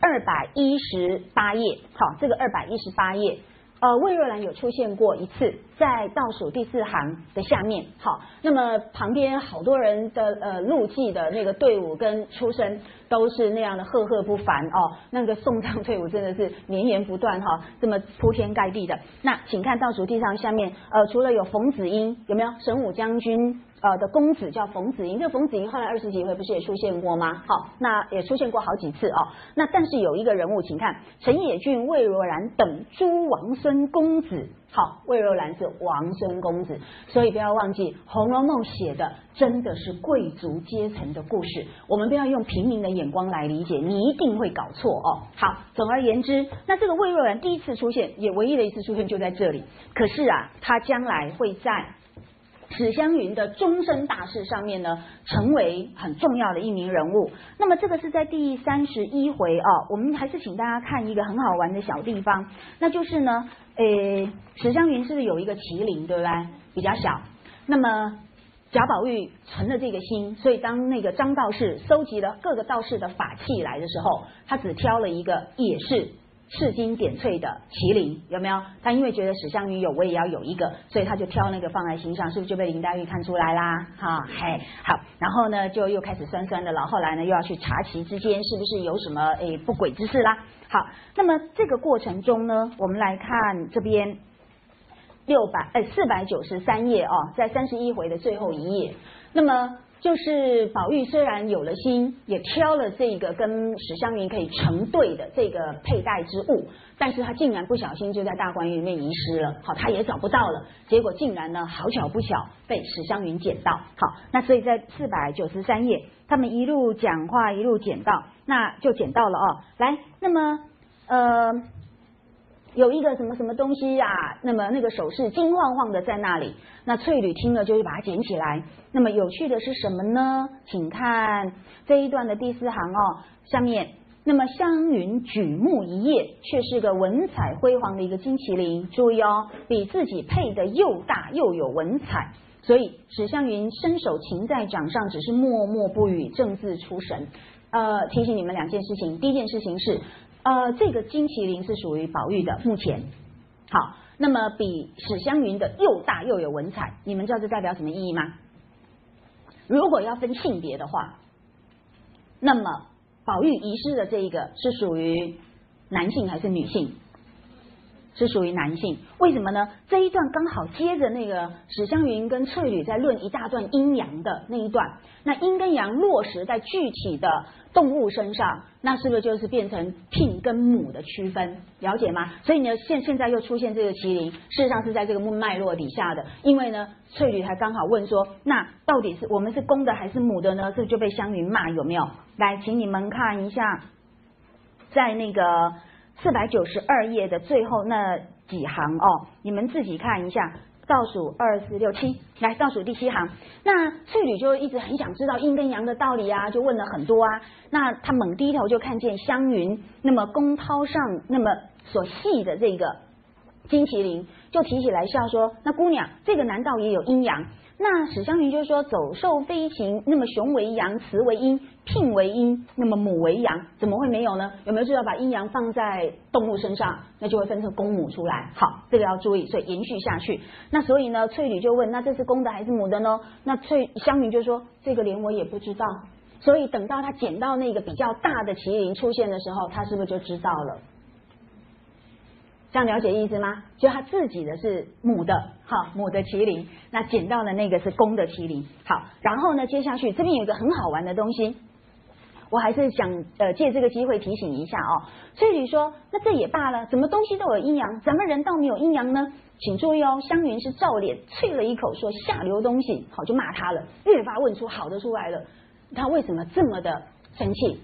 [SPEAKER 1] 二百一十八页。好，这个二百一十八页。呃，魏若兰有出现过一次，在倒数第四行的下面。好，那么旁边好多人的呃陆记的那个队伍跟出身都是那样的赫赫不凡哦，那个送葬队伍真的是绵延不断哈，这么铺天盖地的。那请看倒数第三下面，呃，除了有冯子英，有没有神武将军？呃的公子叫冯子英，这个冯子英后来二十几回不是也出现过吗？好，那也出现过好几次哦。那但是有一个人物，请看陈野俊、魏若兰等诸王孙公子。好，魏若兰是王孙公子，所以不要忘记《红楼梦》写的真的是贵族阶层的故事，我们不要用平民的眼光来理解，你一定会搞错哦。好，总而言之，那这个魏若兰第一次出现，也唯一的一次出现就在这里。可是啊，他将来会在。史湘云的终身大事上面呢，成为很重要的一名人物。那么这个是在第三十一回啊，我们还是请大家看一个很好玩的小地方，那就是呢，诶，史湘云是不是有一个麒麟，对不对？比较小。那么贾宝玉存了这个心，所以当那个张道士收集了各个道士的法器来的时候，他只挑了一个，也是。赤金点翠的麒麟有没有？他因为觉得史湘云有，我也要有一个，所以他就挑那个放在心上，是不是就被林黛玉看出来啦？哈，嘿，好，然后呢，就又开始酸酸的了。后来呢，又要去查其之间是不是有什么诶不轨之事啦？好，那么这个过程中呢，我们来看这边六百诶四百九十三页哦，在三十一回的最后一页，那么。就是宝玉虽然有了心，也挑了这个跟史湘云可以成对的这个佩戴之物，但是他竟然不小心就在大观园里面遗失了，好，他也找不到了，结果竟然呢，好巧不巧被史湘云捡到，好，那所以在四百九十三页，他们一路讲话一路捡到，那就捡到了哦，来，那么呃。有一个什么什么东西呀？那么那个首饰金晃晃的在那里。那翠缕听了就会把它捡起来。那么有趣的是什么呢？请看这一段的第四行哦，下面。那么湘云举目一夜，却是个文采辉煌的一个金麒麟。注意哦，比自己配的又大又有文采。所以史湘云伸手擒在掌上，只是默默不语，正自出神。呃，提醒你们两件事情。第一件事情是。呃，这个金麒麟是属于宝玉的，目前好，那么比史湘云的又大又有文采，你们知道这代表什么意义吗？如果要分性别的话，那么宝玉遗失的这一个是属于男性还是女性？是属于男性，为什么呢？这一段刚好接着那个史湘云跟翠缕在论一大段阴阳的那一段，那阴跟阳落实在具体的动物身上，那是不是就是变成聘跟母的区分？了解吗？所以呢，现现在又出现这个麒麟，事实上是在这个脉络底下的，因为呢，翠缕还刚好问说，那到底是我们是公的还是母的呢？这就被湘云骂有没有？来，请你们看一下，在那个。四百九十二页的最后那几行哦，你们自己看一下，倒数二四六七，来倒数第七行。那翠缕就一直很想知道阴跟阳的道理啊，就问了很多啊。那她猛低头就看见湘云，那么宫涛上那么所系的这个金麒麟，就提起来笑说：“那姑娘，这个难道也有阴阳？”那史湘云就说：“走兽飞禽，那么雄为阳，雌为阴，聘为阴，那么母为阳，怎么会没有呢？有没有知道把阴阳放在动物身上，那就会分成公母出来？好，这个要注意，所以延续下去。那所以呢，翠缕就问：那这是公的还是母的呢？那翠湘云就说：这个连我也不知道。所以等到他捡到那个比较大的麒麟出现的时候，他是不是就知道了？”这样了解意思吗？就他自己的是母的，哈，母的麒麟，那捡到的那个是公的麒麟。好，然后呢，接下去这边有一个很好玩的东西，我还是想呃借这个机会提醒一下哦。翠缕说，那这也罢了，怎么东西都有阴阳，咱们人倒没有阴阳呢？请注意哦，湘云是照脸啐了一口，说下流东西，好就骂他了，越发问出好的出来了。他为什么这么的生气？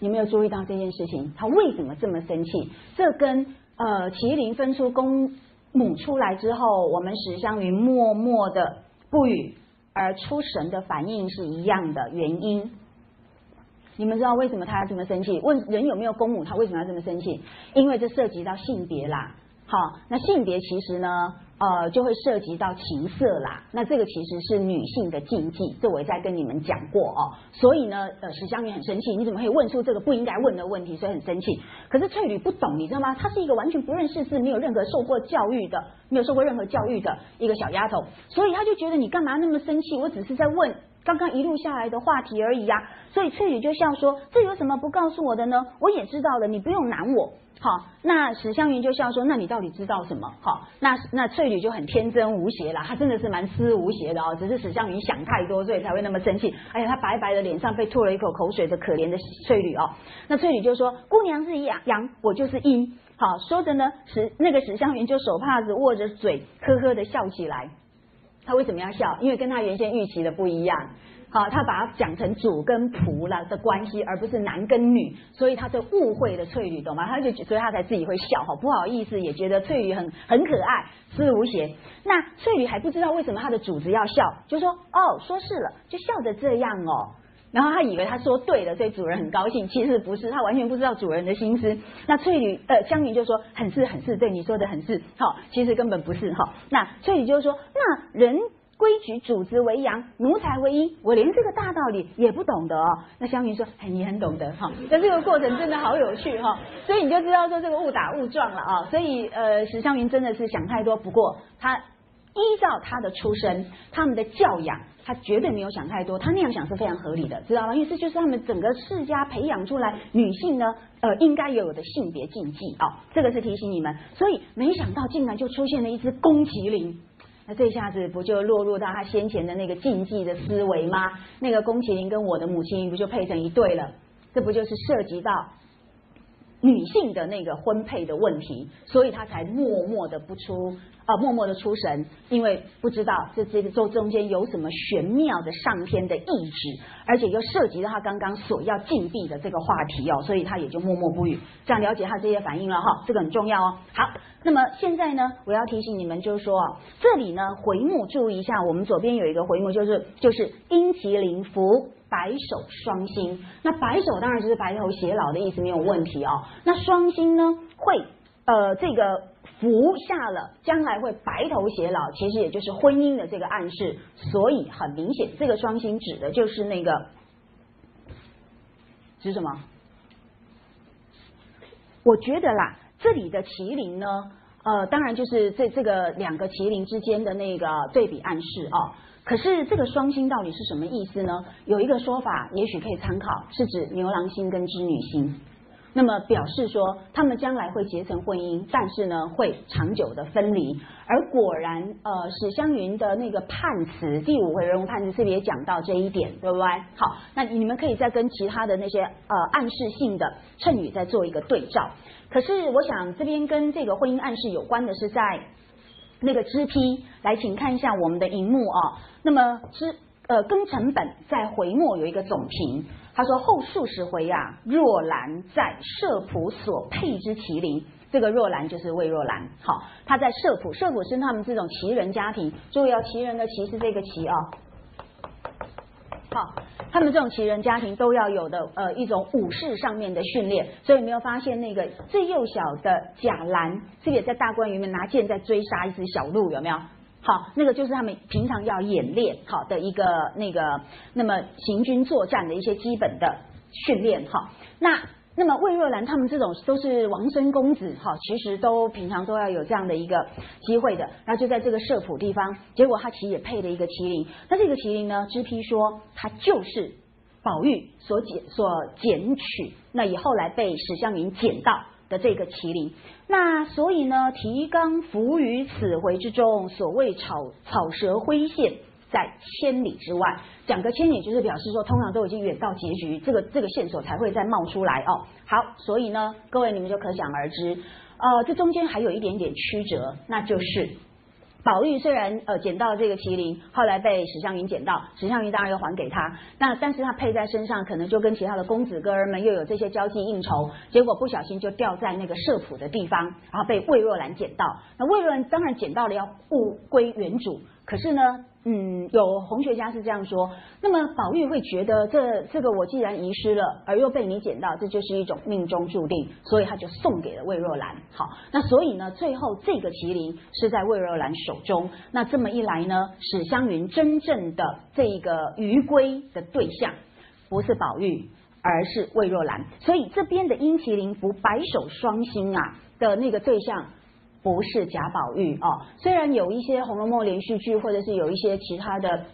[SPEAKER 1] 你没有注意到这件事情，他为什么这么生气？这跟呃麒麟分出公母出来之后，我们史湘云默默的不语而出神的反应是一样的原因。你们知道为什么他要这么生气？问人有没有公母，他为什么要这么生气？因为这涉及到性别啦。好，那性别其实呢？呃，就会涉及到情色啦。那这个其实是女性的禁忌，这我也在跟你们讲过哦。所以呢，呃，史湘云很生气，你怎么可以问出这个不应该问的问题？所以很生气。可是翠缕不懂，你知道吗？她是一个完全不认识字、没有任何受过教育的、没有受过任何教育的一个小丫头，所以她就觉得你干嘛那么生气？我只是在问刚刚一路下来的话题而已呀。所以翠缕就笑说：“这有什么不告诉我的呢？我也知道了，你不用难我。”好，那史湘云就笑说：“那你到底知道什么？”好，那那翠缕就很天真无邪啦，她真的是蛮思无邪的哦，只是史湘云想太多，所以才会那么生气。哎呀，她白白的脸上被吐了一口口水的可怜的翠缕哦。那翠缕就说：“姑娘是阳阳，我就是阴。”好，说着呢，史那个史湘云就手帕子握着嘴，呵呵的笑起来。他为什么要笑？因为跟他原先预期的不一样。好，他把它讲成主跟仆了的关系，而不是男跟女，所以他就误会了翠缕，懂吗？他就所以他才自己会笑，哈，不好意思，也觉得翠缕很很可爱，思无邪。那翠缕还不知道为什么他的主子要笑，就说哦，说是了，就笑着这样哦。然后他以为他说对了，所以主人很高兴，其实不是，他完全不知道主人的心思。那翠缕呃湘云就说很是很是，对你说的很是，好，其实根本不是哈。那翠缕就说那人。规矩组织为阳，奴才为阴，我连这个大道理也不懂得哦。那湘云说：“哎，你很懂得哈。”那这个过程真的好有趣哈，所以你就知道说这个误打误撞了啊。所以呃，史湘云真的是想太多。不过他依照他的出身，他们的教养，他绝对没有想太多。他那样想是非常合理的，知道吗？因为这就是他们整个世家培养出来女性呢，呃，应该有的性别禁忌啊。这个是提醒你们。所以没想到竟然就出现了一只宫麒麟。那这下子不就落入到他先前的那个禁忌的思维吗？那个宫崎骏跟我的母亲不就配成一对了？这不就是涉及到女性的那个婚配的问题，所以他才默默的不出。啊，默默的出神，因为不知道这这个中中间有什么玄妙的上天的意志，而且又涉及到他刚刚所要禁闭的这个话题哦，所以他也就默默不语。这样了解他这些反应了哈，这个很重要哦。好，那么现在呢，我要提醒你们，就是说这里呢回目注意一下，我们左边有一个回目，就是就是阴麒麟伏白首双星。那白首当然就是白头偕老的意思，没有问题哦。那双星呢，会呃这个。服下了，将来会白头偕老，其实也就是婚姻的这个暗示。所以很明显，这个双星指的就是那个指什么？我觉得啦，这里的麒麟呢，呃，当然就是这这个两个麒麟之间的那个对比暗示哦。可是这个双星到底是什么意思呢？有一个说法，也许可以参考，是指牛郎星跟织女星。那么表示说，他们将来会结成婚姻，但是呢，会长久的分离。而果然，呃，史湘云的那个判词，第五回人物判词特别讲到这一点，对不对？好，那你们可以再跟其他的那些呃暗示性的衬语再做一个对照。可是，我想这边跟这个婚姻暗示有关的是在那个支批，来，请看一下我们的荧幕啊。那么支呃庚辰本在回末有一个总评。他说后数十回啊，若兰在社普所配之麒麟，这个若兰就是魏若兰。好，他在社普，社普是他们这种奇人家庭，注意哦，奇人的奇是这个奇啊。好，他们这种奇人家庭都要有的呃一种武士上面的训练，所以有没有发现那个最幼小的贾兰，是不是也在大观园里面拿剑在追杀一只小鹿？有没有？好，那个就是他们平常要演练好的一个那个，那么行军作战的一些基本的训练哈。那那么魏若兰他们这种都是王孙公子哈，其实都平常都要有这样的一个机会的。那就在这个社圃地方，结果他其实也配了一个麒麟。那这个麒麟呢，知批说他就是宝玉所捡所捡取，那以后来被史湘云捡到。的这个麒麟，那所以呢，提纲伏于此回之中，所谓草草蛇灰线在千里之外，讲个千里就是表示说，通常都已经远到结局，这个这个线索才会再冒出来哦。好，所以呢，各位你们就可想而知，呃，这中间还有一点点曲折，那就是。宝玉虽然呃捡到这个麒麟，后来被史湘云捡到，史湘云当然要还给他。那但是他配在身上，可能就跟其他的公子哥儿们又有这些交际应酬，结果不小心就掉在那个社圃的地方，然后被魏若兰捡到。那魏若兰当然捡到了，要物归原主。可是呢？嗯，有红学家是这样说。那么宝玉会觉得，这这个我既然遗失了，而又被你捡到，这就是一种命中注定，所以他就送给了魏若兰。好，那所以呢，最后这个麒麟是在魏若兰手中。那这么一来呢，史湘云真正的这个余归的对象不是宝玉，而是魏若兰。所以这边的阴麒麟符白首双星啊的那个对象。不是贾宝玉哦，虽然有一些《红楼梦》连续剧，或者是有一些其他的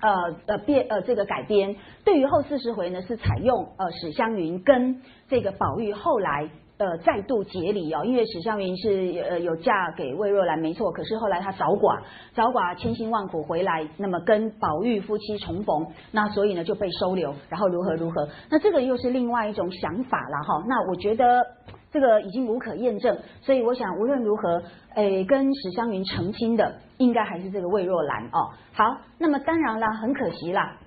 [SPEAKER 1] 呃呃变呃这个改编，对于后四十回呢是采用呃史湘云跟这个宝玉后来呃再度结离哦，因为史湘云是呃有嫁给魏若兰没错，可是后来她早寡，早寡千辛万苦回来，那么跟宝玉夫妻重逢，那所以呢就被收留，然后如何如何，那这个又是另外一种想法了哈，那我觉得。这个已经无可验证，所以我想无论如何，诶，跟史湘云成亲的应该还是这个魏若兰哦。好，那么当然啦，很可惜啦，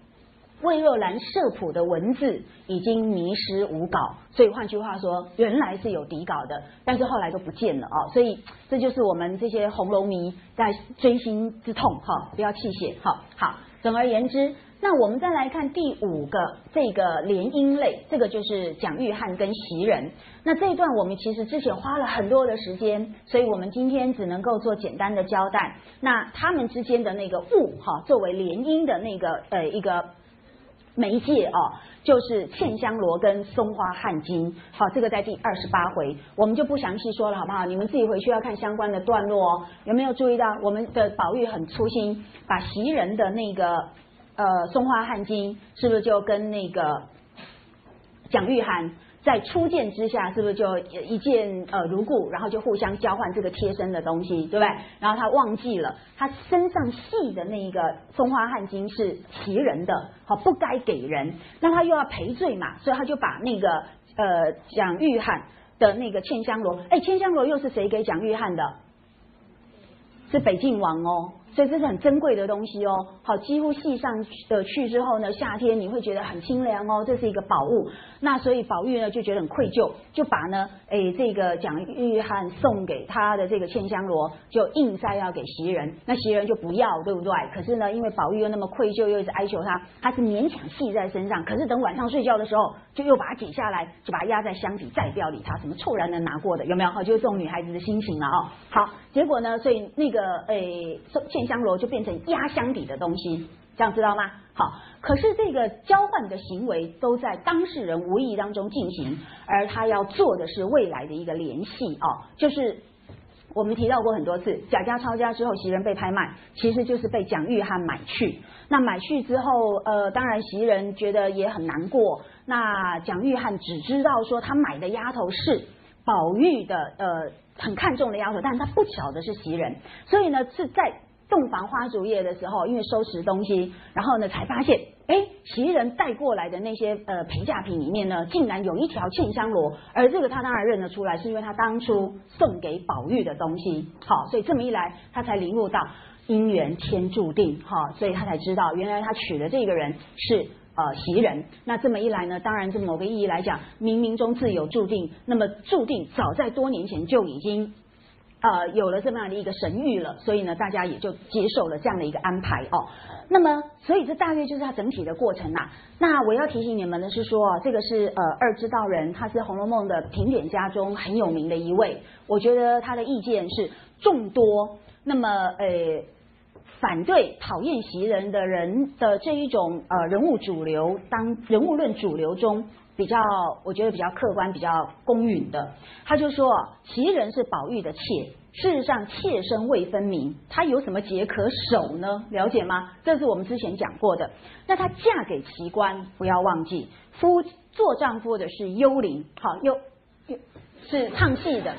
[SPEAKER 1] 魏若兰社谱的文字已经迷失无稿，所以换句话说，原来是有底稿的，但是后来都不见了哦。所以这就是我们这些红楼迷在追星之痛哈，不要气血哈。好，总而言之。那我们再来看第五个这个联姻类，这个就是蒋玉菡跟袭人。那这一段我们其实之前花了很多的时间，所以我们今天只能够做简单的交代。那他们之间的那个物哈，作为联姻的那个呃一个媒介哦，就是茜香罗跟松花汗巾。好，这个在第二十八回，我们就不详细说了，好不好？你们自己回去要看相关的段落哦。有没有注意到我们的宝玉很粗心，把袭人的那个。呃，松花汗巾是不是就跟那个蒋玉菡在初见之下，是不是就一见呃如故，然后就互相交换这个贴身的东西，对不对？然后他忘记了他身上系的那一个松花汗巾是袭人的，好不该给人，那他又要赔罪嘛，所以他就把那个呃蒋玉菡的那个茜香罗，哎，茜香罗又是谁给蒋玉菡的？是北静王哦。所以这是很珍贵的东西哦，好，几乎系上的去之后呢，夏天你会觉得很清凉哦，这是一个宝物。那所以宝玉呢就觉得很愧疚，就把呢，哎，这个蒋玉菡送给他的这个茜香罗，就硬塞要给袭人，那袭人就不要，对不对？可是呢，因为宝玉又那么愧疚，又一直哀求他，他是勉强系在身上。可是等晚上睡觉的时候，就又把它解下来，就把它压在箱底，再不要理他，什么猝然能拿过的，有没有？好，就是这种女孩子的心情了哦。好，结果呢，所以那个诶，茜。香罗就变成压箱底的东西，这样知道吗？好，可是这个交换的行为都在当事人无意当中进行，而他要做的是未来的一个联系哦，就是我们提到过很多次，贾家抄家之后，袭人被拍卖，其实就是被蒋玉菡买去。那买去之后，呃，当然袭人觉得也很难过。那蒋玉菡只知道说他买的丫头是宝玉的，呃，很看重的丫头，但是他不晓得是袭人，所以呢是在洞房花烛夜的时候，因为收拾东西，然后呢才发现，哎，袭人带过来的那些呃陪嫁品里面呢，竟然有一条茜香罗，而这个他当然认得出来，是因为他当初送给宝玉的东西。好，所以这么一来，他才领悟到。姻缘天注定，哈，所以他才知道，原来他娶的这个人是呃袭人。那这么一来呢，当然从某个意义来讲，冥冥中自有注定。那么注定早在多年前就已经呃有了这么样的一个神谕了，所以呢，大家也就接受了这样的一个安排哦。那么，所以这大约就是他整体的过程啦。那我要提醒你们的是说，这个是呃二知道人，他是《红楼梦》的评点家中很有名的一位。我觉得他的意见是众多，那么呃。反对讨厌袭人的人的这一种呃人物主流，当人物论主流中比较，我觉得比较客观、比较公允的，他就说袭人是宝玉的妾，事实上妾身未分明，她有什么节可守呢？了解吗？这是我们之前讲过的。那她嫁给奇官，不要忘记，夫做丈夫的是幽灵，好幽幽是唱戏的，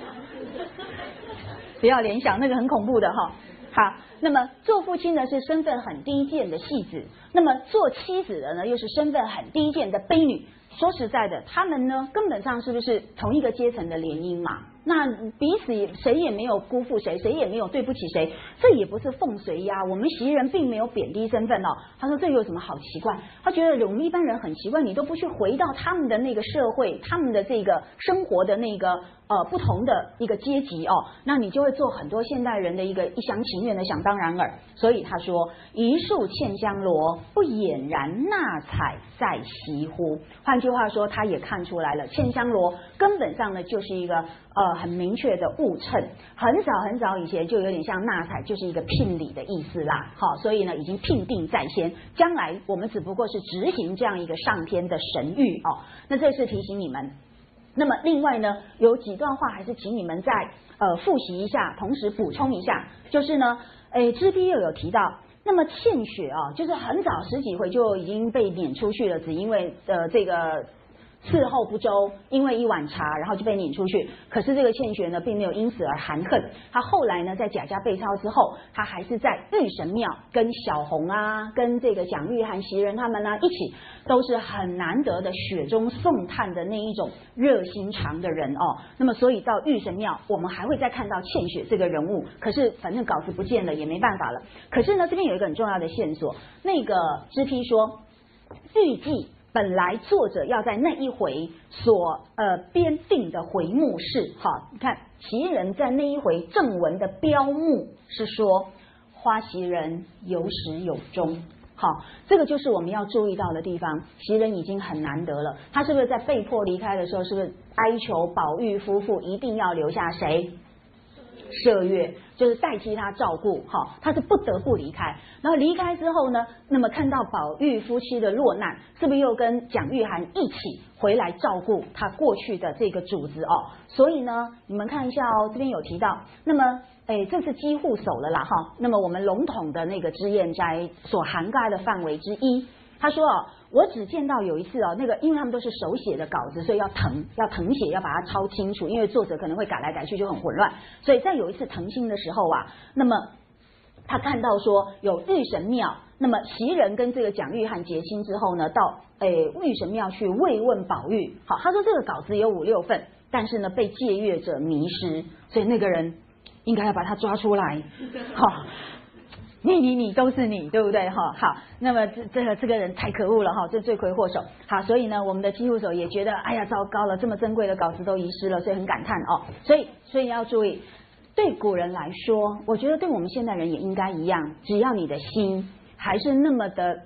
[SPEAKER 1] 不要联想那个很恐怖的哈。好，那么做父亲的是身份很低贱的戏子，那么做妻子的呢，又是身份很低贱的卑女。说实在的，他们呢，根本上是不是同一个阶层的联姻嘛？那彼此谁也没有辜负谁，谁也没有对不起谁，这也不是奉谁呀。我们袭人并没有贬低身份哦。他说这有什么好奇怪？他觉得我们一般人很奇怪，你都不去回到他们的那个社会，他们的这个生活的那个呃不同的一个阶级哦，那你就会做很多现代人的一个一厢情愿的想当然耳。所以他说一树茜香罗，不俨然纳采在席乎？换句话说，他也看出来了，茜香罗根本上呢就是一个呃。很明确的误称，很早很早以前就有点像纳采，就是一个聘礼的意思啦。好，所以呢已经聘定在先，将来我们只不过是执行这样一个上天的神谕哦。那这是提醒你们。那么另外呢，有几段话还是请你们再呃复习一下，同时补充一下，就是呢，诶，知批又有提到，那么欠血啊，就是很早十几回就已经被撵出去了，只因为呃这个。伺候不周，因为一碗茶，然后就被撵出去。可是这个倩雪呢，并没有因此而含恨。他后来呢，在贾家被抄之后，他还是在玉神庙跟小红啊，跟这个蒋玉菡、袭人他们呢一起，都是很难得的雪中送炭的那一种热心肠的人哦。那么，所以到玉神庙，我们还会再看到倩雪这个人物。可是，反正稿子不见了，也没办法了。可是呢，这边有一个很重要的线索，那个知批说，预计。本来作者要在那一回所呃编定的回目是哈，你看袭人在那一回正文的标目是说花袭人有始有终，好，这个就是我们要注意到的地方。袭人已经很难得了，他是不是在被迫离开的时候，是不是哀求宝玉夫妇一定要留下谁？麝月就是代替他照顾，哈，他是不得不离开。然后离开之后呢，那么看到宝玉夫妻的落难，是不是又跟蒋玉菡一起回来照顾他过去的这个主子哦？所以呢，你们看一下哦，这边有提到，那么，哎，这是几户守了啦，哈。那么我们笼统的那个脂砚斋所涵盖的范围之一。他说哦，我只见到有一次哦，那个因为他们都是手写的稿子，所以要誊要誊写，要把它抄清楚，因为作者可能会改来改去就很混乱。所以在有一次誊心的时候啊，那么他看到说有玉神庙，那么袭人跟这个蒋玉菡结亲之后呢，到诶玉神庙去慰问宝玉。好，他说这个稿子有五六份，但是呢被借阅者迷失，所以那个人应该要把他抓出来。好。你你你都是你，对不对？哈，好，那么这这个这个人太可恶了哈，这罪魁祸首。好，所以呢，我们的机户手也觉得，哎呀，糟糕了，这么珍贵的稿子都遗失了，所以很感叹哦。所以，所以要注意，对古人来说，我觉得对我们现代人也应该一样，只要你的心还是那么的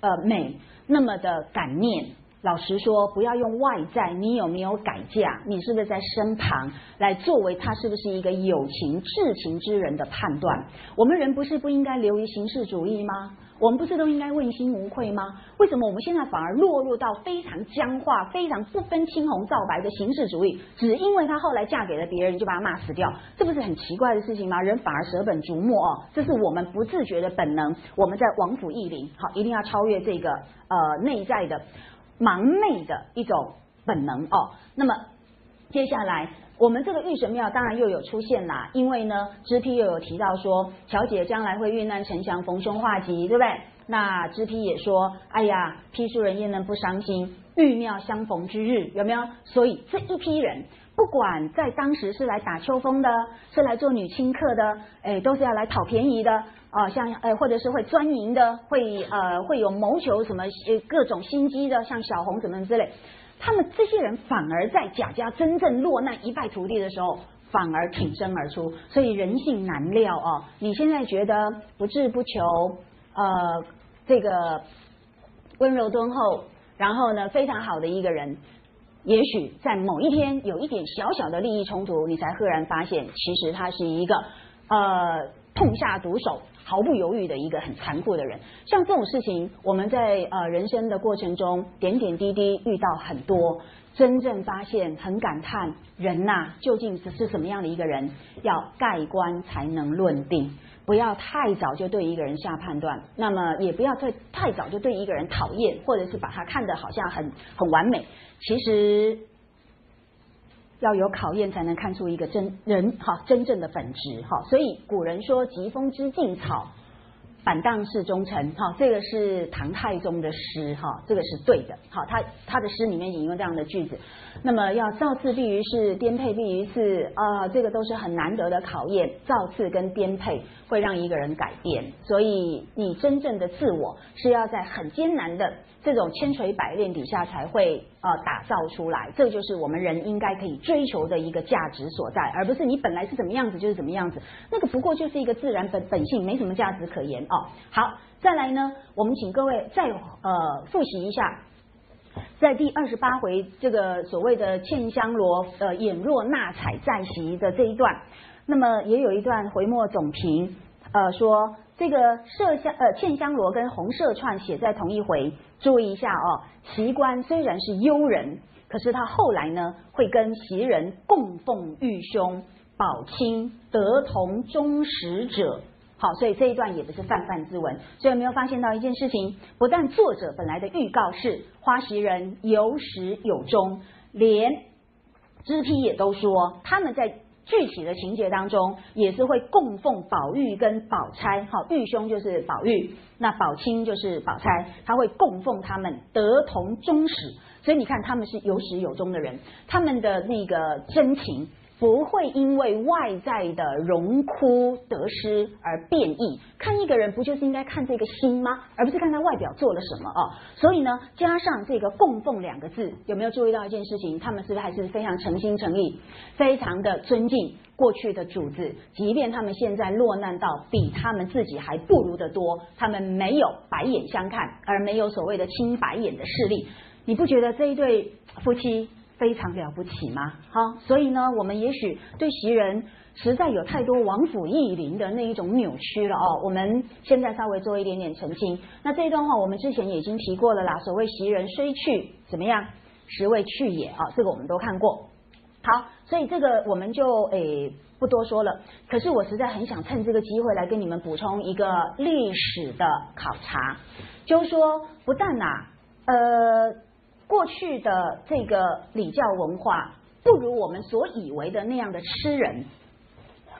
[SPEAKER 1] 呃美，那么的感念。老实说，不要用外在，你有没有改嫁？你是不是在身旁来作为他是不是一个有情至情之人的判断？我们人不是不应该流于形式主义吗？我们不是都应该问心无愧吗？为什么我们现在反而落入到非常僵化、非常不分青红皂白的形式主义？只因为他后来嫁给了别人，就把他骂死掉，这不是很奇怪的事情吗？人反而舍本逐末哦，这是我们不自觉的本能。我们在王府义林，好，一定要超越这个呃内在的盲昧的一种本能哦。那么接下来。我们这个玉神庙当然又有出现啦，因为呢，知批又有提到说，乔姐将来会遇难成祥，逢凶化吉，对不对？那知批也说，哎呀，批书人焉能不伤心？玉庙相逢之日，有没有？所以这一批人，不管在当时是来打秋风的，是来做女清客的，哎，都是要来讨便宜的啊，像呃，或者是会钻营的，会呃，会有谋求什么呃各种心机的，像小红什么之类。他们这些人反而在贾家真正落难一败涂地的时候，反而挺身而出。所以人性难料哦。你现在觉得不志不求，呃，这个温柔敦厚，然后呢非常好的一个人，也许在某一天有一点小小的利益冲突，你才赫然发现，其实他是一个呃痛下毒手。毫不犹豫的一个很残酷的人，像这种事情，我们在呃人生的过程中点点滴滴遇到很多，真正发现很感叹，人呐究竟是是什么样的一个人，要盖棺才能论定，不要太早就对一个人下判断，那么也不要太太早就对一个人讨厌，或者是把他看得好像很很完美，其实。要有考验才能看出一个真人哈真正的本质哈，所以古人说疾风知劲草，板荡是忠臣哈，这个是唐太宗的诗哈，这个是对的好，他他的诗里面引用这样的句子。那么要造次必于是，颠沛必于次啊，这个都是很难得的考验。造次跟颠沛会让一个人改变，所以你真正的自我是要在很艰难的这种千锤百炼底下才会呃打造出来。这就是我们人应该可以追求的一个价值所在，而不是你本来是怎么样子就是怎么样子，那个不过就是一个自然本本性，没什么价值可言哦。好，再来呢，我们请各位再呃复习一下。在第二十八回这个所谓的茜香罗呃眼若纳采在席的这一段，那么也有一段回墨总评呃说这个麝香呃茜香罗跟红麝串写在同一回，注意一下哦，奇观虽然是幽人，可是他后来呢会跟袭人供奉玉兄宝清得同忠实者。好，所以这一段也不是泛泛之文。所以有没有发现到一件事情？不但作者本来的预告是花袭人有始有终，连知批也都说他们在具体的情节当中也是会供奉宝玉跟宝钗。哈，玉兄就是宝玉，那宝清就是宝钗，他会供奉他们得同终始。所以你看，他们是有始有终的人，他们的那个真情。不会因为外在的荣枯得失而变异。看一个人，不就是应该看这个心吗？而不是看他外表做了什么哦。所以呢，加上这个供奉两个字，有没有注意到一件事情？他们是不是还是非常诚心诚意，非常的尊敬过去的主子？即便他们现在落难到比他们自己还不如的多，他们没有白眼相看，而没有所谓的青白眼的势力。你不觉得这一对夫妻？非常了不起吗？好，所以呢，我们也许对袭人实在有太多王府义林的那一种扭曲了哦。我们现在稍微做一点点澄清。那这一段话我们之前已经提过了啦。所谓袭人虽去怎么样，实未去也啊，这个我们都看过。好，所以这个我们就诶不多说了。可是我实在很想趁这个机会来跟你们补充一个历史的考察，就是说不但呐，呃。过去的这个礼教文化不如我们所以为的那样的吃人，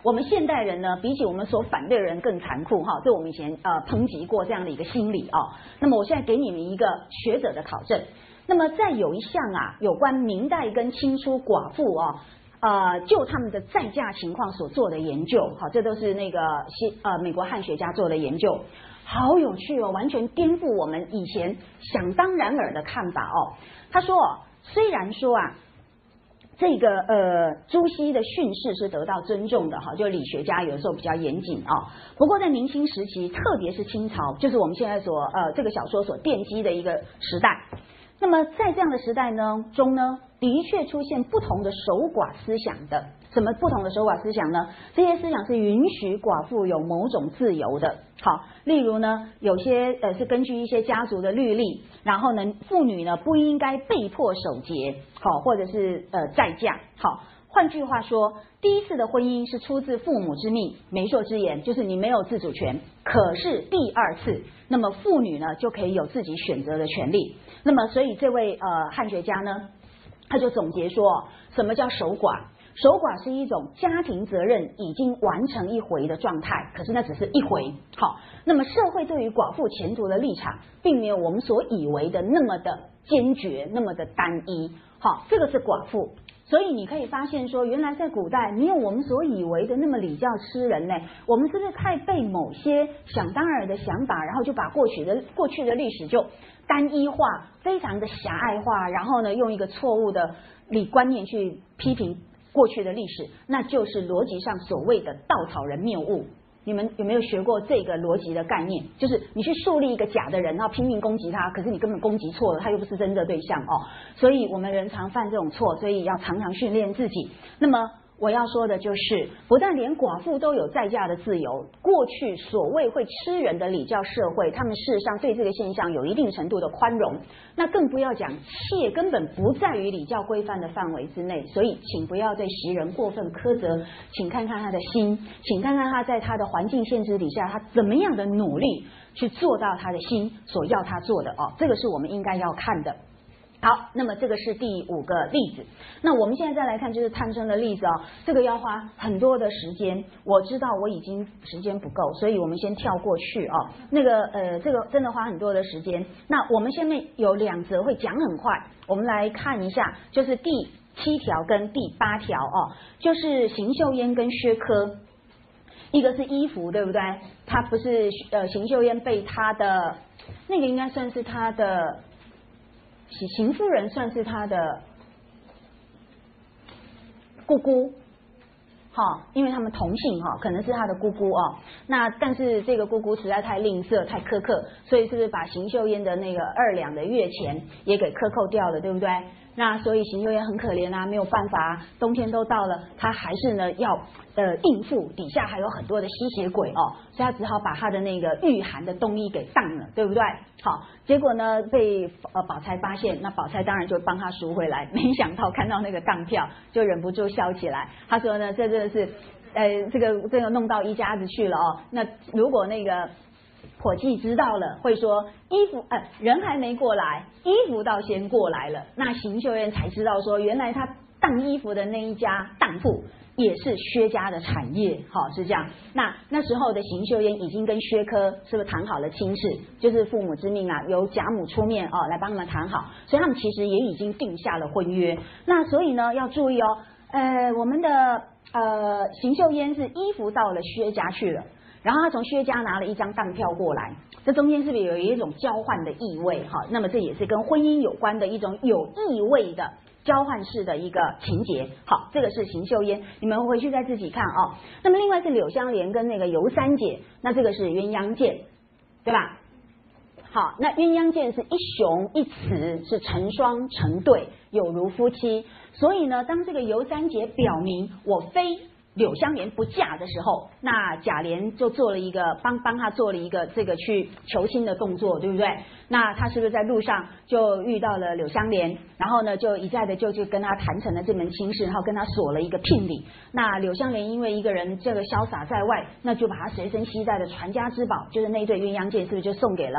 [SPEAKER 1] 我们现代人呢，比起我们所反对的人更残酷哈。这我们以前呃抨击过这样的一个心理哦。那么我现在给你们一个学者的考证。那么在有一项啊，有关明代跟清初寡妇哦，呃，就他们的再嫁情况所做的研究，好，这都是那个西呃美国汉学家做的研究。好有趣哦，完全颠覆我们以前想当然尔的看法哦。他说，虽然说啊，这个呃朱熹的训示是得到尊重的哈，就理学家有时候比较严谨啊。不过在明清时期，特别是清朝，就是我们现在所呃这个小说所奠基的一个时代。那么在这样的时代呢中呢，的确出现不同的守寡思想的什么不同的守寡思想呢？这些思想是允许寡妇有某种自由的。好，例如呢，有些呃是根据一些家族的律例，然后呢，妇女呢不应该被迫守节，好，或者是呃再嫁。好，换句话说，第一次的婚姻是出自父母之命、媒妁之言，就是你没有自主权。可是第二次，那么妇女呢就可以有自己选择的权利。那么，所以这位呃汉学家呢，他就总结说，什么叫守寡？守寡是一种家庭责任已经完成一回的状态，可是那只是一回。好，那么社会对于寡妇前途的立场，并没有我们所以为的那么的坚决，那么的单一。好，这个是寡妇。所以你可以发现说，原来在古代没有我们所以为的那么礼教吃人呢。我们是不是太被某些想当然的想法，然后就把过去的过去的历史就单一化，非常的狭隘化，然后呢，用一个错误的理观念去批评过去的历史，那就是逻辑上所谓的稻草人谬误。你们有没有学过这个逻辑的概念？就是你去树立一个假的人，然后拼命攻击他，可是你根本攻击错了，他又不是真的对象哦。所以我们人常犯这种错，所以要常常训练自己。那么。我要说的就是，不但连寡妇都有再嫁的自由，过去所谓会吃人的礼教社会，他们事实上对这个现象有一定程度的宽容。那更不要讲妾根本不在于礼教规范的范围之内，所以请不要对袭人过分苛责，请看看他的心，请看看他在他的环境限制底下，他怎么样的努力去做到他的心所要他做的哦，这个是我们应该要看的。好，那么这个是第五个例子。那我们现在再来看，就是探生的例子哦。这个要花很多的时间，我知道我已经时间不够，所以我们先跳过去哦。那个呃，这个真的花很多的时间。那我们下面有两则会讲很快，我们来看一下，就是第七条跟第八条哦，就是邢秀烟跟薛科，一个是衣服，对不对？他不是呃，邢秀烟被他的那个应该算是他的。邢夫人算是他的姑姑，哈，因为他们同姓哈，可能是他的姑姑哦。那但是这个姑姑实在太吝啬、太苛刻，所以是不是把邢秀英的那个二两的月钱也给克扣掉了，对不对？那所以邢岫烟很可怜啊，没有办法，冬天都到了，他还是呢要呃应付，底下还有很多的吸血鬼哦，所以他只好把他的那个御寒的冬衣给当了，对不对？好，结果呢被呃宝钗发现，那宝钗当然就帮他赎回来，没想到看到那个当票，就忍不住笑起来。他说呢，这真的是呃这个这个弄到一家子去了哦。那如果那个。伙计知道了，会说衣服，呃，人还没过来，衣服倒先过来了。那邢秀燕才知道说，原来他当衣服的那一家当铺也是薛家的产业，好是这样。那那时候的邢秀燕已经跟薛科是不是谈好了亲事，就是父母之命啊，由贾母出面哦来帮他们谈好，所以他们其实也已经定下了婚约。那所以呢要注意哦，呃，我们的呃邢秀烟是衣服到了薛家去了。然后他从薛家拿了一张当票过来，这中间是不是有一种交换的意味？哈，那么这也是跟婚姻有关的一种有意味的交换式的一个情节。好，这个是邢岫烟，你们回去再自己看哦。那么另外是柳湘莲跟那个尤三姐，那这个是鸳鸯剑，对吧？好，那鸳鸯剑是一雄一雌，是成双成对，有如夫妻。所以呢，当这个尤三姐表明我非。柳湘莲不嫁的时候，那贾琏就做了一个帮帮他做了一个这个去求亲的动作，对不对？那他是不是在路上就遇到了柳湘莲，然后呢就一再的就去跟他谈成了这门亲事，然后跟他索了一个聘礼。那柳湘莲因为一个人这个潇洒在外，那就把他随身携带的传家之宝，就是那对鸳鸯剑，是不是就送给了？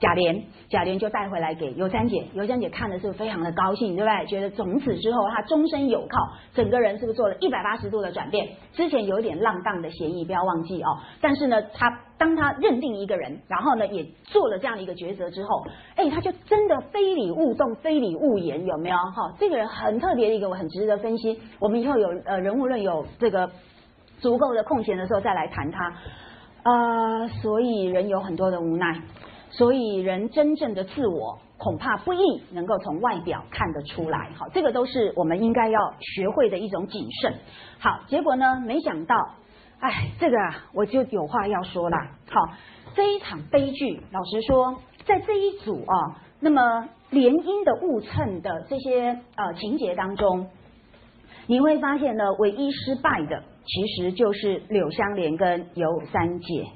[SPEAKER 1] 贾琏，贾琏就带回来给尤三姐，尤三姐看的是非常的高兴，对不对？觉得从此之后他终身有靠，整个人是不是做了一百八十度的转变？之前有点浪荡的嫌疑，不要忘记哦。但是呢，他当他认定一个人，然后呢也做了这样的一个抉择之后，哎，他就真的非礼勿动，非礼勿言，有没有？哈，这个人很特别的一个，我很值得分析。我们以后有呃人物论有这个足够的空闲的时候再来谈他。呃，所以人有很多的无奈。所以，人真正的自我恐怕不易能够从外表看得出来。好，这个都是我们应该要学会的一种谨慎。好，结果呢，没想到，哎，这个啊，我就有话要说了。好，这一场悲剧，老实说，在这一组啊，那么联姻的误称的这些呃情节当中，你会发现呢，唯一失败的其实就是柳香莲跟尤三姐，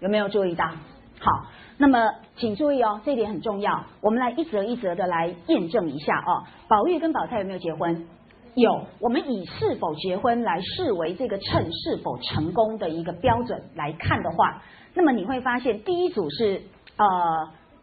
[SPEAKER 1] 有没有注意到？好，那么请注意哦，这点很重要，我们来一则一则的来验证一下哦。宝玉跟宝钗有没有结婚？有，我们以是否结婚来视为这个称是否成功的一个标准来看的话，那么你会发现第一组是呃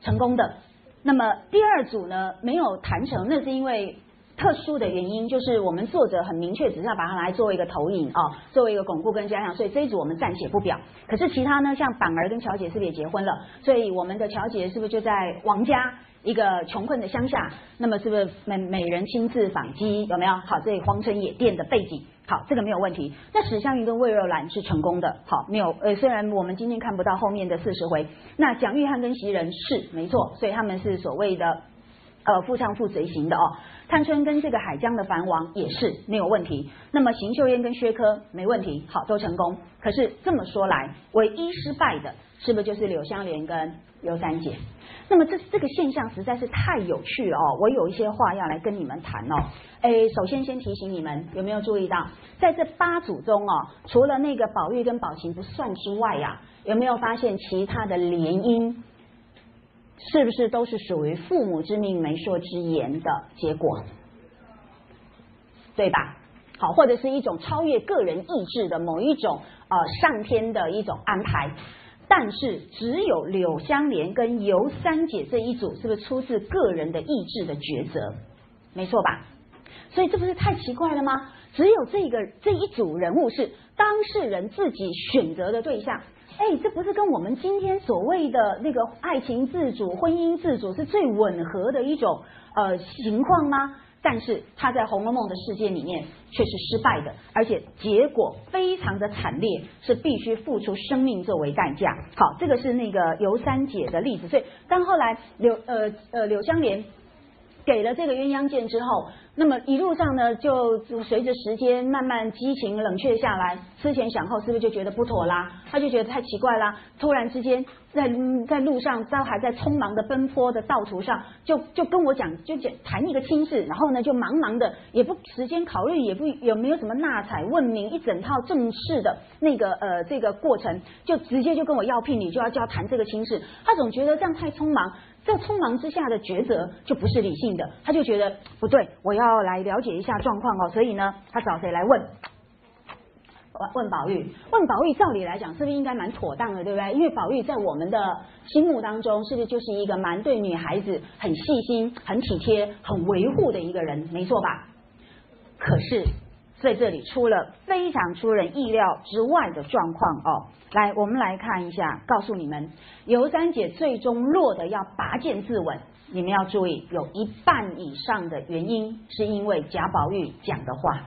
[SPEAKER 1] 成功的，那么第二组呢没有谈成，那是因为。特殊的原因就是我们作者很明确，只是要把它来作为一个投影啊，作为一个巩固跟加强，所以这一组我们暂且不表。可是其他呢，像板儿跟乔姐是不是也结婚了？所以我们的乔姐是不是就在王家一个穷困的乡下？那么是不是美美人亲自访击？有没有？好，这荒城野店的背景，好，这个没有问题。那史湘云跟魏若兰是成功的，好，没有呃，虽然我们今天看不到后面的四十回，那蒋玉菡跟袭人是没错，所以他们是所谓的呃夫唱妇随行的哦。探春跟这个海江的藩王也是没有问题，那么邢岫烟跟薛科没问题，好都成功。可是这么说来，唯一失败的是不是就是柳湘莲跟尤三姐？那么这这个现象实在是太有趣了哦！我有一些话要来跟你们谈哦。哎，首先先提醒你们，有没有注意到，在这八组中哦，除了那个宝玉跟宝琴不算之外呀，有没有发现其他的联姻？是不是都是属于父母之命媒妁之言的结果，对吧？好，或者是一种超越个人意志的某一种呃上天的一种安排，但是只有柳香莲跟尤三姐这一组，是不是出自个人的意志的抉择？没错吧？所以这不是太奇怪了吗？只有这个这一组人物是当事人自己选择的对象。哎，这不是跟我们今天所谓的那个爱情自主、婚姻自主是最吻合的一种呃情况吗？但是他在《红楼梦》的世界里面却是失败的，而且结果非常的惨烈，是必须付出生命作为代价。好，这个是那个尤三姐的例子。所以当后来柳呃呃柳湘莲给了这个鸳鸯剑之后。那么一路上呢，就随着时间慢慢激情冷却下来，思前想后，是不是就觉得不妥啦？他就觉得太奇怪啦！突然之间，在在路上，他还在匆忙的奔波的道途上，就就跟我讲，就讲谈一个亲事，然后呢，就忙忙的，也不时间考虑，也不有没有什么纳采问名一整套正式的那个呃这个过程，就直接就跟我要聘礼，就要就要谈这个亲事。他总觉得这样太匆忙。这匆忙之下的抉择就不是理性的，他就觉得不对，我要来了解一下状况哦。所以呢，他找谁来问？问宝玉。问宝玉，照理来讲，是不是应该蛮妥当的，对不对？因为宝玉在我们的心目当中，是不是就是一个蛮对女孩子很细心、很体贴、很维护的一个人，没错吧？可是。在这里出了非常出人意料之外的状况哦，来，我们来看一下，告诉你们，尤三姐最终落得要拔剑自刎，你们要注意，有一半以上的原因是因为贾宝玉讲的话，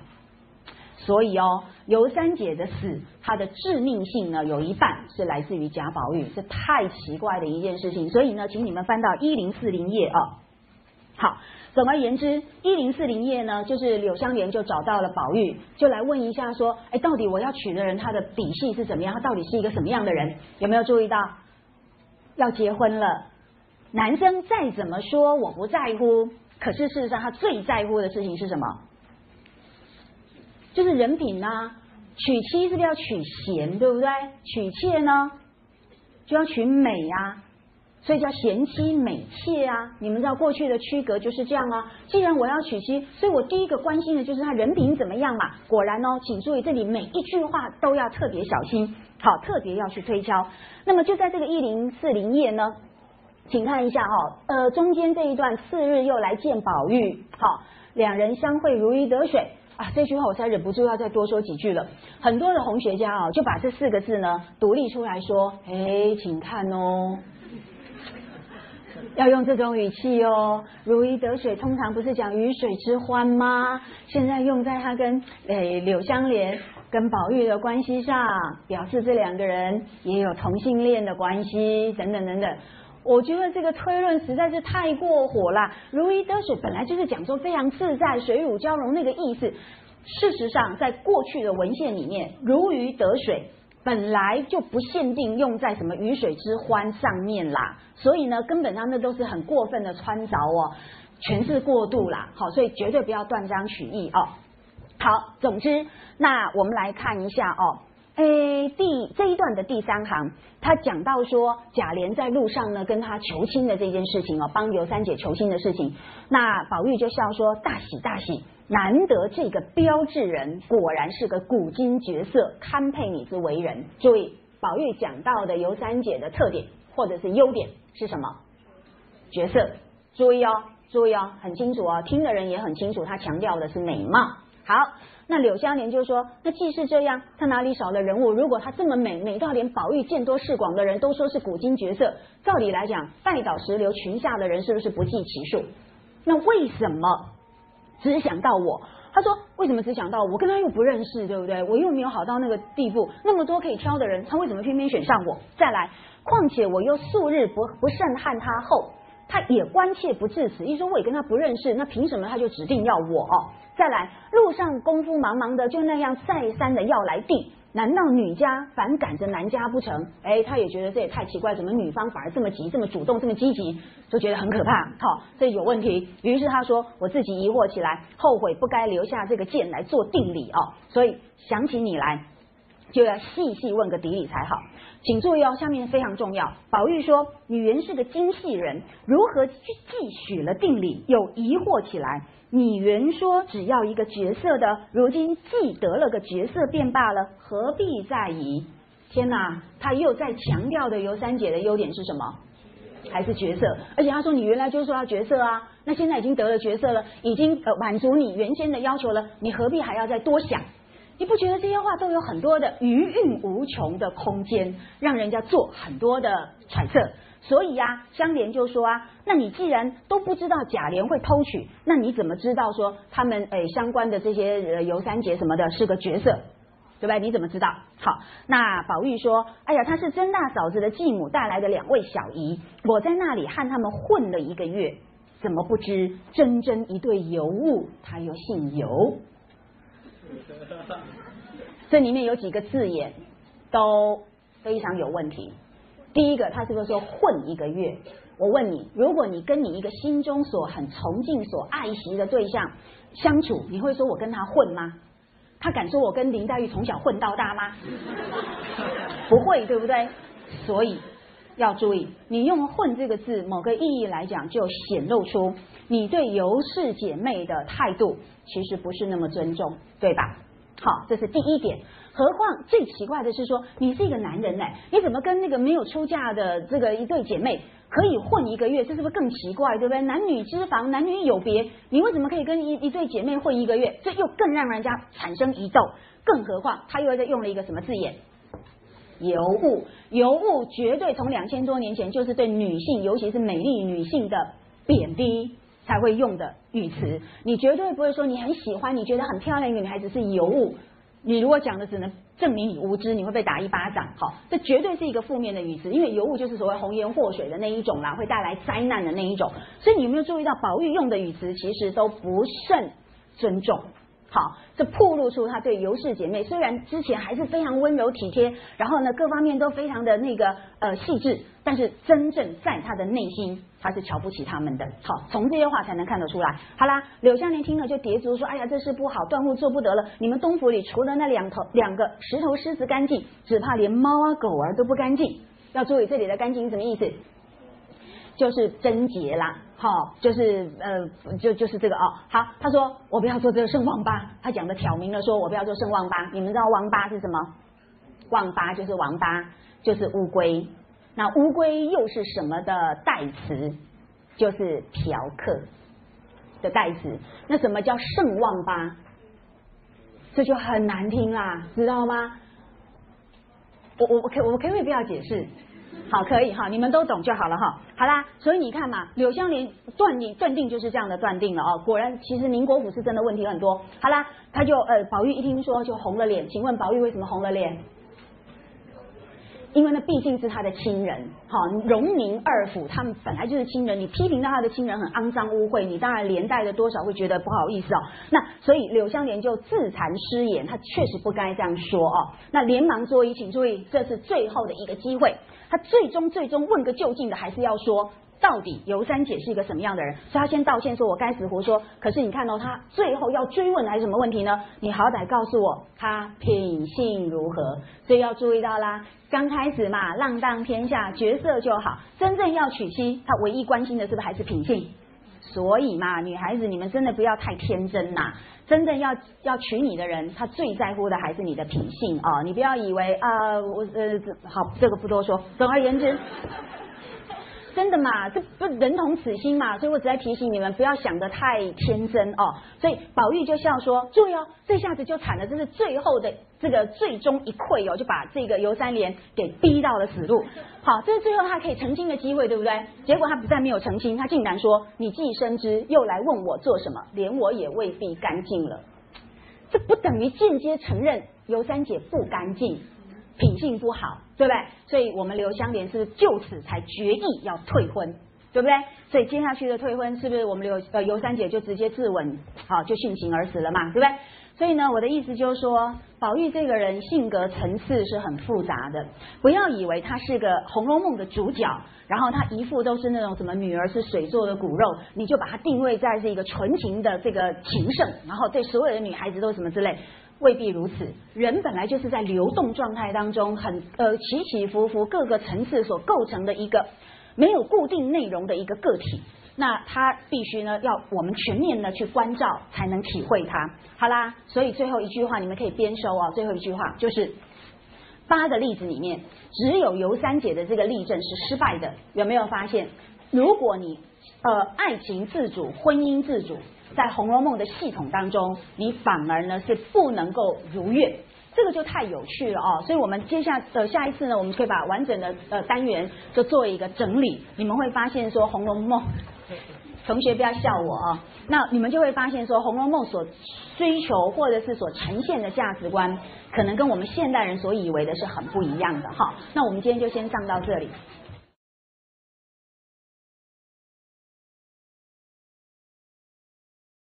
[SPEAKER 1] 所以哦，尤三姐的死，她的致命性呢，有一半是来自于贾宝玉，这太奇怪的一件事情，所以呢，请你们翻到一零四零页啊，好。总而言之，一零四零页呢，就是柳湘莲就找到了宝玉，就来问一下说，哎，到底我要娶的人他的底细是怎么样？他到底是一个什么样的人？有没有注意到？要结婚了，男生再怎么说我不在乎，可是事实上他最在乎的事情是什么？就是人品呐。娶妻是不是要娶贤，对不对？娶妾呢，就要娶美呀。所以叫贤妻美妾啊！你们知道过去的区隔就是这样啊。既然我要娶妻，所以我第一个关心的就是他人品怎么样嘛。果然哦，请注意这里每一句话都要特别小心，好，特别要去推敲。那么就在这个一零四零页呢，请看一下哈，呃，中间这一段次日又来见宝玉，好，两人相会如鱼得水啊。这句话我才忍不住要再多说几句了。很多的红学家啊，就把这四个字呢独立出来说，哎，请看哦。要用这种语气哦，如鱼得水，通常不是讲鱼水之欢吗？现在用在他跟诶柳湘莲跟宝玉的关系上，表示这两个人也有同性恋的关系，等等等等。我觉得这个推论实在是太过火了。如鱼得水本来就是讲说非常自在，水乳交融那个意思。事实上，在过去的文献里面，如鱼得水。本来就不限定用在什么鱼水之欢上面啦，所以呢，根本上那都是很过分的穿凿哦，全是过度啦。好，所以绝对不要断章取义哦。好，总之，那我们来看一下哦。诶，第这一段的第三行，他讲到说贾琏在路上呢跟他求亲的这件事情哦，帮尤三姐求亲的事情。那宝玉就笑说：“大喜大喜，难得这个标志人果然是个古今绝色，堪配你之为人。”注意，宝玉讲到的尤三姐的特点或者是优点是什么？角色。注意哦，注意哦，很清楚哦，听的人也很清楚，他强调的是美貌。好。那柳湘莲就说：“那既是这样，他哪里少了人物？如果他这么美，美到连宝玉见多识广的人都说是古今绝色，照理来讲，拜倒石榴裙下的人是不是不计其数？那为什么只想到我？他说：为什么只想到我？跟他又不认识，对不对？我又没有好到那个地步，那么多可以挑的人，他为什么偏偏选上我？再来，况且我又素日不不甚恨他后。”他也关切不至此，一说我也跟他不认识，那凭什么他就指定要我？再来，路上功夫忙忙的，就那样再三的要来递，难道女家反赶着男家不成？哎，他也觉得这也太奇怪，怎么女方反而这么急、这么主动、这么积极，就觉得很可怕。好，这有问题。于是他说，我自己疑惑起来，后悔不该留下这个剑来做定理哦。所以想起你来。就要细细问个底里才好，请注意哦，下面非常重要。宝玉说：“女人是个精细人，如何去记许了定理？又疑惑起来。你原说只要一个角色的，如今既得了个角色便罢了，何必在意？天哪！他又在强调的尤三姐的优点是什么？还是角色？而且他说你原来就是说要角色啊，那现在已经得了角色了，已经呃满足你原先的要求了，你何必还要再多想？”你不觉得这些话都有很多的余韵无穷的空间，让人家做很多的揣测？所以呀，香莲就说啊，那你既然都不知道贾琏会偷取，那你怎么知道说他们诶相关的这些呃尤三姐什么的是个角色，对吧？你怎么知道？好，那宝玉说，哎呀，她是甄大嫂子的继母带来的两位小姨，我在那里和他们混了一个月，怎么不知真真一对尤物？他又姓尤。这里面有几个字眼都非常有问题。第一个，他是不是说混一个月？我问你，如果你跟你一个心中所很崇敬、所爱惜的对象相处，你会说我跟他混吗？他敢说我跟林黛玉从小混到大吗？不会，对不对？所以要注意，你用“混”这个字，某个意义来讲，就显露出你对尤氏姐妹的态度。其实不是那么尊重，对吧？好，这是第一点。何况最奇怪的是说，你是一个男人呢，你怎么跟那个没有出嫁的这个一对姐妹可以混一个月？这是不是更奇怪？对不对？男女之防，男女有别，你为什么可以跟一一对姐妹混一个月？这又更让人家产生疑窦。更何况他又在用了一个什么字眼？尤物，尤物绝对从两千多年前就是对女性，尤其是美丽女性的贬低。才会用的语词，你绝对不会说你很喜欢，你觉得很漂亮一个女孩子是尤物。你如果讲的只能证明你无知，你会被打一巴掌。好，这绝对是一个负面的语词，因为尤物就是所谓红颜祸水的那一种啦，会带来灾难的那一种。所以你有没有注意到宝玉用的语词其实都不甚尊重？好，这暴露出他对尤氏姐妹虽然之前还是非常温柔体贴，然后呢各方面都非常的那个呃细致，但是真正在他的内心，他是瞧不起他们的。好，从这些话才能看得出来。好啦，柳湘莲听了就叠足说：“哎呀，这事不好，断户做不得了。你们东府里除了那两头两个石头狮子干净，只怕连猫啊狗儿都不干净。要注意这里的干净什么意思？就是贞洁啦。”好，就是呃，就就是这个哦。好，他说我不要做这个圣王八，他讲的挑明了，说我不要做圣王八。你们知道王八是什么？王八就是王八，就是乌龟。那乌龟又是什么的代词？就是嫖客的代词。那什么叫圣王八？这就很难听啦，知道吗？我我我可我可不可以不要解释？好，可以哈，你们都懂就好了哈。好啦，所以你看嘛，柳湘莲断定断定就是这样的断定了哦。果然，其实宁国府是真的问题很多。好啦，他就呃，宝玉一听说就红了脸。请问宝玉为什么红了脸？因为那毕竟是他的亲人，哈，荣宁二府他们本来就是亲人，你批评到他的亲人很肮脏污秽，你当然连带的多少会觉得不好意思哦。那所以柳湘莲就自惭失言，他确实不该这样说哦。那连忙作揖，请注意，这是最后的一个机会。他最终最终问个究竟的，还是要说到底尤三姐是一个什么样的人，所以他先道歉说我该死胡说。可是你看到他最后要追问还是什么问题呢？你好歹告诉我他品性如何。所以要注意到啦，刚开始嘛，浪荡天下，角色就好。真正要娶妻，他唯一关心的是不是还是品性？所以嘛，女孩子你们真的不要太天真呐。真正要要娶你的人，他最在乎的还是你的品性啊！你不要以为啊，我呃，好，这个不多说。总而言之。真的嘛，这不人同此心嘛，所以我只在提醒你们不要想得太天真哦。所以宝玉就笑说：“注意哦，这下子就惨了，这是最后的这个最终一溃哦，就把这个尤三连给逼到了死路。好，这是最后他可以澄清的机会，对不对？结果他不但没有澄清，他竟然说：你既深知，又来问我做什么？连我也未必干净了。这不等于间接承认尤三姐不干净。”品性不好，对不对？所以我们刘香莲是就此才决意要退婚，对不对？所以接下去的退婚是不是我们刘呃尤三姐就直接自刎，好就殉情而死了嘛，对不对？所以呢，我的意思就是说，宝玉这个人性格层次是很复杂的，不要以为他是个《红楼梦》的主角，然后他一副都是那种什么女儿是水做的骨肉，你就把他定位在是一个纯情的这个情圣，然后对所有的女孩子都什么之类。未必如此，人本来就是在流动状态当中，很呃起起伏伏，各个层次所构成的一个没有固定内容的一个个体。那他必须呢，要我们全面的去关照，才能体会它。好啦，所以最后一句话你们可以编收啊。最后一句话就是八个例子里面，只有尤三姐的这个例证是失败的。有没有发现？如果你呃爱情自主，婚姻自主。在《红楼梦》的系统当中，你反而呢是不能够如愿，这个就太有趣了哦。所以，我们接下呃下一次呢，我们可以把完整的呃单元就做一个整理，你们会发现说《红楼梦》，同学不要笑我啊，那你们就会发现说《红楼梦》所追求或者是所呈现的价值观，可能跟我们现代人所以为的是很不一样的哈。那我们今天就先上到这里。